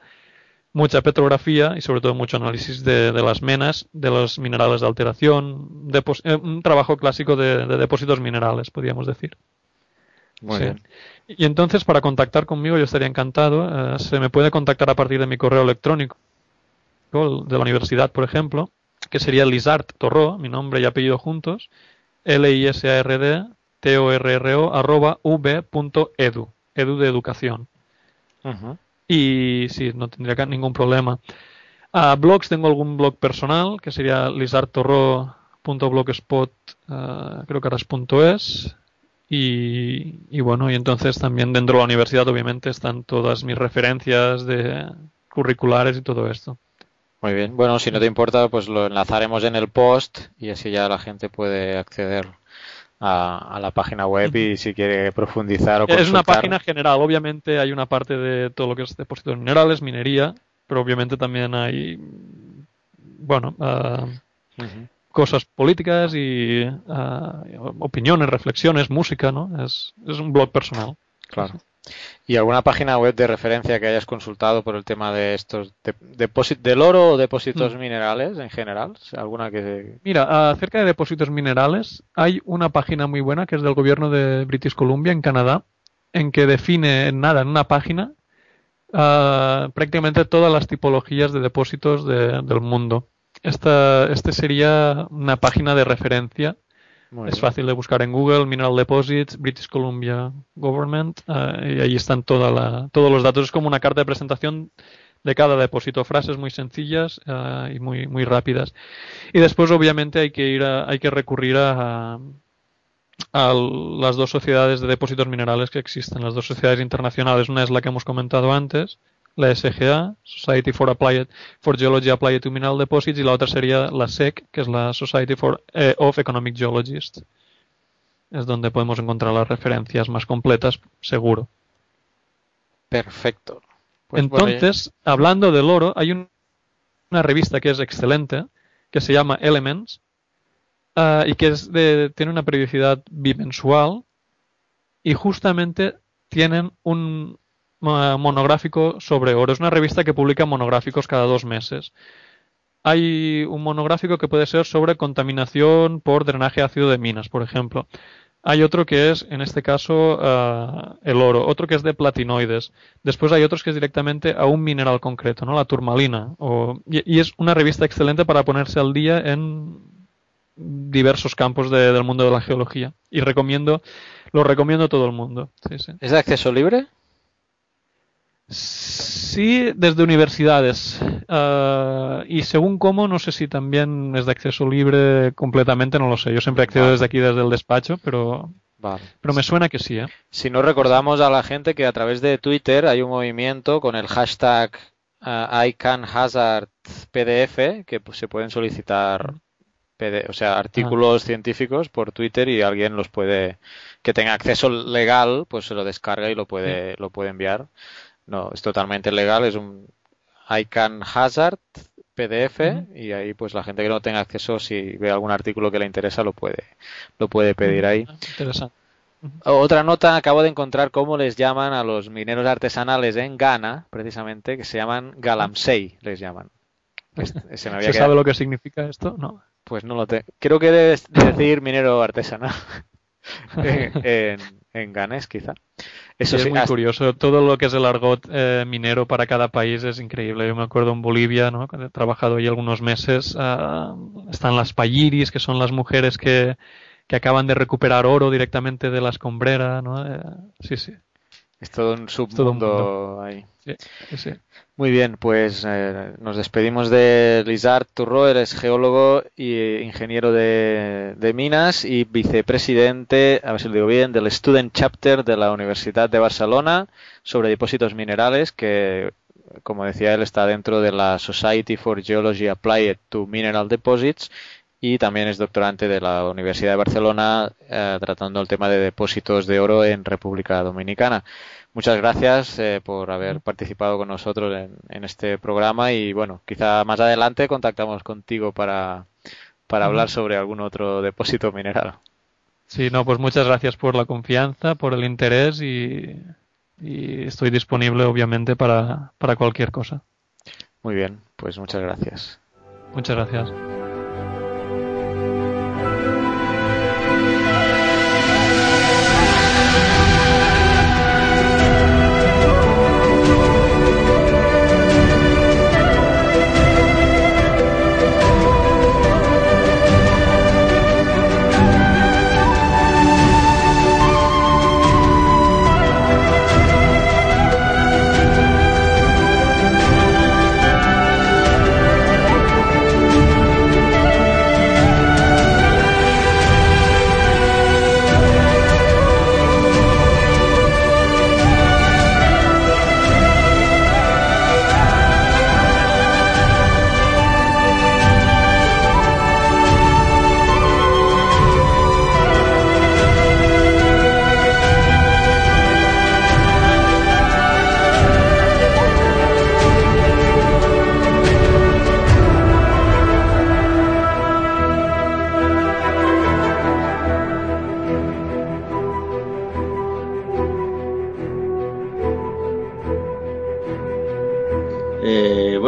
mucha petrografía y sobre todo mucho análisis de, de las menas, de los minerales de alteración, eh, un trabajo clásico de, de, depósitos minerales, podríamos decir. Muy sí. bien. Y entonces, para contactar conmigo, yo estaría encantado. Eh, se me puede contactar a partir de mi correo electrónico, de la universidad, por ejemplo, que sería Lizard Torró, mi nombre y apellido juntos, L-I-S-A-R-D, T-O-R-R-O, arroba v.edu, edu de educación. Uh -huh. Y sí, no tendría ningún problema. A blogs tengo algún blog personal, que sería lizartorro.blogspot, uh, creo que es punto .es. Y, y, bueno, y entonces también dentro de la universidad obviamente están todas mis referencias de curriculares y todo esto. Muy bien, bueno, si no te importa, pues lo enlazaremos en el post y así ya la gente puede acceder a, a la página web y si quiere profundizar o consultar. Es una página general, obviamente hay una parte de todo lo que es depósitos minerales, minería, pero obviamente también hay, bueno, uh, uh -huh cosas políticas y uh, opiniones, reflexiones, música, ¿no? Es, es, un blog personal. Claro. ¿Y alguna página web de referencia que hayas consultado por el tema de estos de, del oro o depósitos mm. minerales en general? ¿Alguna que Mira, acerca de depósitos minerales, hay una página muy buena que es del gobierno de British Columbia en Canadá, en que define en nada en una página uh, prácticamente todas las tipologías de depósitos de, del mundo. Esta, este sería una página de referencia. Muy es bien. fácil de buscar en Google, Mineral Deposits, British Columbia Government, uh, y ahí están toda la, todos los datos. Es como una carta de presentación de cada depósito, frases muy sencillas uh, y muy, muy rápidas. Y después, obviamente, hay que ir a, hay que recurrir a, a las dos sociedades de depósitos minerales que existen, las dos sociedades internacionales. Una es la que hemos comentado antes, la SGA, Society for, Applied, for Geology Applied to Mineral Deposits, y la otra sería la SEC, que es la Society for, eh, of Economic Geologists. Es donde podemos encontrar las referencias más completas, seguro. Perfecto. Pues Entonces, bueno, hablando del oro, hay un, una revista que es excelente, que se llama Elements, uh, y que es de, tiene una periodicidad bimensual, y justamente tienen un, monográfico sobre oro. Es una revista que publica monográficos cada dos meses. Hay un monográfico que puede ser sobre contaminación por drenaje ácido de minas, por ejemplo. Hay otro que es, en este caso, uh, el oro. Otro que es de platinoides. Después hay otros que es directamente a un mineral concreto, ¿no? La turmalina. O, y, es una revista excelente para ponerse al día en diversos campos de, del mundo de la geología. Y recomiendo, lo recomiendo a todo el mundo. ¿Es de acceso libre? Sí, desde universidades. Uh, y según cómo, no sé si también es de acceso libre completamente, no lo sé. Yo siempre accedo desde aquí, desde el despacho, pero, Vale. pero me suena que sí. ¿eh? Si no recordamos a la gente que a través de Twitter hay un movimiento con el hashtag uh, ICANHazardPDF que pues, se pueden solicitar o sea, artículos científicos por Twitter y alguien los puede que tenga acceso legal, pues se lo descarga y lo puede lo puede enviar. No, es totalmente legal, es un ICANN Hazard PDF y ahí pues la gente que no tenga acceso si ve algún artículo que le interesa lo puede lo puede pedir ahí. Interesante. Otra nota, acabo de encontrar cómo les llaman a los mineros artesanales en Ghana, precisamente, que se llaman galamsey, les llaman. Este- se me había ¿Se quedado- sabe lo que significa esto? No. Pues no lo tengo. Creo que debes decir minero artesanal. [LAUGHS] [LAUGHS] en, en, ganés, quizá. Eso Sí, es muy hasta- curioso. Todo lo que es el argot eh, minero para cada país es increíble. Yo me acuerdo en Bolivia, ¿no? he trabajado ahí algunos meses. ah, están las payiris, que son las mujeres que, que acaban de recuperar oro directamente de la escombrera. ¿no? Eh, sí, sí. Es todo un todo un submundo ahí. Sí, sí. Muy bien, pues eh, nos despedimos de Lizard Turro, él es geólogo eh, ingeniero de, de minas y vicepresidente, a ver si lo digo bien, del Student Chapter de la Universidad de Barcelona sobre depósitos minerales, que como decía él está dentro de la Society for Geology Applied to Mineral Deposits y también es doctorante de la Universidad de Barcelona eh, tratando el tema de depósitos de oro en República Dominicana. Muchas gracias eh, por haber participado con nosotros en, en este programa y bueno, quizá más adelante contactamos contigo para, para hablar sobre algún otro depósito mineral. Sí, no, pues muchas gracias por la confianza, por el interés y, y estoy disponible obviamente para, para cualquier cosa. Muy bien, pues muchas gracias. Muchas gracias.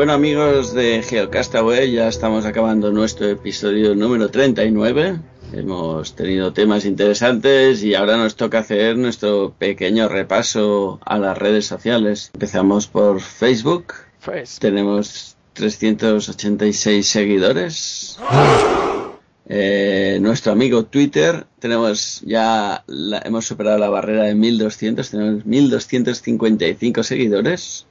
Bueno amigos de Geocastaway, ya estamos acabando nuestro episodio número 39. Hemos tenido temas interesantes y ahora nos toca hacer nuestro pequeño repaso a las redes sociales. Empezamos por Facebook. Tenemos 386 seguidores. Eh, nuestro amigo Twitter, tenemos ya la- hemos superado la barrera de 1200, tenemos 1255 seguidores.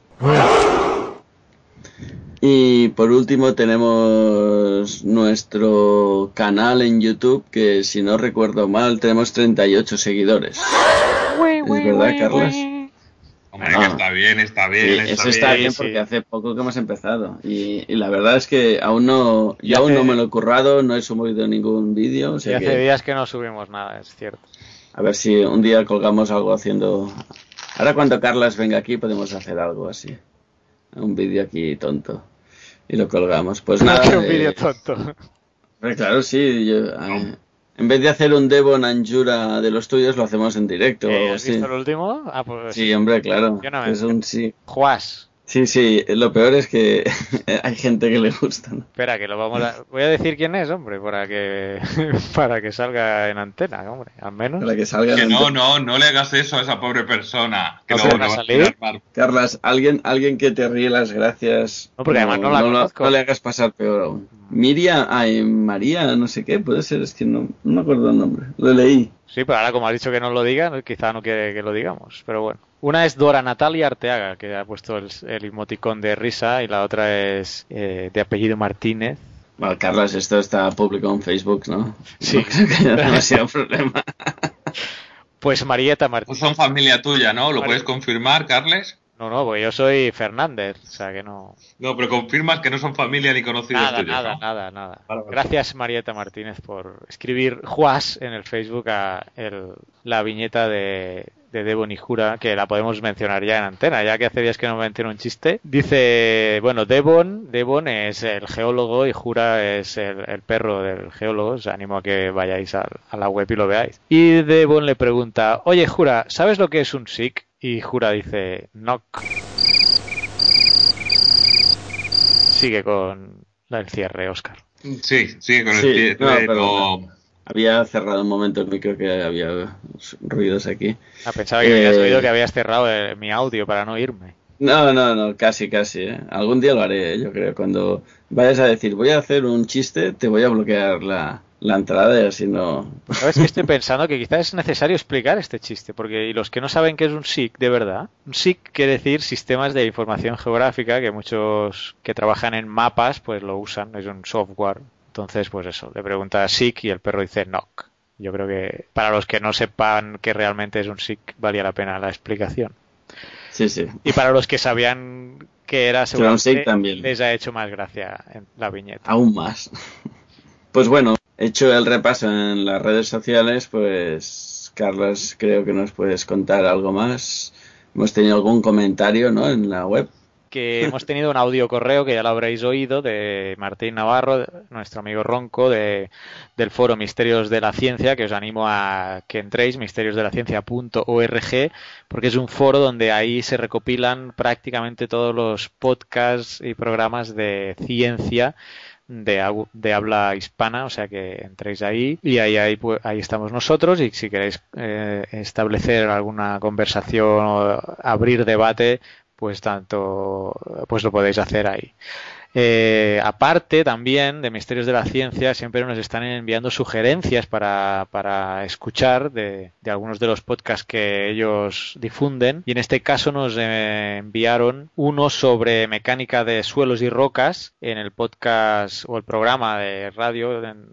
Y por último tenemos nuestro canal en YouTube que si no recuerdo mal tenemos 38 seguidores. ¿Es verdad, Carlos? Hombre, que está bien, está bien. Sí, está eso está bien porque hace poco que hemos empezado y, y la verdad es que aún no, yo aún no me lo he currado, no he subido ningún vídeo, o Y sea hace que días que no subimos nada, es cierto. a ver si un día colgamos algo haciendo. Ahora cuando Carlas venga aquí podemos hacer algo así, un vídeo aquí tonto y lo colgamos. Pues nada. Un eh, vídeo tonto. Hombre, claro, sí. yo, eh, en vez de hacer un Devon Anjura de los tuyos, lo hacemos en directo. Eh, ¿Has así. visto el último? Ah, pues Sí, hombre, claro. Yo no me Es un sí. Juas. Sí, sí. Lo peor es que [LAUGHS] hay gente que le gusta. ¿no? Espera, que lo vamos a... Voy a decir quién es, hombre, para que [LAUGHS] para que salga en antena, hombre, al menos. Para que salga. Que en no, ante- no, no le hagas eso a esa pobre persona. Que ¿No a no va a salir? Carlas, alguien, alguien que te ríe las gracias. No, porque además no la conozco. no le hagas pasar peor aún. Miriam, ay, María, no sé qué, puede ser, es que no, no me acuerdo el nombre. Lo leí. Sí, pero ahora como has dicho que no lo diga, quizá no quiere que lo digamos, pero bueno. Una es Dora Natalia Arteaga, que ha puesto el, el emoticón de risa, y la otra es eh, de apellido Martínez. Bueno, Carlos, esto está público en Facebook, ¿no? Sí. [LAUGHS] No creo que haya demasiado problema. Pues Marieta Pues Martínez. son familia tuya, ¿no? ¿Lo puedes confirmar, Carles? No, no, pues yo soy Fernández, o sea que no. No, pero confirmas que no son familia ni conocidos Nada, tuyos, nada, ¿no? nada, nada. Vale, vale. Gracias Marieta Martínez por escribir Juas en el Facebook a el- la viñeta de, de Devon y Jura, que la podemos mencionar ya en antena, ya que hace días que no menciono un chiste. Dice, bueno, Devon, Devon es el geólogo y Jura es el, el perro del geólogo. Os animo a que vayáis al- a, la web y lo veáis. Y Devon le pregunta, oye Jura, ¿sabes lo que es un SIC? Y Jura dice, knock. Sigue con el cierre, Oscar. Sí, sí, con el Sí, no, eh, pero- Había cerrado un momento el micro que había ruidos aquí. Ah, pensaba que habías Eh, oído que habías cerrado eh, mi audio para no irme. No, no, no, casi, casi. ¿eh? Algún día lo haré, yo creo. Cuando vayas a decir, voy a hacer un chiste, te voy a bloquear la, la entrada y así no... Pues sabes que estoy [LAUGHS] pensando que quizás es necesario explicar este chiste, porque y los que no saben qué es un SIC de verdad, un SIC quiere decir sistemas de información geográfica que muchos que trabajan en mapas pues lo usan, es un software. Entonces, pues eso, le pregunta SIC y el perro dice knock. Yo creo que para los que no sepan que realmente es un SIC valía la pena la explicación. Sí, sí. Y para los que sabían que era seguramente también. les ha hecho más gracia en la viñeta. Aún más. [LAUGHS] Pues bueno, hecho el repaso en las redes sociales, pues Carlos, creo que nos puedes contar algo más. Hemos tenido algún comentario, ¿no? En la web. Que hemos tenido un audio correo que ya lo habréis oído de Martín Navarro, nuestro amigo Ronco de, del foro Misterios de la Ciencia, que os animo a que entréis, misteriosdelaciencia.org, porque es un foro donde ahí se recopilan prácticamente todos los podcasts y programas de ciencia de, de habla hispana, o sea que entréis ahí y ahí, ahí, pu- ahí estamos nosotros y si queréis eh, establecer alguna conversación o abrir debate, pues tanto pues lo podéis hacer ahí. Eh, aparte también de Misterios de la Ciencia, siempre nos están enviando sugerencias para, para escuchar de, de algunos de los podcasts que ellos difunden. Y en este caso nos eh, enviaron uno sobre mecánica de suelos y rocas en el podcast o el programa de radio en-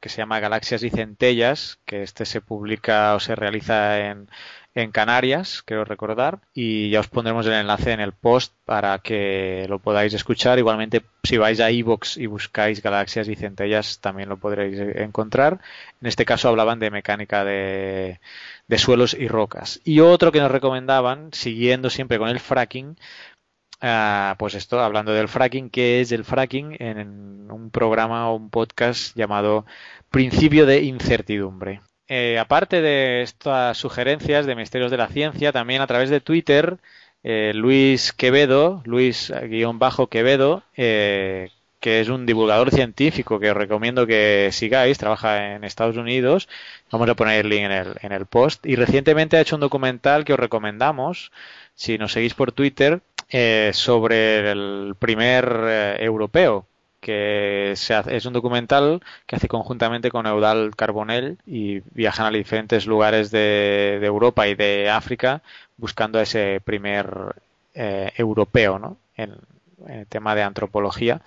que se llama Galaxias y Centellas, que este se publica o se realiza en, en Canarias, creo recordar, y ya os pondremos el enlace en el post para que lo podáis escuchar. Igualmente, si vais a iVoox y buscáis Galaxias y Centellas, también lo podréis encontrar. En este caso hablaban de mecánica de, de suelos y rocas. Y otro que nos recomendaban, siguiendo siempre con el fracking, Ah, pues esto, hablando del fracking, ¿qué es el fracking? En un programa o un podcast llamado Principio de Incertidumbre. Eh, aparte de estas sugerencias de Misterios de la Ciencia, también a través de Twitter, eh, Luis Quevedo, Luis-Quevedo, eh, que es un divulgador científico que os recomiendo que sigáis, trabaja en Estados Unidos, vamos a poner el link en el, en el post, y recientemente ha hecho un documental que os recomendamos, si nos seguís por Twitter, sobre el primer europeo, que se hace- es un documental que hace conjuntamente con Eudal Carbonell y viajan a diferentes lugares de, Europa y de África buscando a ese primer eh, europeo ¿no? en, el tema de antropología.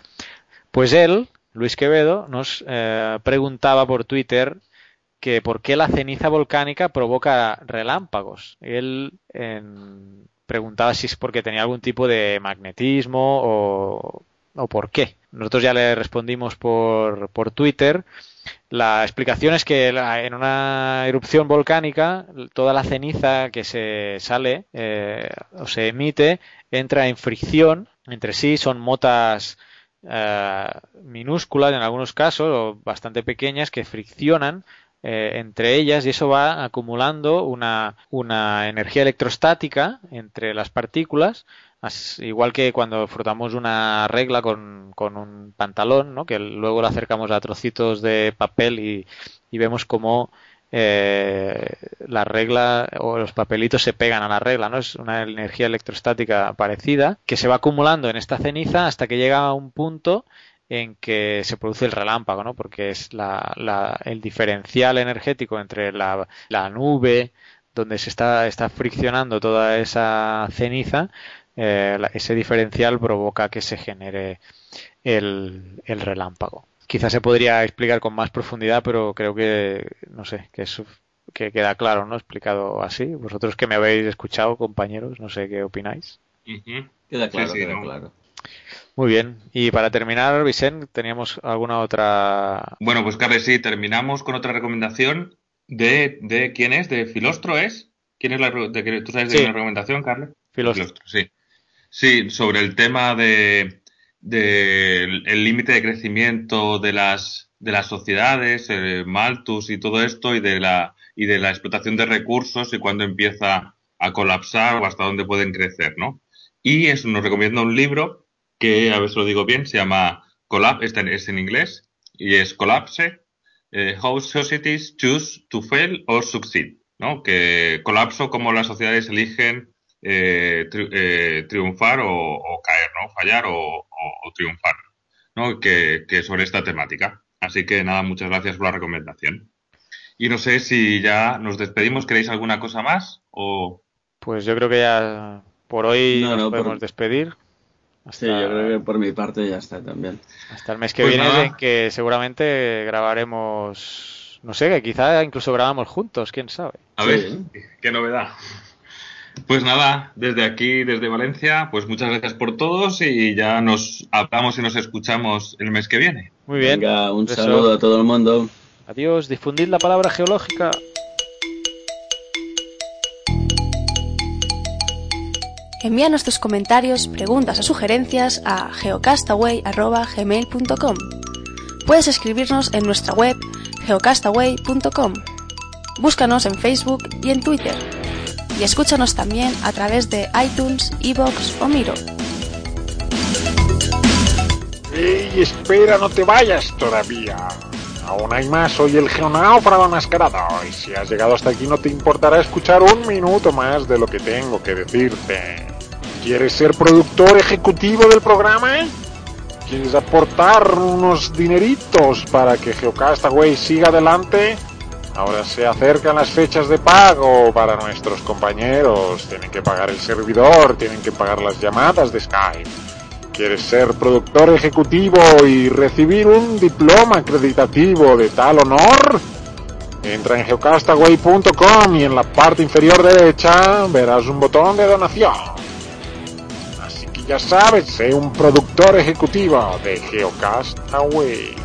Pues él, Luis Quevedo, nos eh, preguntaba por Twitter que por qué la ceniza volcánica provoca relámpagos. Él preguntaba si es porque tenía algún tipo de magnetismo o, o por qué. Nosotros ya le respondimos por, por Twitter. La explicación es que en una erupción volcánica toda la ceniza que se sale eh, o se emite entra en fricción entre sí, son motas eh, minúsculas en algunos casos o bastante pequeñas que friccionan eh, entre ellas y eso va acumulando una, una energía electrostática entre las partículas, igual que cuando frotamos una regla con, con un pantalón, ¿no? que luego lo acercamos a trocitos de papel y, y vemos cómo eh, la regla o los papelitos se pegan a la regla, ¿no? Es una energía electrostática parecida que se va acumulando en esta ceniza hasta que llega a un punto en que se produce el relámpago, ¿no? Porque es la, la- el diferencial energético entre la, la nube donde se está, está friccionando toda esa ceniza, eh, ese diferencial provoca que se genere el, el relámpago. Quizás se podría explicar con más profundidad, pero creo que, no sé, que es que queda claro, ¿no? Explicado así. Vosotros que me habéis escuchado, compañeros, no sé qué opináis. Queda claro, queda claro. Muy bien. Y para terminar, Vicente, ¿teníamos alguna otra...? Bueno, pues Carles, sí, terminamos con otra recomendación de, de ¿quién es? ¿De Filostro es? ¿Quién es la de, ¿Tú sabes de la recomendación, Carles? Filostro. sí. Sí, sobre el tema de, el límite de crecimiento de las de las sociedades, eh, Malthus y todo esto, y de la y de la explotación de recursos y cuándo empieza a colapsar o hasta dónde pueden crecer, ¿no? Y eso nos recomienda un libro que, a ver si lo digo bien, se llama Collapse, es en inglés, y es Collapse, eh, How Societies Choose to Fail or Succeed, ¿no? Que colapso como las sociedades eligen eh, eh, triunfar o, caer, ¿no? Fallar o, triunfar, ¿no? Que, que sobre esta temática. Así que nada, muchas gracias por la recomendación. Y no sé si ya nos despedimos. ¿Queréis alguna cosa más? O... Pues yo creo que ya por hoy nos podemos despedir. Sí, yo creo que por mi parte ya está también. Hasta el mes que pues viene, que seguramente grabaremos, no sé, que quizá incluso grabamos juntos, quién sabe. A ver, qué novedad. Pues nada, desde aquí, desde Valencia, pues muchas gracias por todos y ya nos hablamos y nos escuchamos el mes que viene. Muy bien. Venga, un saludo a todo el mundo. Adiós, difundid la palabra geológica. Envíanos tus comentarios, preguntas o sugerencias a geocastaway.gmail.com Puedes escribirnos en nuestra web geocastaway.com. Búscanos en Facebook y en Twitter. Y escúchanos también a través de iTunes, Evox o Miro. ¡Ey, espera, no te vayas todavía! Aún hay más, soy el geonáufrago mascarado y si has llegado hasta aquí no te importará escuchar un minuto más de lo que tengo que decirte. ¿Quieres ser productor ejecutivo del programa? ¿Quieres aportar unos dineritos para que Geocastaway siga adelante? Ahora se acercan las fechas de pago para nuestros compañeros. Tienen que pagar el servidor, tienen que pagar las llamadas de Skype ¿Quieres ser productor ejecutivo y recibir un diploma acreditativo de tal honor? Entra en geocastaway.com y en la parte inferior derecha verás un botón de donación. Así que ya sabes, sé un productor ejecutivo de Geocastaway.